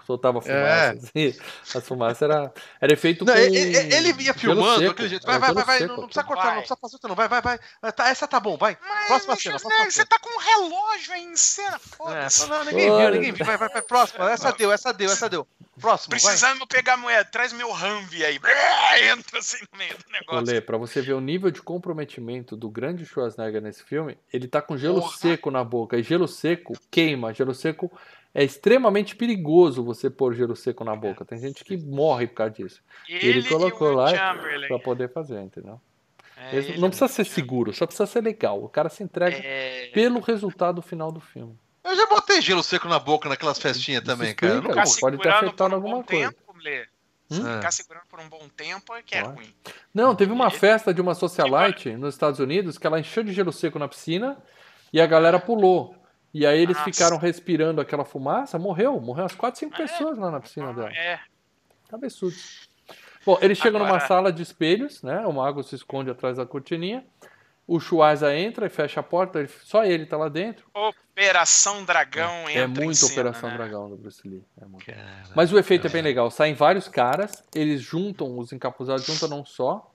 soltava fumaça. É. assim. A fumaça era, era efeito Não, com ele, ele- ia filmando seco, jeito. Vai, vai, vai, vai. Não, não precisa cortar, Vai. não precisa fazer outra, não. Vai, vai, vai. Ah, Tá, essa tá bom, vai. Mas, Próxima cena, próxima Você cena. tá com um relógio aí em cena, É, foda-se. não, ninguém viu, ninguém viu. Vai, vai, vai. Próxima. Essa deu, essa deu, essa deu. Próximo, vai. Precisando pegar a moeda, traz meu Humvee aí. Entra assim no meio do negócio. Olê, pra você ver o nível de comprometimento do grande Schwarzenegger nesse filme, ele tá com gelo Porra. seco na boca. E gelo seco queima. Gelo seco é extremamente perigoso você pôr gelo seco na boca. Tem gente que morre por causa disso. Ele, colocou e o lá. Pra poder fazer, entendeu? É, Ele ele não precisa ser Chamberlain. seguro, só precisa ser legal. O cara se entrega É, pelo resultado final do filme. Eu já botei gelo seco na boca naquelas festinhas também, cara. explica, Não cara. ficar pode ter afetado um alguma coisa. tempo. Hum? Ficar segurando por um bom tempo é que é ruim. Não, teve uma festa de uma socialite nos Estados Unidos que ela encheu de gelo seco na piscina e a galera pulou. E aí eles Nossa. ficaram respirando aquela fumaça, morreu. Morreu umas 4, 5 pessoas lá na piscina dela. É, Cabeçudo. Bom, eles chegam numa Agora- sala de espelhos, né? O mago se esconde atrás da cortininha. O Schwarza entra e fecha a porta, ele- só ele tá lá dentro. Operação Dragão É entra em muito cena, Operação né? Dragão do Bruce Lee. É muito. Mas o efeito é bem legal. Saem vários caras, eles juntam, os encapuzados juntam num só,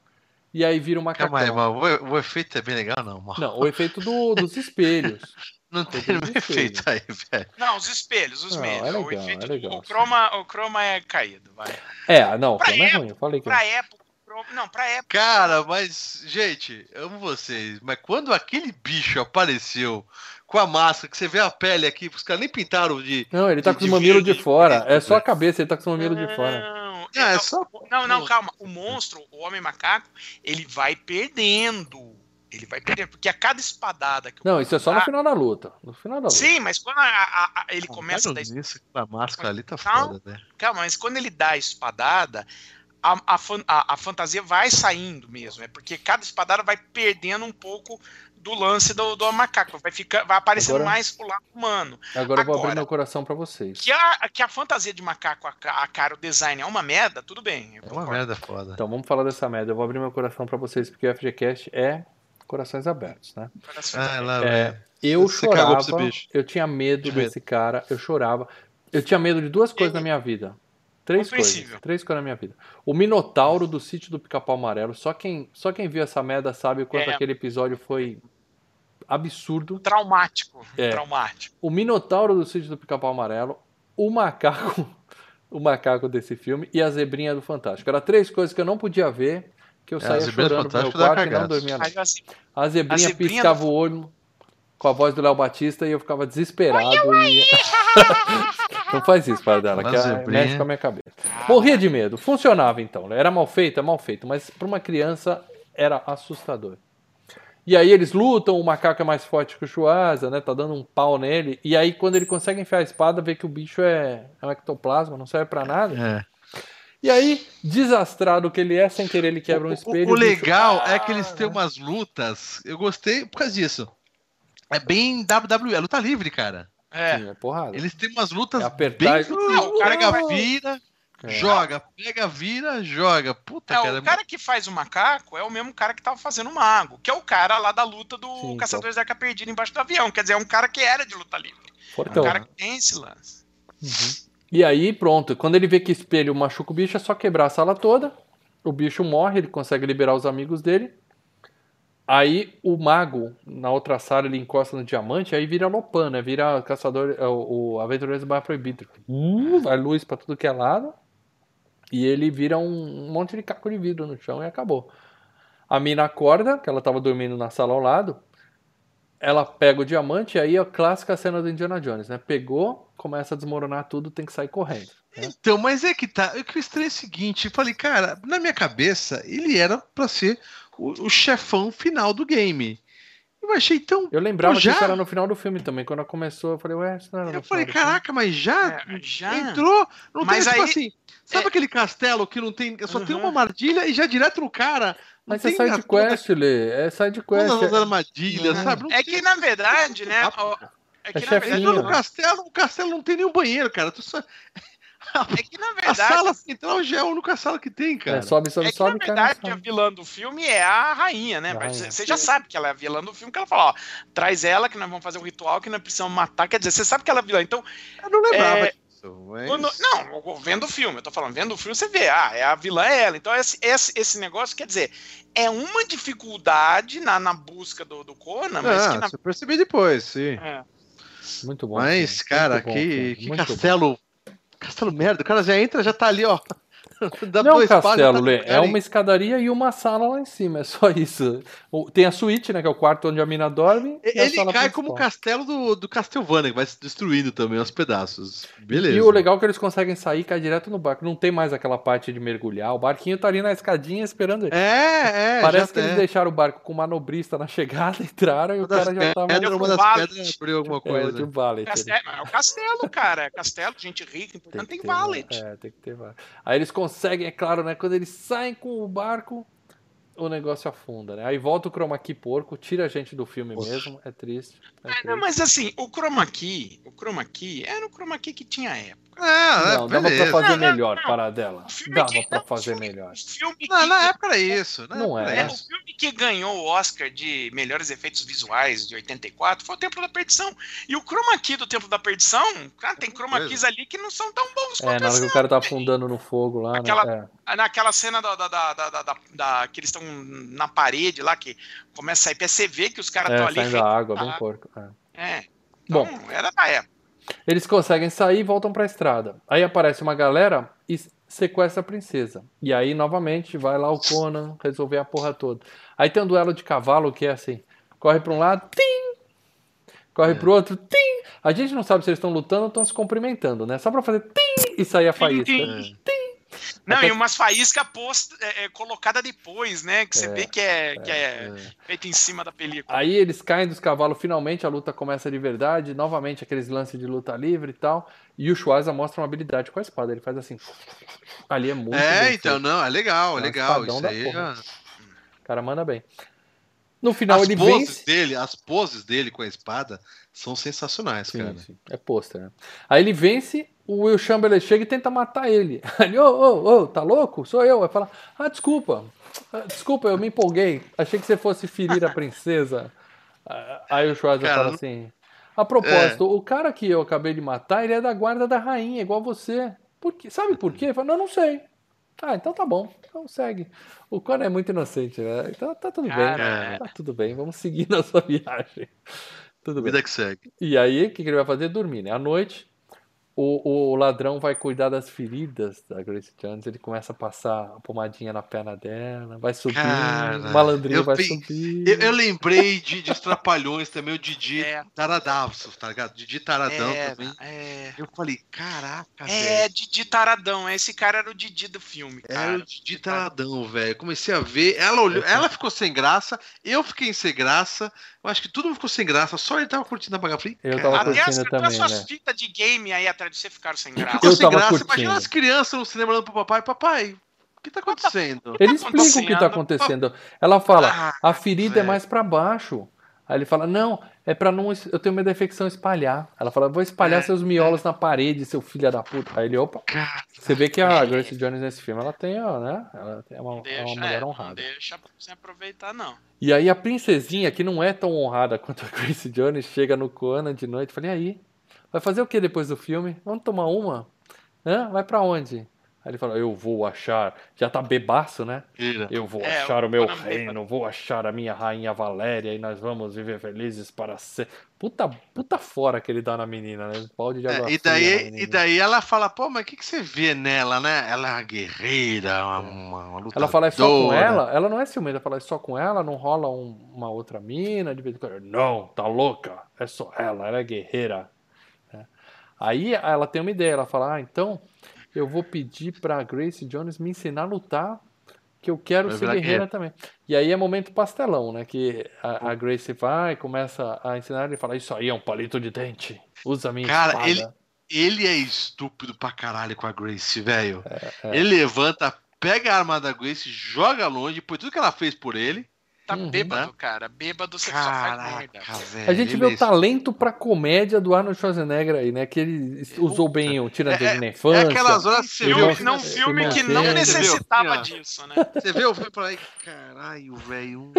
e aí vira uma Calma aí. O, o efeito é bem legal, não, mano. Não, o efeito do- dos espelhos. Não tem de efeito aí, velho. Não, os espelhos, os Não, meios. é o legal, efeito é legal, o, croma, o croma é caído, vai. É, não, o Pra filme é época, ruim, eu falei que. Pra época, o croma- não, pra época. Cara, mas, gente, amo vocês, mas quando aquele bicho apareceu com a máscara, que você vê a pele aqui, os caras nem pintaram de. Não, ele tá de- com os de mamilos de verde, fora. verde, É só a cabeça, ele tá com os mamilos de fora. Não, é não, só. não, não, calma. O monstro, o homem macaco, ele vai perdendo. Ele vai perdendo, porque a cada espadada que o Não, isso é só no final da luta. No final da luta. Sim, mas quando a- a- a- ele começa a dar nisso, a máscara ali tá Não. foda, né? Calma, mas quando ele dá a espadada, a, a, a- a fantasia vai saindo mesmo. É porque cada espadada vai perdendo um pouco do lance do, do macaco. Vai, ficar, vai aparecendo Agora- mais pro lado humano. Agora eu vou abrir Agora- meu coração pra vocês. Que a, que a fantasia de macaco, a, a cara, o design é uma merda, tudo bem. É uma merda foda. Então vamos falar dessa merda. Eu vou abrir meu coração pra vocês, porque o FGCast é corações abertos, né? Ah, É, eu chorava, eu tinha medo De medo. desse cara, eu chorava. Eu tinha medo de duas coisas na minha vida. Três coisas. Três coisas na minha vida. O Minotauro do sítio do Pica-Pau Amarelo. Só quem, só quem viu essa merda sabe o quanto É. aquele episódio foi absurdo. Traumático. É. Traumático. O Minotauro do sítio do Pica-Pau Amarelo. O macaco. O macaco desse filme e a zebrinha do Fantástico. Era três coisas que eu não podia ver, que eu É, a saía chorando pro meu quarto e não dormia. não. Assim, A zebrinha, A zebrinha piscava do- o olho com a voz do Léo Batista e eu ficava desesperado. e- não faz isso, para dela, Uma que é, zebrinha. mexe com a minha cabeça. Morria de medo. Funcionava então. Era mal feito, é mal feito, mas para uma criança era assustador. E aí eles lutam, o macaco é mais forte que o Chuasa, né? Tá dando um pau nele. E aí quando ele consegue enfiar a espada, vê que o bicho é, é um ectoplasma, não serve pra nada. É. E aí, desastrado que ele é, sem querer ele quebra um espelho. O, o legal é que eles têm umas lutas. Eu gostei por causa disso. É bem WWE, é luta livre, cara. é. Sim, é porrada. Eles têm umas lutas É apertar bem. Não, o cara vira, É. joga, pega, vira, joga. Puta, É, cara. o cara que faz o macaco é o mesmo cara que tava fazendo o mago, que é o cara lá da luta do Sim, Caçadores da Arca Perdida embaixo do avião. Quer dizer, é um cara que era de luta livre. É Fortão. um cara que tem esse lance. E aí, pronto. Quando ele vê que espelho machuca o bicho, é só quebrar a sala toda. O bicho morre, ele consegue liberar os amigos dele. Aí o mago, na outra sala, ele encosta no diamante, aí vira Lopan, né? Vira caçador, é, o, o aventureiro do Barra Proibido. Uh, vai luz pra tudo que é lado. E ele vira um, um monte de caco de vidro no chão e acabou. A mina acorda, que ela tava dormindo na sala ao lado. ela pega o diamante e aí é a clássica cena do Indiana Jones, né? Pegou, começa a desmoronar tudo, tem que sair correndo. né? Então, mas é que tá. O que eu estranho é o seguinte: eu falei, cara, na minha cabeça, ele era pra ser o, o chefão final do game. Eu achei tão. Eu lembrava já? que isso era no final do filme também. Quando começou, eu falei, ué, isso não era no Eu falei, caraca, mas já, É, já. entrou? Não Mas tem, tipo aí- assim. Sabe é- aquele castelo que não tem. Só tem Uhum. uma armadilha e já direto no cara? Não Mas é tem side quest, Lê. É side quest. Todas as é- armadilhas, Uhum. sabe? Não É tem- que na verdade, né? ó, É que, É na verdade, no castelo, o castelo não tem nenhum banheiro, cara. Tu só- é que na A verdade, sala central já é a única sala que tem, cara. É, sobe, sobe, É que na sobe, na verdade a sala. vilã do filme é a rainha, né? A Mas você já sabe que ela é a vilã do filme, que ela fala, ó, traz ela que nós vamos fazer um ritual que nós precisamos matar. Quer dizer, você sabe que ela é vilã. Então, Eu não lembrava É, disso. Mas... quando- não, vendo o filme, eu tô falando, vendo o filme, você vê, ah, é a vilã é ela. Então, esse, esse, esse negócio, quer dizer, é uma dificuldade na, na busca do, do Conan, mas Ah, que na. percebi depois, sim. É. Muito bom. Mas, cara, muito que, que muito bom. castelo. Castelo merda. O cara já entra, já tá ali, ó. Dá Não é castelo, tá no Lê. É uma escadaria e uma sala lá em cima. É só isso. O- Tem a suíte, né? Que é o quarto onde a mina dorme. e a Ele sala cai principal. como o castelo do, do Castlevania, que vai se destruindo também aos pedaços. Beleza. E o legal é que eles conseguem sair e cair direto no barco. Não tem mais aquela parte de mergulhar. O barquinho tá ali na escadinha esperando ele. É, é. Parece já que eles é. deixaram o barco com o manobrista na chegada, entraram e o cara já tava. pedras, uma das pedras abriu alguma É, coisa. de valet. Castelo, é o castelo, cara. É castelo, gente rica, importante, tem, valet. É, tem que ter valet. Aí eles conseguem, é claro, né? Quando eles saem com o barco, o negócio afunda, né? Aí volta o chroma key porco, tira a gente do filme Poxa. mesmo. É triste. É É, triste. não, mas assim, o chroma key, o chroma key era o chroma key que tinha época. É, Não, é, dava pra beleza. fazer Não, não, melhor, não. Paradela. O filme Dava que- pra não, fazer filme- melhor. Filme Não, na época era isso. na Não época é. É, o filme que ganhou o Oscar de melhores efeitos visuais de 84 foi o Templo da Perdição. E o chroma key do Templo da Perdição, cara, tem chroma keys ali que não são tão bons É, quanto na hora que o cara tá afundando no fogo lá, Aquela- né? Naquela cena da, da, da, da, da- da- que eles estão na parede lá, que começa a sair, pra você ver que os É, caras é estão ali. saindo da água, bem Ah, porco. é. É. Bom. Então, era da época. Eles conseguem sair e voltam pra estrada. Aí aparece uma galera e sequestra a princesa. E aí, novamente, vai lá o Conan resolver a porra toda. Aí tem um duelo de cavalo que é assim: corre pra um lado, tim! Corre É. pro outro, tim! A gente não sabe se eles estão lutando ou estão se cumprimentando, né? Só pra fazer tim! E sair a faísca. tim. Não, Até- e umas faíscas post, é, é, colocada depois, né? Que você É, vê que é, que é, É. feito em cima da película. Aí eles caem dos cavalos, finalmente a luta começa de verdade, novamente aqueles lances de luta livre e tal. E o Schwarza mostra uma habilidade com a espada, ele faz assim. Ali é muito É, bem então, feito. não, é legal, é É legal. Isso aí. é- O cara manda bem. No final As ele poses vence. dele, as poses dele com a espada são sensacionais, Sim, cara. sim, é pôster, né? Aí ele vence, o Will Chamberlain chega e tenta matar ele. Ele, ô, ô, ô, tá louco? Sou eu. Aí fala, ah, desculpa. Ah, Desculpa, eu me empolguei. Achei que você fosse ferir a princesa. Ah, Aí o Schwarzer Cara, fala assim, a propósito, o cara que eu acabei de matar, ele é da guarda da rainha, igual você. Por quê? Sabe por quê? Ele fala, não, não sei. Ah, então tá bom. Então segue. O Conan é muito inocente, né? Então tá tudo Cara, bem. Tá tudo bem. Vamos seguir nossa viagem. Tudo bem. Vida que segue. E aí, o que, que ele vai fazer? Dormir, né? À noite, o, o ladrão vai cuidar das feridas da Grace Jones. Ele começa a passar a pomadinha na perna dela, vai subindo, Cara, o malandrinho vai pe- subir. Eu, eu lembrei de, de os Trapalhões também, o Didi É. Taradavos, tá ligado? Didi Taradão É, também. é, Eu falei, caraca, é, velho. Didi Taradão. Esse cara era o Didi do filme, cara. Era o Didi Taradão, velho. Comecei a ver. Ela olhou, ela ficou sem graça, eu fiquei sem graça. Eu acho que todo mundo ficou sem graça, só ele tava curtindo a bagaça. Falei, Eu tava Até curtindo até as também, suas né? fitas de game aí de você ficaram sem graça. Eu sem tava graça. curtindo. Imagina as crianças no cinema olhando pro papai. Papai, o que tá acontecendo? Ele explica o que tá acontecendo. Ela fala, Ah, a ferida é velho. mais pra baixo. Aí ele fala, não, é pra não. Eu tenho medo da infecção espalhar. Ela fala, vou espalhar É, seus miolos na parede, seu filho da puta. Aí ele, opa. Cara, Você vê que a Grace Jones nesse filme, ela tem, ó, né? Ela é uma, é Deixa, uma mulher é, não honrada. deixa sem aproveitar, não. E aí a princesinha, que não é tão honrada quanto a Grace Jones, chega no Conan de noite e fala, e aí? Vai fazer o que depois do filme? Vamos tomar uma? Hã? Vai pra onde? Aí ele fala, eu vou achar. Já tá bebaço, né? Ira. Eu vou É, achar o o meu reino, vou achar a minha rainha Valéria e nós vamos viver felizes para sempre. Puta, puta fora que ele dá na menina, né? Balde de água É, e, daí, e daí ela fala, pô, mas o que, que você vê nela, né? Ela é uma guerreira, uma, uma, uma Ela fala, é só com lutadora." ela? Ela não é ciumenta, ela fala, é só com ela? Não rola um- uma outra mina? De vez em quando, não, tá louca, é só ela, ela é guerreira. É. Aí ela tem uma ideia, ela fala, ah, então eu vou pedir pra Grace Jones me ensinar a lutar, que eu quero ser guerreira também. E aí é momento pastelão, né? Que a, a Grace vai, começa a ensinar, ele fala, isso aí é um palito de dente, usa a minha Cara, espada. ele- Ele é estúpido pra caralho com a Grace, velho. é. Ele levanta, pega a arma da Grace, joga longe, por tudo que ela fez por ele. Tá Uhum. bêbado, cara. Bêbado você só faz merda. Caraca, velho. A gente vê é o talento pra comédia do Arnold Schwarzenegger aí, né? Que ele usou bem o Tirantejo na É infância. aquelas horas que você o- não, filme que não necessitava viu? disso, né? você vê o filme e fala, "Ai, caralho, velho.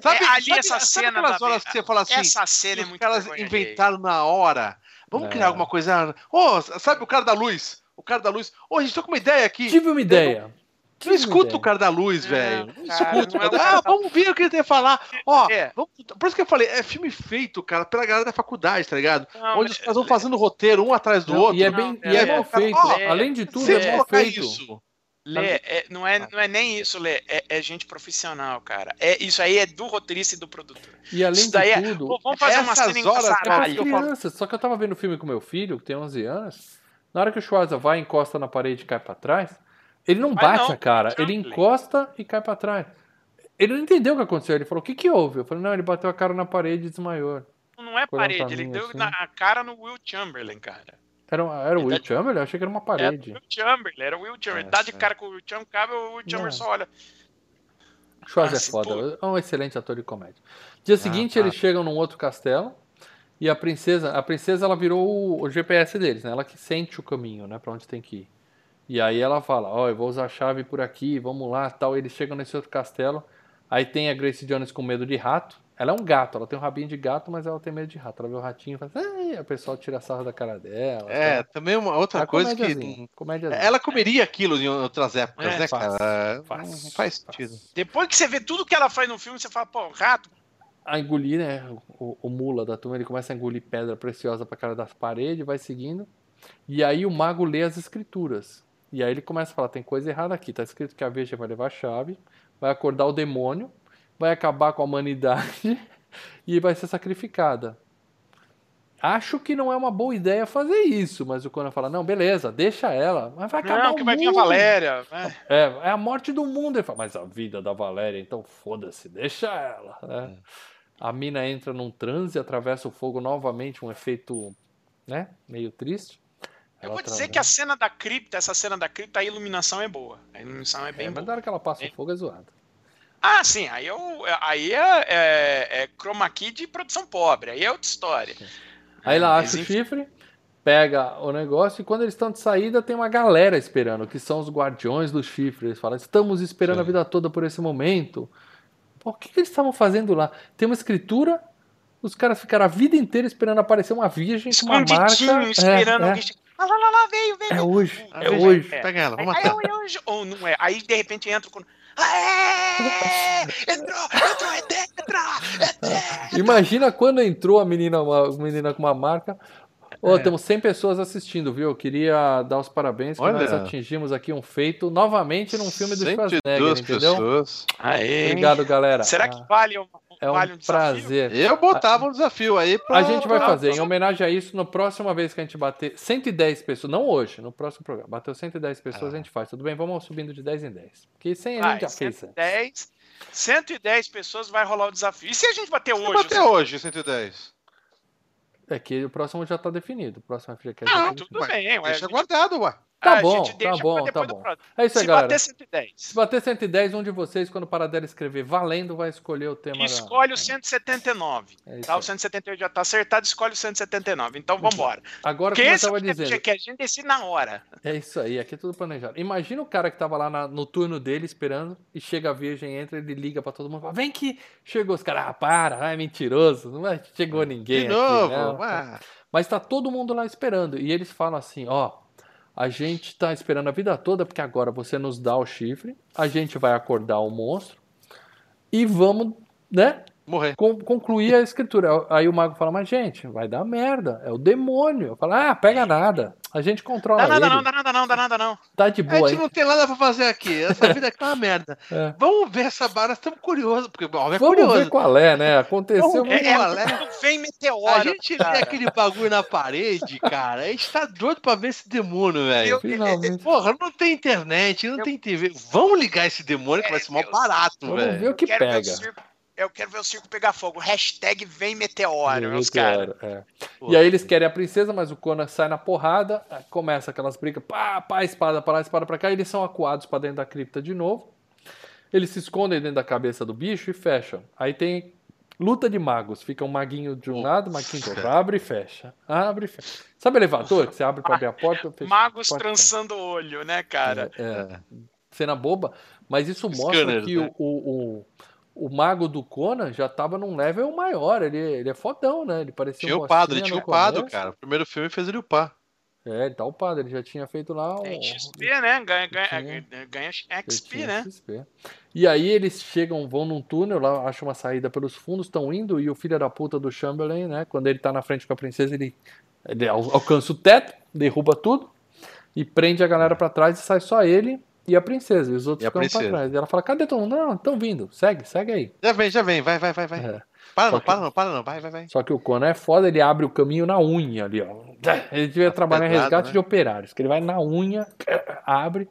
Sabe, É, ali sabe- essa sabe cena aquelas horas que você fala assim, Essa cena é os muito alheia. inventaram na hora. Vamos É. criar alguma coisa. Ô, sabe o cara da luz? O cara da luz. Ô, a gente tá com uma ideia aqui. Tive uma ideia. Não escuta o cara da luz, velho. Não cara, escuta. não é o ah, cara da- vamos ver o que ele tem a falar. Ó, É. vamos- por isso que eu falei, é filme feito, cara, pela galera da faculdade, tá ligado? Não, Onde os caras vão fazendo roteiro um atrás do Não, outro. e é bem, é, e é é, mal feito. ó, Além de tudo, é mal feito. isso. Lê, é- não, é, não é nem isso, Lê. É, é gente profissional, cara. É, isso aí é do roteirista e do produtor. E além Isso daí de é- tudo, Pô, vamos fazer uma essas cena horas, é. Só que eu tava vendo o filme com meu filho, que tem 11 anos. Na hora que o Schwarza vai, encosta na parede e cai pra trás, ele não bate não, a cara, ele encosta e cai pra trás. Ele não entendeu o que aconteceu. Ele falou: O que que houve? Eu falei: Não, ele bateu a cara na parede e desmaiou. Não é Foi um parede, ele deu assim. na a cara no Will Chamberlain, cara. Era, era o Will tá- Chamberlain? Eu achei que era uma Era o parede. Will Chamberlain, era o Will Chamberlain. É, Dá de é. cara com o Will Chamberlain, cabe o Will Chamberlain Não. só olha. É Ah, se foda, é um excelente ator de comédia. Dia seguinte, tá. eles chegam num outro castelo e a princesa, a princesa ela virou o, o GPS deles, né? Ela que sente o caminho, né, para onde tem que ir. E aí ela fala: "Ó, eu vou usar a chave por aqui, vamos lá", tal. Eles chegam nesse outro castelo. Aí tem a Grace Jones com medo de rato. Ela é um gato, ela tem um rabinho de gato, mas ela tem medo de rato. Ela vê o ratinho e fala: "Ai", o pessoal tira sarro da cara dela. É, tal. também uma outra A coisa que. comédiazinha. Ela comeria aquilo em outras épocas, É, né, faz, cara? faz, não faz faz. sentido. Depois que você vê tudo que ela faz no filme, você fala, pô, rato. a engolir, né? O, o mula da turma, ele começa a engolir pedra preciosa pra cara das paredes, vai seguindo. E aí o mago lê as escrituras. E aí ele começa a falar: tem coisa errada aqui. Tá escrito que a Veja vai levar a chave, vai acordar o demônio, vai acabar com a humanidade e vai ser sacrificada. Acho que não é uma boa ideia fazer isso, mas o Conan fala: não, beleza, deixa ela, mas vai acabar Não, o que vai vir a mundo. Valéria. né? É, é a morte do mundo. Ele fala, mas a vida da Valéria, então foda-se, deixa ela. né? A mina entra num transe, atravessa o fogo novamente, um efeito, né, meio triste. Eu vou dizer que a atravessa. cena da cripta, essa cena da cripta, a iluminação é boa. A iluminação é bem É, mas boa. na hora que ela passa É. o fogo é zoada. Ah, sim, aí, eu, aí é, é, é chroma key de produção pobre, aí é outra história. Aí ela Mas, acha o enfim. chifre, pega o negócio e quando eles estão de saída tem uma galera esperando, que são os guardiões do chifre. Eles falam, estamos esperando a Sim. vida toda por esse momento. Pô, o que, que eles estavam fazendo lá? Tem uma escritura, os caras ficaram a vida inteira esperando aparecer uma virgem com uma marca. esperando é, alguém Ah, lá, lá, lá, veio, veio. é, é hoje, é veja, hoje. É. Pega ela, vamos matar. aí, aí, ou não é. Aí de repente entra com. Aê! Entrou, entrou, é tetra! É tetra! Imagina quando entrou a menina, uma menina com uma marca. Ô, É. temos 100 pessoas assistindo, viu? Eu queria dar os parabéns que Olha. nós atingimos aqui um feito novamente num filme do 102 Schwarzenegger, entendeu? pessoas. Aê! Obrigado, galera. Será que vale um, é um vale um desafio? prazer. Eu botava um desafio aí pra. A gente vai pra- fazer, em homenagem a isso, na próxima vez que a gente bater 110 pessoas, não hoje, no próximo programa, bateu 110 pessoas, Ah. a gente faz. Tudo bem? Vamos subindo de 10 em 10. Porque 100 a gente já fez. antes. 110, 110 pessoas vai rolar o desafio. E se a gente bater Vamos hoje? bater hoje, 110. É que o próximo já tá definido. O próximo FGCast já Não, tá tudo definido. bem, ué. Deixa gente- guardado, ué. Tá bom, tá bom, tá bom. É isso aí, Se galera. bater 110, Se bater 110, um de vocês, quando parar dela escrever valendo, vai escolher o tema. da- escolhe o 179. É Tá, o aí. 178 já tá acertado, escolhe o 179. Então vambora. Agora, Porque como eu é tava dizendo, que a gente decide na hora. é isso aí, aqui é tudo planejado. Imagina o cara que tava lá na- no turno dele esperando e chega a virgem, entra, ele liga pra todo mundo, fala, vem que chegou os caras, ah, para, é mentiroso, não vai- chegou ninguém De aqui, novo. ué. Mas tá todo mundo lá esperando e eles falam assim, ó, A gente tá esperando a vida toda, porque agora você nos dá o chifre, a gente vai acordar o monstro e vamos, né, Morrer. con- concluir a escritura. Aí o mago fala, mas gente, vai dar merda, é o demônio. Eu falo, ah, pega nada, a gente controla Dá nada ele, não, dá nada não, dá nada não. tá de A boa gente aí. não tem nada pra fazer aqui. Essa vida aqui é uma merda. É. Vamos ver essa barra, estamos curiosos, porque o é Vamos curioso. ver qual é, né? Aconteceu Vamos ver muito. É, é, qual é. vem A meteoro. gente vê cara. aquele bagulho na parede, cara. A gente tá doido pra ver esse demônio, velho. Finalmente. Porra, não tem internet, não Eu- tem TV. Vamos ligar esse demônio que vai ser mó barato, Vamos ver velho. o que Quero ver o pega. Eu quero ver o circo pegar fogo. Hashtag vem meteoro, meus caras. é. E aí eles querem a princesa, mas o Conan sai na porrada, começa aquelas brigas, pá, pá, espada pra lá, espada pra cá, e eles são acuados pra dentro da cripta de novo. Eles se escondem dentro da cabeça do bicho e fecham. Aí tem luta de magos, fica um maguinho de um lado, um maguinho do outro, abre e fecha, abre e fecha. Sabe elevador que você abre pra abrir a porta? fecha, Magos porta, trançando o olho, né, cara? É, é. cena boba, mas isso mostra Scanners, que né? o, o, o, o mago do Conan já tava num level maior, ele, ele é fodão, né? Ele parecia Tinha um upado, ele tinha upado, começo. cara. O primeiro filme fez ele upar. É, ele tá upado, ele já tinha feito lá um. Tem XP, né? Ganha, ganha, Tinha. ganha XP, né? XP. E aí eles chegam, vão num túnel, lá acham uma saída pelos fundos, estão indo, e o filho da puta do Chamberlain, né? Quando ele tá na frente com a princesa, ele, ele al- alcança o teto, derruba tudo e prende a galera pra trás e sai só ele e a princesa. E os outros E ficam pra trás. E ela fala: cadê todo mundo? Não, estão vindo, segue, segue aí. Já vem, já vem, vai, vai, vai, vai. É. Para não, que- para não, para não, vai, vai, vai. Só que o Conan é foda, ele abre o caminho na unha ali, ó. Ele devia trabalhar em resgate né? de operários, que ele vai na unha, abre,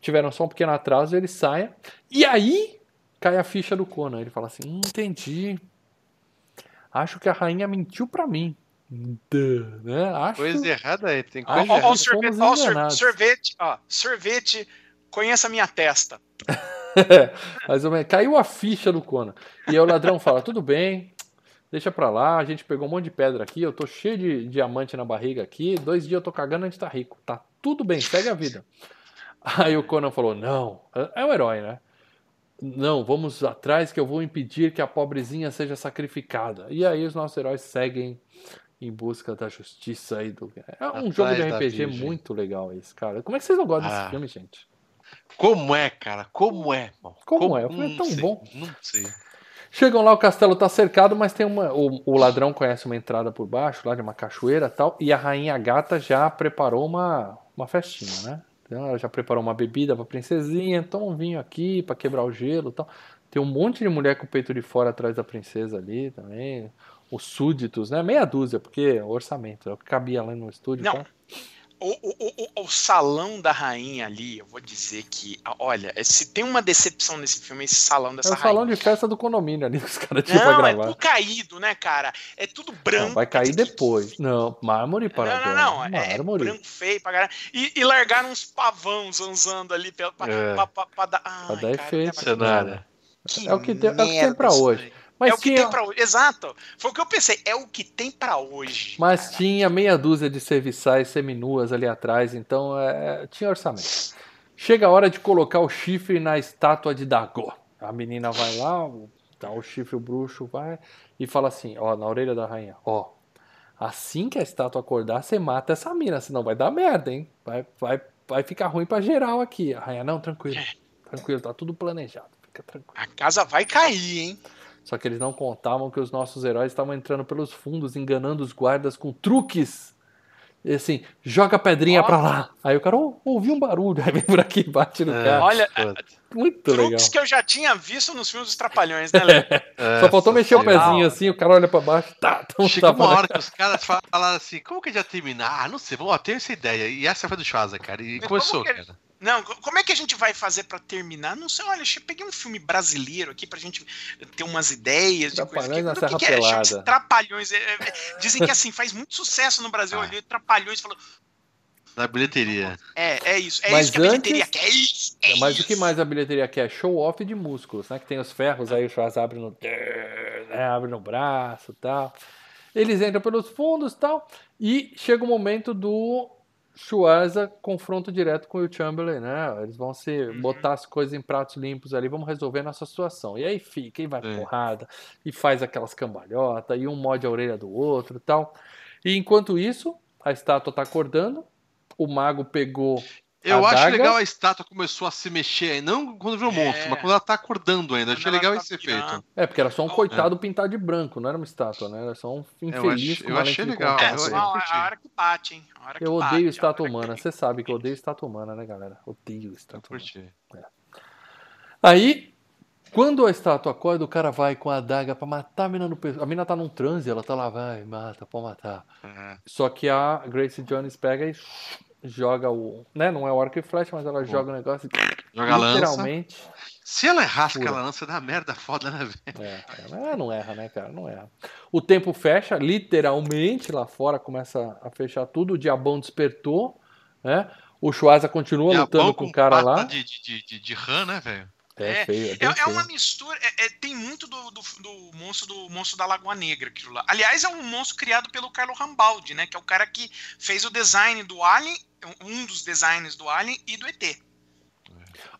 tiveram só um pequeno atraso, ele sai. E aí cai a ficha do Conan. Ele fala assim: hum, entendi. Acho que a rainha mentiu pra mim. Duh, né? Acho Coisa errada aí, tem Ah, coisa Ó, ó, ó, errada. o sorvete, ó, enganados. sorvete, ó, sorvete, conheça a minha testa. Mais ou menos. Caiu a ficha do Conan. E aí o ladrão fala: tudo bem, deixa pra lá, a gente pegou um monte de pedra aqui, eu tô cheio de diamante na barriga aqui, dois dias eu tô cagando, a gente tá rico. Tá tudo bem, segue a vida. Aí o Conan falou: não, é o herói, né? Não, vamos atrás que eu vou impedir que a pobrezinha seja sacrificada. E aí os nossos heróis seguem em busca da justiça aí do. É um Atrás jogo de RPG virgem. muito legal esse, cara. Como é que vocês não gostam Ah. desse filme, gente? Como é, cara? Como é, irmão? Como é? O filme é tão sei, bom. Não sei. Chegam lá, o castelo tá cercado, mas tem uma. O, o ladrão conhece uma entrada por baixo, lá de uma cachoeira e tal, e a rainha gata já preparou uma, uma festinha, né? Então ela já preparou uma bebida pra princesinha, toma um vinho aqui pra quebrar o gelo e tal. Tem um monte de mulher com o peito de fora atrás da princesa ali também. Os súditos, né? Meia dúzia, porque é o orçamento, é o que cabia lá no estúdio. Não, Então. O, o, o, o salão da rainha ali, eu vou dizer que, olha, se tem uma decepção nesse filme, é esse salão É dessa o salão rainha. de festa do condomínio ali que os caras tinham Não, pra é gravar. tudo caído, né, cara? É tudo branco. Não, vai cair depois. Não, mármore para Não, não, não. É Mármore. branco feio pra caralho. E, e largaram uns pavão zanzando ali pra, pra, É. pra, pra- pra dar. Ai, Pra dar cara, efeito. que Cenário. É o que tem- é o que tem pra hoje. daí. Mas é o que tinha, tem pra hoje. Exato. Foi o que eu pensei. É o que tem pra hoje. mas tinha meia dúzia de serviçais seminuas ali atrás, então é, tinha orçamento. Chega a hora de colocar o chifre na estátua de Dagon. A menina vai lá, dá o chifre, o bruxo vai e fala assim, ó, na orelha da rainha, ó, assim que a estátua acordar, você mata essa mina, senão vai dar merda, hein? Vai, vai, vai ficar ruim pra geral aqui. A rainha, não, tranquilo, tranquilo, tá tudo planejado, fica tranquilo. A casa vai cair, hein? Só que eles não contavam que os nossos heróis estavam entrando pelos fundos, enganando os guardas com truques. E assim, joga a pedrinha Ó. pra lá. Aí o cara oh, ouviu um barulho, aí vem por aqui e bate no É. cara. Olha. Muito legal. truques que eu já tinha visto nos filmes dos Trapalhões, né, Léo? É, Só faltou mexer o pezinho assim, o cara olha pra baixo, tá, então Chegou tá uma hora que os caras falaram assim, como que vai terminar? Ah, não sei, vamos, ó, tenho essa ideia. E essa foi do Schwarza, cara. E Mas começou, cara. Não, co- como é que a gente vai fazer pra terminar? Não sei, olha, eu peguei um filme brasileiro aqui pra gente ter umas ideias de coisa. Trapalhões na que Serra que é? Chama-se. Trapalhões. É, é, é, dizem que assim, faz muito sucesso no Brasil Ah. ali, Trapalhões falou. Na bilheteria. É, é isso, é Mas isso que a bilheteria antes- quer, é isso, é Mas o isso. que mais a bilheteria quer? Show off de músculos, né? Que tem os ferros, aí o Schwarz abre no. Né? Abre no braço e tal. Eles entram pelos fundos e tal. E chega o momento do Schwarza confronto direto com o Chamberlain, né? Eles vão se Uhum. botar as coisas em pratos limpos ali, vamos resolver nossa situação. E aí fica, e vai É. porrada, e faz aquelas cambalhotas, e um morde a orelha do outro e tal. E enquanto isso, a estátua tá acordando, o mago pegou. Eu A acho daga- legal a estátua começou a se mexer, aí, não quando virou É. monstro, mas quando ela tá acordando ainda. Achei legal tá esse virando. efeito. É, porque era só um Oh, coitado pintado de branco, não era uma estátua, né? Era só um infeliz ach- com eu achei legal. É, eu- só eu a, hora que bate, hein? A hora que Eu bate, odeio a estátua hora que- humana, você sabe que eu odeio estátua humana, né, galera? Odeio Eu estátua humana. curti. Aí, quando a estátua acorda, o cara vai com a adaga pra matar a mina no pescoço. A mina tá num transe, ela tá lá, vai, mata, pode matar. É. Só que a Grace Jones pega e joga o. Né? Não é o arco e flecha, mas ela joga o negócio e Joga a lança. literalmente. Se ela errasse Pura. aquela lança, dá merda foda, né, velho? É, é, mas ela não erra, né, cara? Não erra. O tempo fecha, literalmente, lá fora começa a fechar tudo. O diabão despertou, né? O Schwarza continua lutando Diabão com o cara lá. De, de, de, de, rã, né, velho? É É, feio, é É, é feio. uma mistura, é- é- tem muito do, do, do monstro do monstro da Lagoa Negra, aquilo lá. Aliás, é um monstro criado pelo Carlo Rambaldi, né? Que é o cara que fez o design do Alien, um dos designs do Alien e do ET.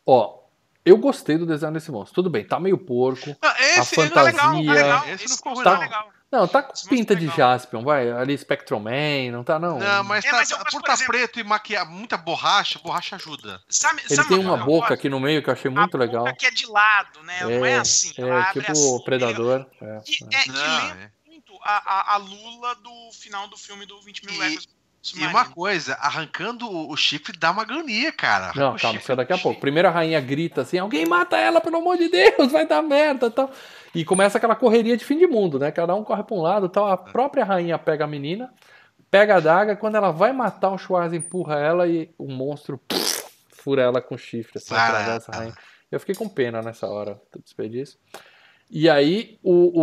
Ó, eu gostei do design desse monstro. Tudo bem, tá meio porco. Ah, esse, A não é legal, fantasia- tá legal. Esse não ficou tá- é legal. Não, tá com pinta é de legal. Jaspion, vai. Ali Spectrum Man, não tá, não. Não, mas, É, tá, mas eu- mas, por por tá exemplo- preto e maquiar muita borracha, borracha ajuda. Sabe, Ele sabe tem uma boca gosto? aqui no meio que eu achei muito a legal. boca que é de lado, né? não é assim. É, tipo assim, o Predador. É, Que, é. é, que Não, lembra é. muito a, a, a Lula do final do filme do 20 mil E- E uma coisa, arrancando o, chifre dá uma agonia, cara. Arranca Não, o calma, chifre isso é daqui a pouco. Primeiro a rainha grita assim: alguém mata ela, pelo amor de Deus, vai dar merda e tal. E começa aquela correria de fim de mundo, né? Cada um corre pra um lado tal. A própria rainha pega a menina, pega a daga. Quando ela vai matar, o Schwarz empurra ela e o monstro pff, fura ela com chifre, assim, atravessa a rainha. Eu fiquei com pena nessa hora do desperdício. E aí, o,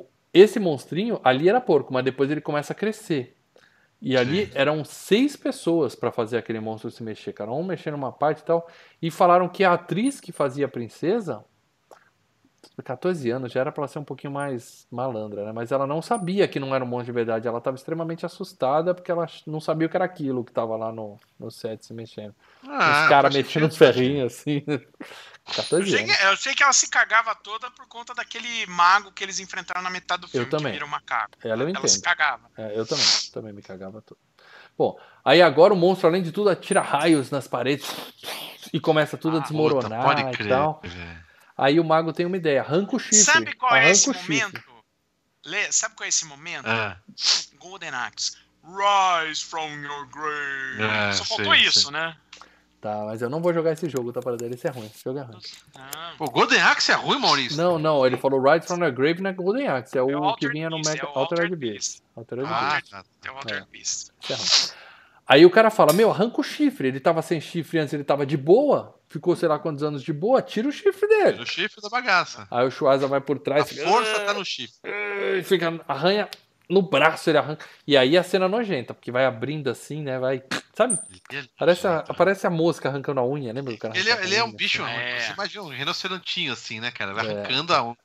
o- esse monstrinho, ali era porco, mas depois ele começa a crescer. E ali Sim. eram seis pessoas pra fazer aquele monstro se mexer, cara. Um mexendo numa parte e tal. E falaram que a atriz que fazia a princesa, 14 anos, já era pra ela ser um pouquinho mais malandra, né? Mas ela não sabia que não era um monstro de verdade. Ela tava extremamente assustada porque ela não sabia o que era aquilo que tava lá no, no set se mexendo. Ah, os caras faz mexendo sentido, nos ferrinhos, assim. Eu 14 sei, anos. que, eu sei que ela se cagava toda por conta daquele mago que eles enfrentaram na metade do filme, também. que vira um macaco. Ela eu ela se cagava. É, eu também, também me cagava todo. Bom, aí agora o monstro, além de tudo, atira raios nas paredes e começa tudo a Ah, desmoronar Puta, e tal. Aí o mago tem uma ideia, arranca o chifre. Sabe qual é esse momento? Lê, sabe qual é esse momento? Ah, Golden Axe. Rise from your grave. É, Só faltou isso, sei. né? Tá, mas eu não vou jogar esse jogo, tá para dele, esse é ruim, esse jogo é ruim. Ah, o Golden Axe é ruim, Maurício? Não, não, ele falou Rise from the Grave na Golden Axe, é o É o que vinha no Beast, Mega é Altered Altered Beast. Altered Ah, Beast. tá. é o Altered Beast. É ruim. Aí o cara fala, meu, arranca o chifre. Ele tava sem chifre antes, ele tava de boa, ficou sei lá quantos anos de boa, tira o chifre dele. O chifre da bagaça. Aí o Schwarza vai por A trás, força tá no chifre. e fica, arranha no braço, ele arranca. E aí a cena nojenta, porque vai abrindo assim, né? Vai. Sabe? Parece a, parece a mosca arrancando a unha, lembra do cara? Ele, é- ele é a um unha, bicho? É. você imagina um rinocerontinho assim, né, cara? Vai É. arrancando a um.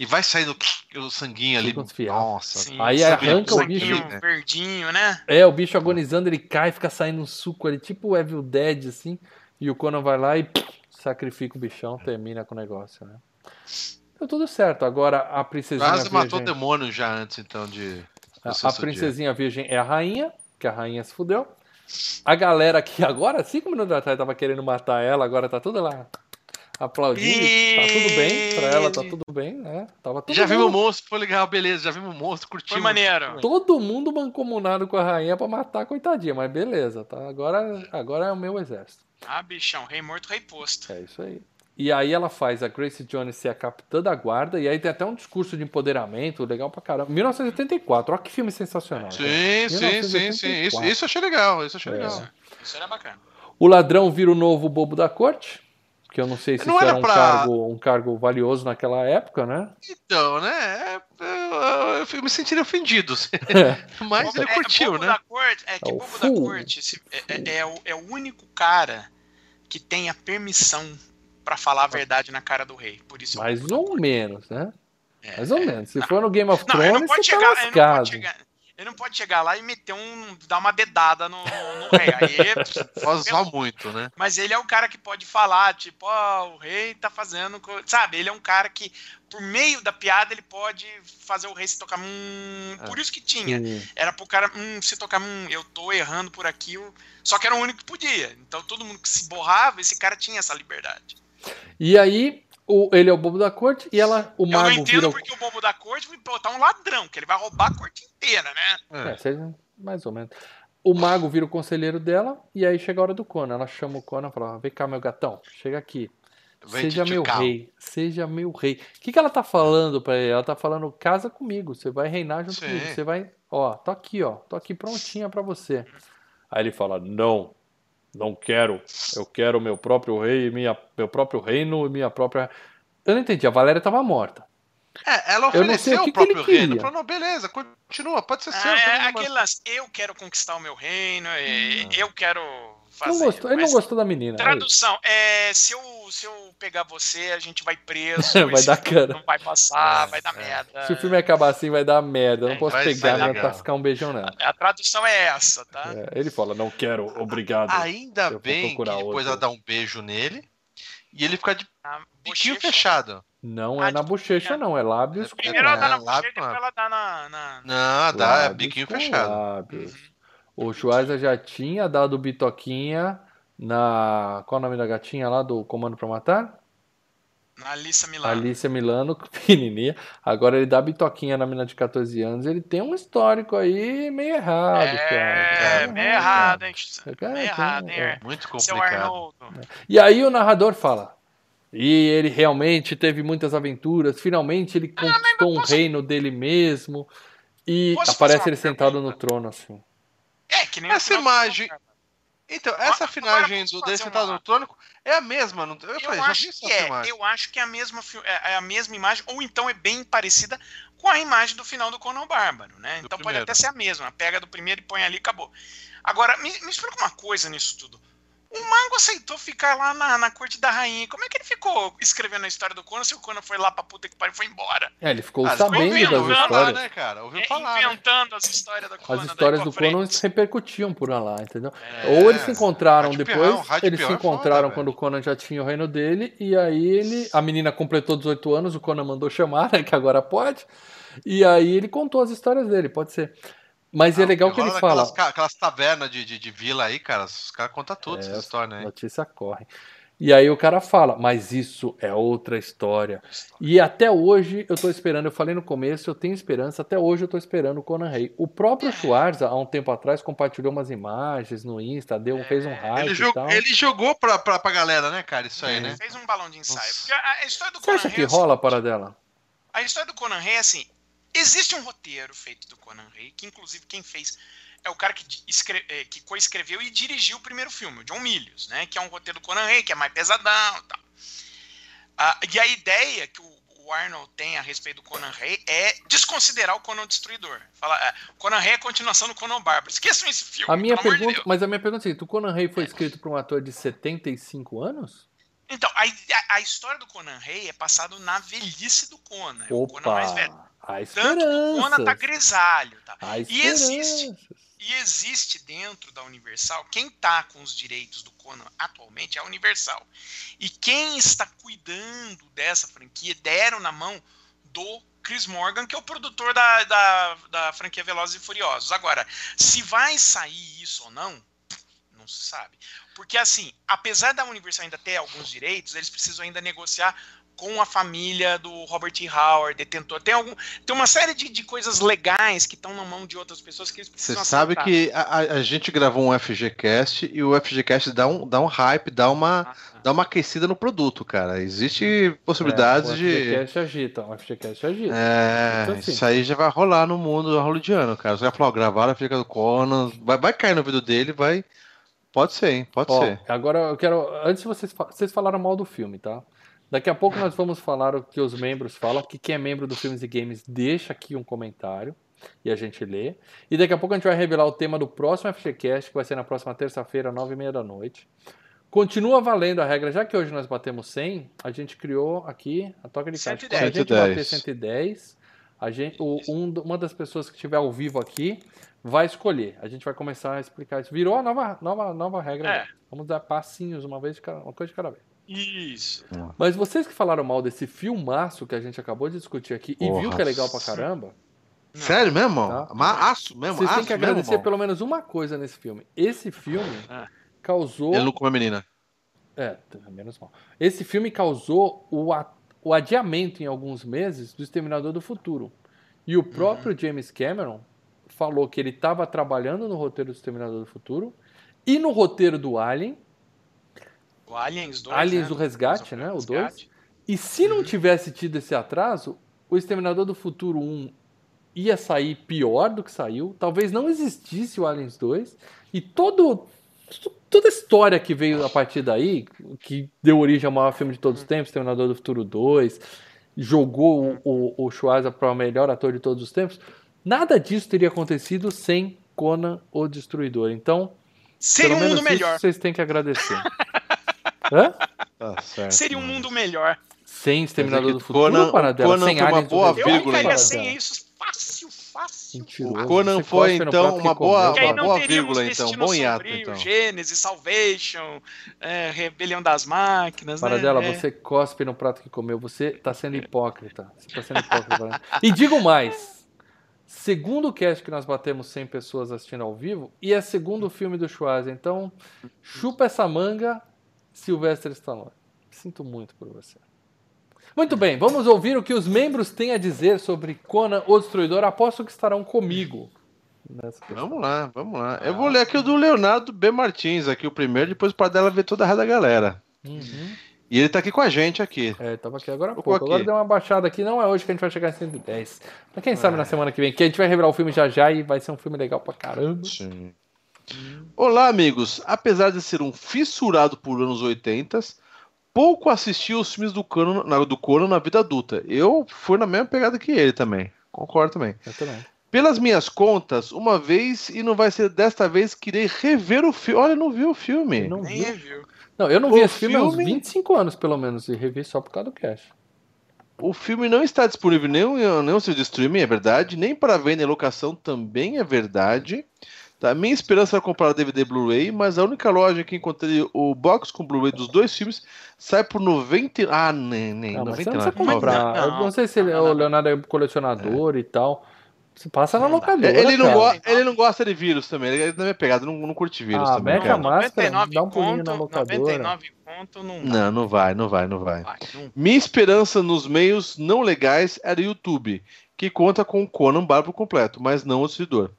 E vai saindo o sanguinho ali. Nossa. Sim, Aí arranca um o bicho. saquinho verdinho, né? É, o bicho agonizando, ele cai, fica saindo um suco ali, tipo o Evil Dead, assim. E o Conan vai lá e sacrifica o bichão, termina com o negócio, né? Deu tudo certo. Agora a princesinha Quase matou o virgem. demônio já antes, então, de. A, a princesinha virgem é a rainha, que a rainha se fudeu. A galera que agora, cinco minutos atrás, tava querendo matar ela, agora tá tudo lá aplaudindo. Tá tudo bem, pra ela tá tudo bem, né? Tava todo dia. Já vimos o monstro, foi legal, beleza. Já vimos o monstro, curtimos. Foi maneiro. todo mundo mancomunado com a rainha pra matar coitadinha, mas beleza, tá? Agora, agora é o meu exército. Ah, bichão, rei morto, rei posto. É isso aí. E aí ela faz a Grace Jones ser a capitã da guarda, e aí tem até um discurso de empoderamento legal pra caramba. 1984, olha que filme sensacional. Sim, sim, sim, sim. Isso, isso eu achei legal, isso eu achei É. legal. Isso era bacana. O ladrão vira o novo bobo da corte, que eu não sei se Não isso era era um, pra- cargo, um cargo valioso naquela época, né? Então, né? é, Eu, eu me sentiria ofendido. Mas ele É, curtiu, bobo né? Da corte, é que É o bobo da corte se- é, é- é o, é o único cara que tem a permissão pra falar a verdade na cara do rei. Por isso. Mais ou menos, né? É, Mais ou é. menos. Se for no Game of Não, Thrones, não pode você tá chegar. Ele não pode chegar. Ele não pode chegar lá e meter um. dar uma dedada no, no rei. Aí, Pode usar muito, né? Mas ele é o cara que pode falar, tipo, ó, o rei tá fazendo. co-" Sabe? Ele é um cara que, por meio da piada, ele pode fazer o rei se tocar. Hum, É. Por isso que tinha. Sim. Era pro cara hum, se tocar, hum, eu tô errando por aqui. eu- Só que era o único que podia. Então todo mundo que se borrava, esse cara tinha essa liberdade. E aí, o, ele é o bobo da corte e ela, o eu não mago entendo vira o. porque o bobo da corte vai botar um ladrão, que ele vai roubar a corte inteira, né? É, seja mais ou menos. O mago vira o conselheiro dela e aí chega a hora do Conan. Ela chama o Conan e fala: Vem cá, meu gatão, chega aqui. Seja meu rei, seja meu rei. O que, que ela tá falando pra ele? Ela tá falando: casa comigo, você vai reinar junto Sim. comigo. Você vai. Ó, tô aqui, ó, tô aqui prontinha pra você. Aí ele fala: Não, não quero. Eu quero meu próprio rei, minha, meu próprio reino e minha própria. Eu não entendi, a Valéria tava morta. É, ela ofereceu o o, que que próprio reino. Falou, não, beleza, continua, pode ser seu. Ah, é não- aquele lance, eu quero conquistar o meu reino, é, Hum. eu quero fazer. Não gostou, ele não gostou da menina. é. Tradução, é, se, eu, se eu pegar você, a gente vai preso. Vai dar cana. Não vai passar, É, vai dar é. merda. Se o filme acabar assim, vai dar merda. Eu não É, posso vai pegar, legal. Tascar um beijão nela. A tradução é essa, tá? É, ele fala, não quero, obrigado. Ainda bem que depois outro. ela dá um beijo nele e ele fica de A biquinho fechado. Não Ah, é na bochecha, é. não. É lábios com Primeiro ela dá na É, bochecha, depois ela dá na. na- Não, dá, é biquinho fechado. lábios. O Schweizer já tinha dado bitoquinha na... Qual é o nome da gatinha lá do Comando pra Matar? na Alissa Milano. Alicia Milano, pequenininha. Agora ele dá bitoquinha na menina de 14 anos. Ele tem um histórico aí meio errado, é, cara. meio errado, hein? É, Meio errado, hein? é. Muito Seu complicado. Arnoldo. E aí o narrador fala. E ele realmente teve muitas aventuras. Finalmente ele conquistou um posso- reino dele mesmo. E Posso aparece ele sentado pergunta? no trono, assim. É, que nem Essa imagem-. Então, essa filmagem do dele sentado uma- no trono é a mesma. Não... Eu, Eu, falei, já vi acho essa que é, eu acho que é a mesma fi- é é a mesma imagem, ou então é bem parecida com a imagem do final do Conan Bárbaro, né? Do Então pode primeiro. até ser a mesma. Pega do primeiro e põe ali e acabou. Agora, me, me explica uma coisa nisso tudo. O mago aceitou ficar lá na, na corte da rainha. Como é que ele ficou escrevendo a história do Conan se o Conan foi lá pra puta que pariu e foi embora? É, ele ficou Ah, sabendo das falar, histórias. né, cara? Ouviu É, falar, né? inventando as histórias do Conan. As histórias do. Conan se repercutiam por lá, entendeu? É. Ou eles se encontraram Rádio depois, Rádio eles se é foda, encontraram velho. quando o Conan já tinha o reino dele, e aí ele, a menina completou 18 anos, o Conan mandou chamar, né, que agora pode, e aí ele contou as histórias dele, pode ser. Mas é Ah, legal que ele fala, Aquelas, aquelas tavernas de, de, de vila aí, cara, os caras contam tudo É, essa história, né? notícia corre. E aí o cara fala, mas isso é outra história. E até hoje eu tô esperando, eu falei no começo, eu tenho esperança, até hoje eu tô esperando o Conan Rei. O próprio Schwarza, há um tempo atrás, compartilhou umas imagens no Insta, deu, fez um hype Ele, jogou, ele jogou pra, pra, pra galera, né, cara? Isso aí, É. né? Fez um balão de ensaio. Nossa. Porque a, a história do Você Conan acha Rei que é rola a seguinte, paradela? A história do Conan Rei é assim: existe um roteiro feito do Conan Rei, que inclusive quem fez é o cara que, di- escre- eh, que coescreveu e dirigiu o primeiro filme, o John Milius, né? Que é um roteiro do Conan Rei, que é mais pesadão e tal. Ah, e a ideia que o, o Arnold tem a respeito do Conan Rei é desconsiderar o Conan Destruidor. Fala, é, Conan Rei é a continuação do Conan Bárbaro. Esqueçam esse filme, A minha de pergunta, Deus. mas a minha pergunta é a seguinte, o Conan Rei foi escrito por um ator de 75 anos? Então, a, a- a história do Conan Rei é passado na velhice do Conan. É o Conan mais velho. Há Tanto que o Conan tá grisalho, tá? Há E existe. E existe dentro da Universal, quem tá com os direitos do Conan atualmente é a Universal. E quem está cuidando dessa franquia deram na mão do Chris Morgan, que é o produtor da, da, da franquia Velozes e Furiosos. Agora, se vai sair isso ou não, não se sabe. Porque assim, apesar da Universal ainda ter alguns direitos, eles precisam ainda negociar com a família do Robert E. Howard, detentor. Tem, algum, tem uma série de, de coisas legais que estão na mão de outras pessoas que eles Você precisam sabe aceitar. que a, a- gente gravou um FGCast e o FGCast dá um, dá um hype, dá uma, Ah, dá uma aquecida no produto, cara. Existe possibilidades é, o de. FGCast agita, o FGCast agita. É, Então, assim. isso aí já vai rolar no mundo hollywoodiano, cara. Você vai falar, ó, gravaram a fica do Conan, vai, vai cair no vídeo dele, vai. Pode ser, hein? Pode Ó, ser. agora eu quero. Antes vocês, vocês falaram mal do filme, tá? Daqui a pouco nós vamos falar o que os membros falam, que quem é membro do Filmes e Games deixa aqui um comentário e a gente lê. E daqui a pouco a gente vai revelar o tema do próximo FGCast, que vai ser na próxima terça-feira, nove e meia da noite. Continua valendo a regra, já que hoje nós batemos 100, a gente criou aqui a toca de caixa. Quando a gente 110. bater 110, A gente, o- um, uma das pessoas que estiver ao vivo aqui vai escolher. A gente vai começar a explicar isso. Virou a nova, nova, nova regra. É. Vamos dar passinhos uma vez uma coisa de cada vez. Isso. Mas vocês que falaram mal desse filmaço que a gente acabou de discutir aqui e Porra. viu que é legal pra caramba, Sério mesmo? Tá. Aço mesmo? vocês têm que mesmo, agradecer irmão? pelo menos uma coisa nesse filme. Esse filme Ah. causou. Ele não come a menina. É, menos mal. Esse filme causou o, a- o adiamento em alguns meses do Exterminador do Futuro. E o próprio James Cameron falou que ele estava trabalhando no roteiro do Exterminador do Futuro e no roteiro do Alien. O Aliens 2. Aliens né? do Resgate, né? O Resgate. E se não tivesse tido esse atraso, o Exterminador do Futuro 1 ia sair pior do que saiu. Talvez não existisse o Aliens 2. E todo, toda a história que veio a partir daí, que deu origem ao maior filme de todos os tempos, Exterminador do Futuro 2, jogou o, o, o Schwarza para o melhor ator de todos os tempos, nada disso teria acontecido sem Conan o Destruidor. Então, Seria pelo um menos mundo isso melhor. vocês têm que agradecer. Hã? Tá certo. Seria um mundo melhor. Sem Exterminador Quer do Futuro, Conan- Paradela, Conan sem foi uma boa Resgate, Eu vírgula, ficaria Paradela. sem isso fácil, fácil. Mentiroso. Conan Você foi, então, uma boa- Uma boa vírgula, então. Bom hiato, Sombrio, então. Gênesis, Salvation, é, Rebelião das Máquinas, Paradela, né? É. você cospe no prato que comeu. Você tá sendo hipócrita. Você tá sendo hipócrita. Paradela. e digo mais. Segundo cast que nós batemos 100 pessoas assistindo ao vivo, e é segundo filme do Schwarza. Então, chupa essa manga, Sylvester Stallone. Sinto muito por você. Muito bem, vamos ouvir o que os membros têm a dizer sobre Conan o Destruidor. Aposto que estarão comigo. Vamos lá, vamos lá. Eu vou ler aqui o do Leonardo B. Martins, aqui o primeiro, depois o Paradela ver toda a da galera. Uhum. E ele tá aqui com a gente aqui. É, tava aqui agora há pouco. aqui. Agora deu uma baixada aqui. Não é hoje que a gente vai chegar em 110. Mas quem sabe na semana que vem, que a gente vai revelar o filme já já e vai ser um filme legal pra caramba. Sim. Olá, amigos. Apesar de ser um fissurado por anos 80, pouco assisti os filmes do Conan, na- do Conan na vida adulta. Eu fui na mesma pegada que ele também. Concordo também. Eu também. Pelas minhas contas, uma vez e não vai ser desta vez que irei rever o filme. Olha, não viu o filme. Eu não Nem vi. review. Não, eu não vi O esse filme há uns filme- 25 anos, pelo menos, e revi só por causa do cash. O filme não está disponível nem em nenhum serviço de streaming, é verdade, nem para venda em locação também é verdade. Tá? Minha esperança era comprar o DVD Blu-ray, mas a única loja que encontrei o box com Blu-ray dos dois filmes sai por 90. Ah, nem, nem. Não, você não 99. precisa comprar. Não, não sei se ele, não, o. Leonardo é colecionador e tal. Você passa na locadora. Ele não, cara. go- ele não gosta de vírus também, ele não é minha pegada, não, não curte vírus Ah, também. mete a máscara, 99 dá um pulinho conto, na locadora. 99 conto não. Não, não vai, não vai, não vai. Vai, não- Minha esperança nos meios não legais era o YouTube, que conta com o Conan Bárbaro completo, mas não o seguidor.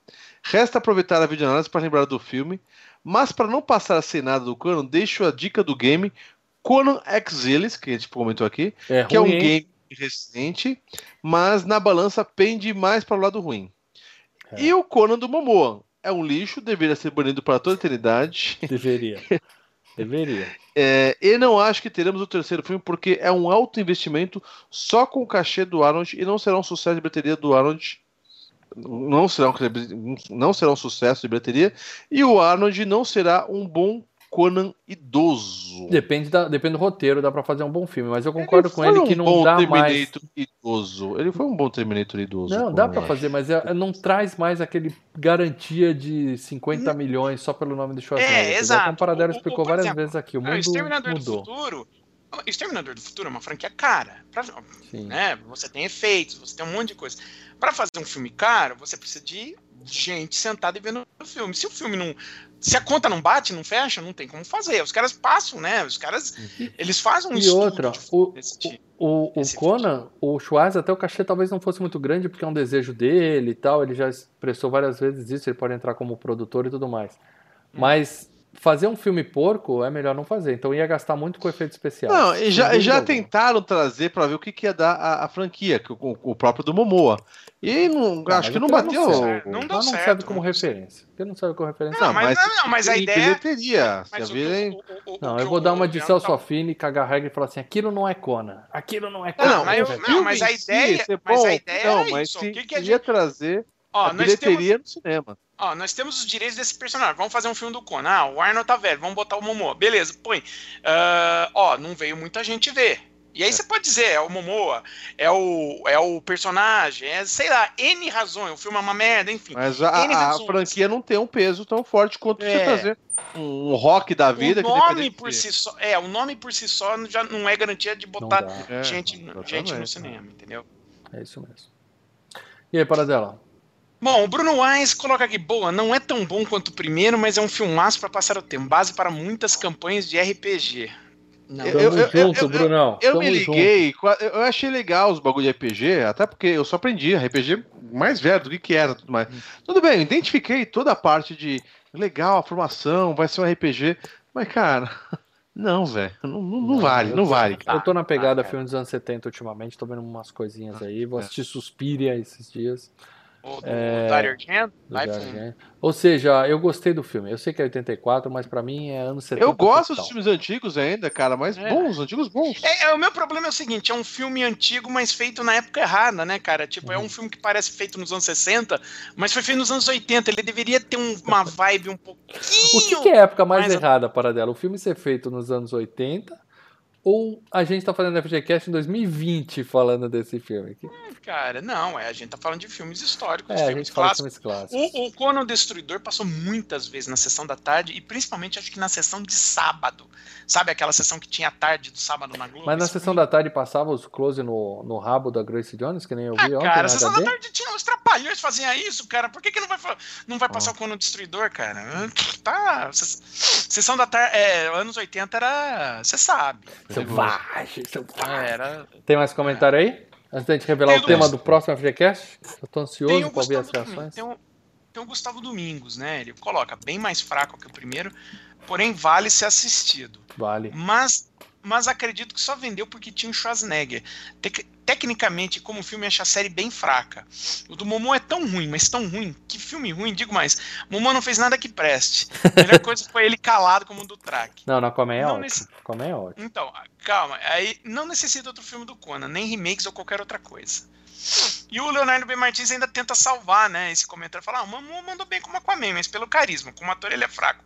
Resta aproveitar a videoanálise para lembrar do filme, mas para não passar sem nada do Conan, deixo a dica do game Conan Exiles, que a gente comentou aqui, É que é um ruim, game recente, mas na balança pende mais para o lado ruim. É. E o Conan do Momoa. É um lixo, deveria ser banido para toda a eternidade. Deveria. Deveria. É, e não acho que teremos o terceiro filme porque é um alto investimento só com o cachê do Arnold e não será um sucesso de bilheteria do Arnold. Não será um, não será um sucesso de bilheteria e o Arnold não será um bom Conan idoso. Depende, da, depende do roteiro, dá pra fazer um bom filme. Mas eu concordo com foi ele um que não bom dá mais. Terminator idoso. Ele foi um bom Terminator idoso. Não, dá acho. fazer, mas é- não traz mais aquele garantia de 50 milhões só pelo nome do Schwarzenegger. É, exato. Como o Paradela O- o- explicou por várias exemplo, vezes aqui, o mundo Exterminador do mudou. Futuro. Exterminador do Futuro é uma franquia cara. Pra- né? Você tem efeitos, você tem um monte de coisa. Pra fazer um filme caro, você precisa de gente sentada e vendo o filme. Se o filme não. Se a conta não bate, não fecha, não tem como fazer. Os caras passam, né? Os caras. Eles fazem um E outra, o, tipo. o, o Esse Conan, o Schwarz, até o cachê talvez não fosse muito grande, porque é um desejo dele e tal, ele já expressou várias vezes isso, ele pode entrar como produtor e tudo mais. Hum. Mas fazer um filme porco é melhor não fazer, então ia gastar muito com efeito especial. Não, e já, e já tentaram trazer pra ver o que, que ia dar a, a franquia, que o, o próprio do Momoa. E não, Ah, acho mas que não bateu. não serve. Não não certo, serve como não referência. Porque não serve como referência. Não, mas- não, não, mas a ideia- bilheteria. Mas já o- virem- o- o- o- Não, eu vou o- dar uma de Leandro Celso tá- Affini, cagar regra e falar assim: aquilo não é Conan. Aquilo não é Não, Conan. não, mas não, mas a ideia- mas a ideia não, era mas se ia trazer Ó, a nós temos, bilheteria no cinema. ó, nós temos os direitos desse personagem. Vamos fazer um filme do Conan. Ah, o Arnold tá velho, vamos botar o Momoa. Beleza, põe. Ah, ó, não veio muita gente ver. E aí você pode dizer, é o Momoa, é o, é o personagem, é, sei lá, N razões, o filme é uma merda, enfim. Mas a, a franquia não tem um peso tão forte quanto É. você fazer um, rock da vida. o que nome por de- si só, é, o nome por si só já não é garantia de botar dá. É, gente, gente no cinema, entendeu? É isso mesmo. E aí, Paradela? Bom, o Bruno Wise coloca aqui, boa, não é tão bom quanto o primeiro, mas é um filmaço para passar o tempo, base para muitas campanhas de RPG. Não, Eu- Tamo eu- eu- junto, eu- Brunão. Eu Tamo me junto. liguei, qua- eu achei legal os bagulho de RPG, até porque eu só aprendi RPG mais velho do que que era, tudo mais. Tudo bem, eu identifiquei toda a parte de legal, a formação, vai ser um RPG, mas cara, não, velho, não, não- não vale, não vale. Eu tô na pegada Ah, cara. filme dos anos 70 ultimamente, tô vendo umas coisinhas aí. É. Vou assistir Suspiria esses dias. O do É, Dario. Ou seja, eu gostei do filme. Eu sei que é 84, mas pra mim é anos 70. Eu gosto total. dos filmes antigos ainda, cara, mas É. bons, antigos bons. É, é, o meu problema é o seguinte, é um filme antigo, mas feito na época errada, né, cara? Tipo, é um filme que parece feito nos anos 60, mas foi feito nos anos 80. Ele deveria ter um- uma vibe um O pouquinho. que, que é a época mais Mas- errada para dela? O filme ser feito nos anos 80 ou a gente tá fazendo FGCast em 2020 falando desse filme aqui? Cara, não, é, a gente tá falando de filmes históricos, É, a filmes clássicos. filmes clássicos. O, o Conan o Destruidor passou muitas vezes na sessão da tarde e principalmente acho que na sessão de sábado. Sabe aquela sessão que tinha tarde do sábado na Globo? Mas na sessão da tarde passava os close no, no rabo da Grace Jones, que nem eu vi Ah, ontem cara, na a sessão da HD. tarde tinha os trapalhões faziam isso, cara. Por que, que não vai, não vai passar o Conan o Destruidor, cara? Tá. ses- Sessão da tarde. É, anos 80 era. Você sabe. Selvagem, selvagem. Era. Tem mais comentário aí? Antes da gente revelar Tem o tema do próximo FGCast? Eu tô ansioso pra ouvir as reações. tem, o, tem o Gustavo Domingos, né? Ele coloca bem mais fraco que o primeiro, porém vale ser assistido. Vale. Mas, mas acredito que só vendeu porque tinha o Schwarzenegger. Tec- tecnicamente, como filme, acho a série bem fraca. O do Momô é tão ruim, mas tão ruim. Que filme ruim, digo mais. Momô não fez nada que preste. A melhor coisa foi ele calado como o do Track. Não, não, Aquaman é Não ótimo. nesse- é ótimo. Então, calma. Aí não necessita outro filme do Conan, nem remakes ou qualquer outra coisa. E o Leonardo B. Martins ainda tenta salvar, né? Esse comentário. Fala, ah, o Momoa mandou bem como Aquaman, mas pelo carisma. Como ator ele é fraco.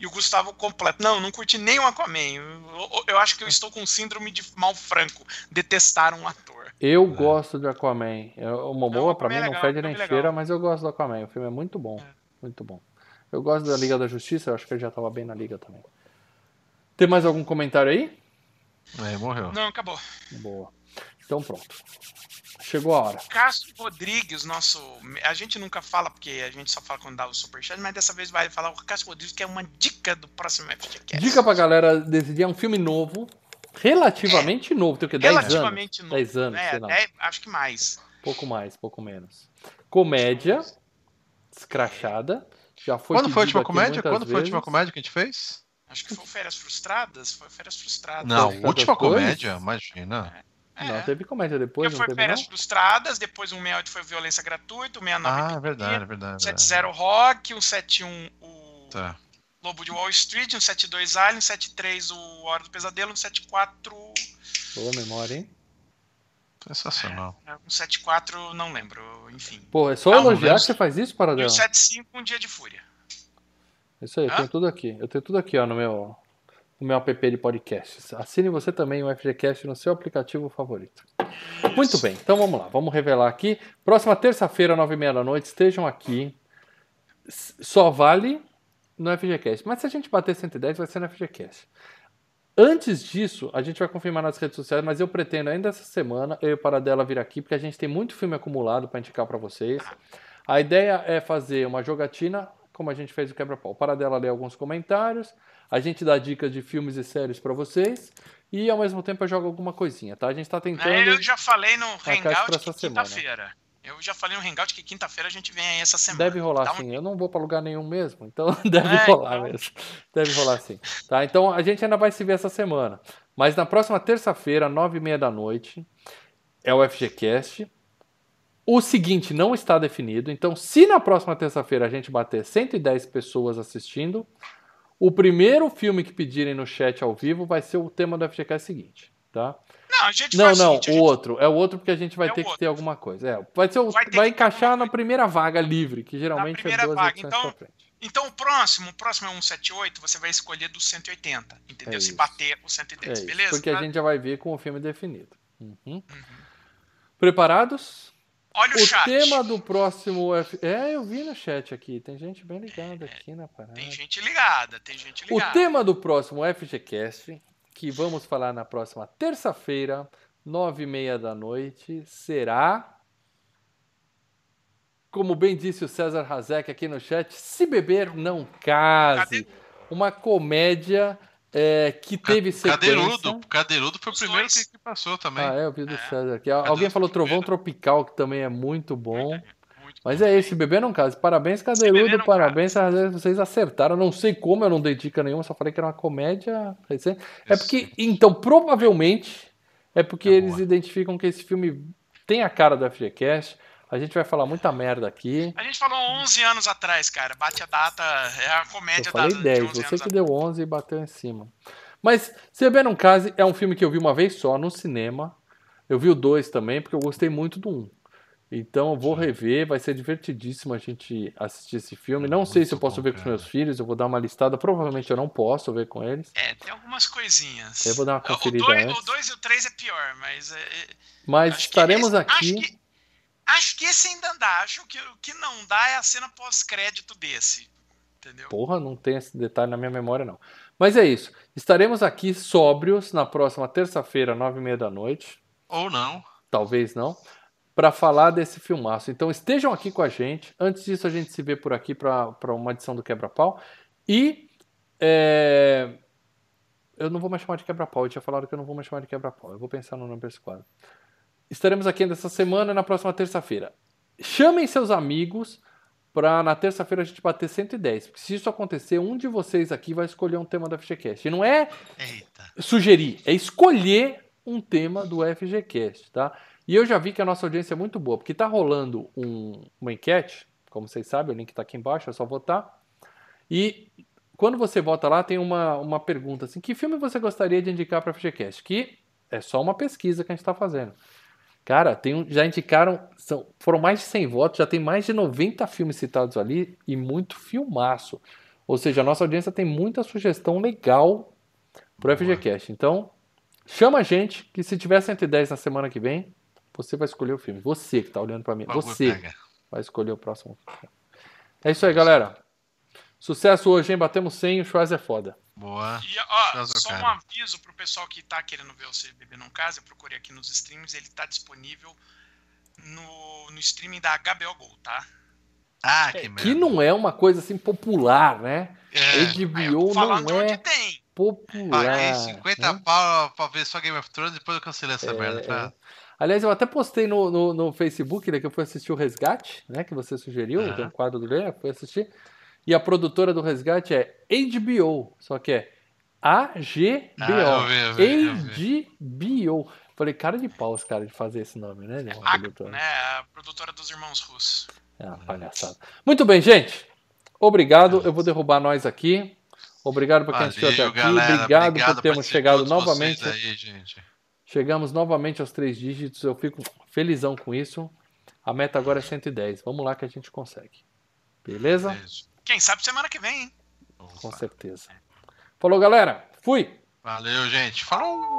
E o Gustavo completo. Não, não curti nem o Aquaman. Eu, eu- acho que eu estou com síndrome de mal franco. Detestar um ator. Eu gosto de Aquaman. Eu- o Momoa, Não, pra mim, é não legal, fede Aquaman nem é legal. cheira, mas eu gosto do Aquaman. O filme é muito bom. Muito bom. Eu gosto da Liga da Justiça, eu acho que ele já tava bem na Liga também. Tem mais algum comentário aí? É, morreu. Não, acabou. Boa. Então pronto. Chegou a hora. Cássio Rodrigues, nosso. A gente nunca fala, porque a gente só fala quando dá o superchat, mas dessa vez vai falar o Cássio Rodrigues, que é uma dica do próximo FGCast. Dica pra galera decidir, é um filme novo, relativamente novo, tem o quê? 10 anos? Relativamente novo. 10 anos, É, sei lá. dez- acho que mais. Pouco mais, pouco menos. Comédia, escrachada, já foi Quando foi a última comédia? Quando foi a última vezes. comédia que a gente fez? Acho que foi Férias Frustradas. Foi Férias Frustradas. Não, Frustradas última comédia, imagina. É. Não, teve comédia depois, Porque não foi teve Férias não? Frustradas, depois o 68 foi Violência Gratuita, o 69 Ah, é verdade, é verdade. é 70 Rock, o 71 o Tá. Lobo de Wall Street, o 72 Alien, o 73 o Hora do Pesadelo, o 74 Boa memória, hein? Sensacional. é, o 74 não lembro, enfim. Pô, é só Não, elogiar que você faz isso, E Paradela? o 75 Um Dia de Fúria. Isso aí, eu Hã? tenho tudo aqui. Eu tenho tudo aqui, ó, no meu, no meu app de podcasts. Assine você também o FGCast no seu aplicativo favorito. Muito bem, então vamos lá, vamos revelar aqui. Próxima terça-feira, nove e meia da noite, estejam aqui. Só vale no FGCast. Mas se a gente bater 110, vai ser no FGCast. Antes disso, a gente vai confirmar nas redes sociais, mas eu pretendo ainda essa semana eu e o Paradela vir aqui, porque a gente tem muito filme acumulado para indicar para vocês. A ideia é fazer uma jogatina, como a gente fez o quebra-pau. O Paradela lê alguns comentários, a gente dá dicas de filmes e séries para vocês, e ao mesmo tempo eu jogo alguma coisinha, tá? A gente tá tentando. É, eu já falei no Hangout semana. quinta-feira. Eu já falei no Hangout que quinta-feira a gente vem aí essa semana. Deve rolar um- sim. Eu não vou para lugar nenhum mesmo, então deve É, rolar então. mesmo. Deve rolar sim. Tá? Então a gente ainda vai se ver essa semana. Mas na próxima terça-feira, nove e meia da noite, é o FGCast. O seguinte não está definido. Então, se na próxima terça-feira a gente bater 110 pessoas assistindo, o primeiro filme que pedirem no chat ao vivo vai ser o tema do FGCast seguinte. Tá? Não, a gente Não, não, a o gente- outro. É o outro porque a gente vai É ter que outro. ter alguma coisa. É, vai, ser o- Vai vai, que encaixar na primeira vaga livre, que geralmente é duas vaga. Então. Então o próximo, o próximo é 178, você vai escolher do 180, entendeu? É Se bater o É 110, isso, beleza? porque a Tá? gente já vai ver com o filme definido. Uhum. Uhum. Preparados? Olha o, O chat. tema do próximo F... É, eu vi no chat aqui. Tem gente bem ligada aqui na parada. Tem gente ligada, tem gente O ligada. tema do próximo FGCast, que vamos falar na próxima terça-feira, nove e meia da noite, será, como bem disse o César Hazek aqui no chat, Se Beber Não Case. Uma comédia é, que teve sequência. Cadeirudo. Cadeirudo foi o primeiro que passou também. Ah, é, eu vi do É. César aqui. Alguém falou Trovão primeiro. Tropical, que também é muito bom. Muito Mas bom. é esse, Beber Não Case. Parabéns, Cadeirudo, parabéns, vocês acertaram. Não sei como, eu não dei dica nenhuma, só falei que era uma comédia recente. É porque, então, provavelmente, é porque É eles boa. identificam que esse filme tem a cara do FGCast. A gente vai falar muita merda aqui. A gente falou 11 anos atrás, cara. Bate a data, é a comédia Eu falei da, 10, de 11 você anos que deu 11 e bateu em cima. Mas, Se Beber Não Case é um filme que eu vi uma vez só no cinema. Eu vi o 2 também, porque eu gostei muito do 1. Um. Então eu vou rever, vai ser divertidíssimo a gente assistir esse filme. Não sei se eu Muito posso bom, ver com os meus filhos, eu vou dar uma listada. Provavelmente eu não posso ver com eles. É, tem algumas coisinhas. Eu vou dar uma conferida o 2 antes. o dois e o 3 é pior, mas. é- é- Mas acho que estaremos esse- aqui. Acho que, acho que esse ainda dá. Acho que o que não dá é a cena pós-crédito desse. Entendeu? Porra, não tem esse detalhe na minha memória, não. Mas é isso. Estaremos aqui sóbrios na próxima terça-feira, nove e meia da noite. Ou não. Talvez não. Para falar desse filmaço. Então estejam aqui com a gente. Antes disso, a gente se vê por aqui para uma edição do Quebra-Pau. E. é, Eu não vou mais chamar de Quebra-Pau. Eu tinha falado que eu não vou mais chamar de Quebra-Pau. Eu vou pensar no nome para esse quadro. Estaremos aqui ainda essa semana na próxima terça-feira. Chamem seus amigos para na terça-feira a gente bater 110. Porque se isso acontecer, um de vocês aqui vai escolher um tema do FGCast. E não é Eita. sugerir, é escolher um tema do FGCast, tá? E eu já vi que a nossa audiência é muito boa, porque tá rolando um- uma enquete, como vocês sabem, o link tá aqui embaixo, é só votar. E quando você vota lá, tem uma, uma pergunta assim: que filme você gostaria de indicar para FGCast? Que é só uma pesquisa que a gente está fazendo. Cara, tem um- já indicaram, são, foram mais de 100 votos, já tem mais de 90 filmes citados ali e muito filmaço. Ou seja, a nossa audiência tem muita sugestão legal pro FGCast. Então, chama a gente, que se tiver 110 na semana que vem, você vai escolher o filme. Você que tá olhando para mim. Você vai escolher o próximo. É isso aí, galera. Sucesso hoje, hein? Batemos 100 o Schwarz é foda. Boa. E, ó, Nossa, só um cara. aviso pro pessoal que tá querendo ver o CBB Não Casa, eu procurei aqui nos streams, ele tá disponível no, no streaming da HBO Go, tá? Ah, que merda. Que não é uma coisa assim popular, né? É. HBO não onde é tem. popular. Paguei 50 né? pau pra ver só Game of Thrones, depois eu cancelei essa É, merda. Tá? é. Aliás, eu até postei no, no, no Facebook, né, que eu fui assistir o Resgate, né, que você sugeriu, tem um quadro do Lê, fui assistir. E a produtora do Resgate é HBO, só que é AGBO. Ah, eu vi, eu vi, eu HBO. Falei, cara de pau os caras de fazer esse nome, né? uma A, produtora. né, a produtora dos irmãos russos. É uma palhaçada. Muito bem, gente. Obrigado. Eu vou derrubar nós aqui. Obrigado para quem assistiu até aqui. galera. Obrigado, Obrigado por termos chegado novamente. Aí, gente. Chegamos novamente aos três dígitos. Eu fico felizão com isso. A meta agora é 110. Vamos lá que a gente consegue. Beleza? Beijo. Quem sabe semana que vem, hein? Com Opa. certeza. Falou, galera. Fui. Valeu, gente. Falou!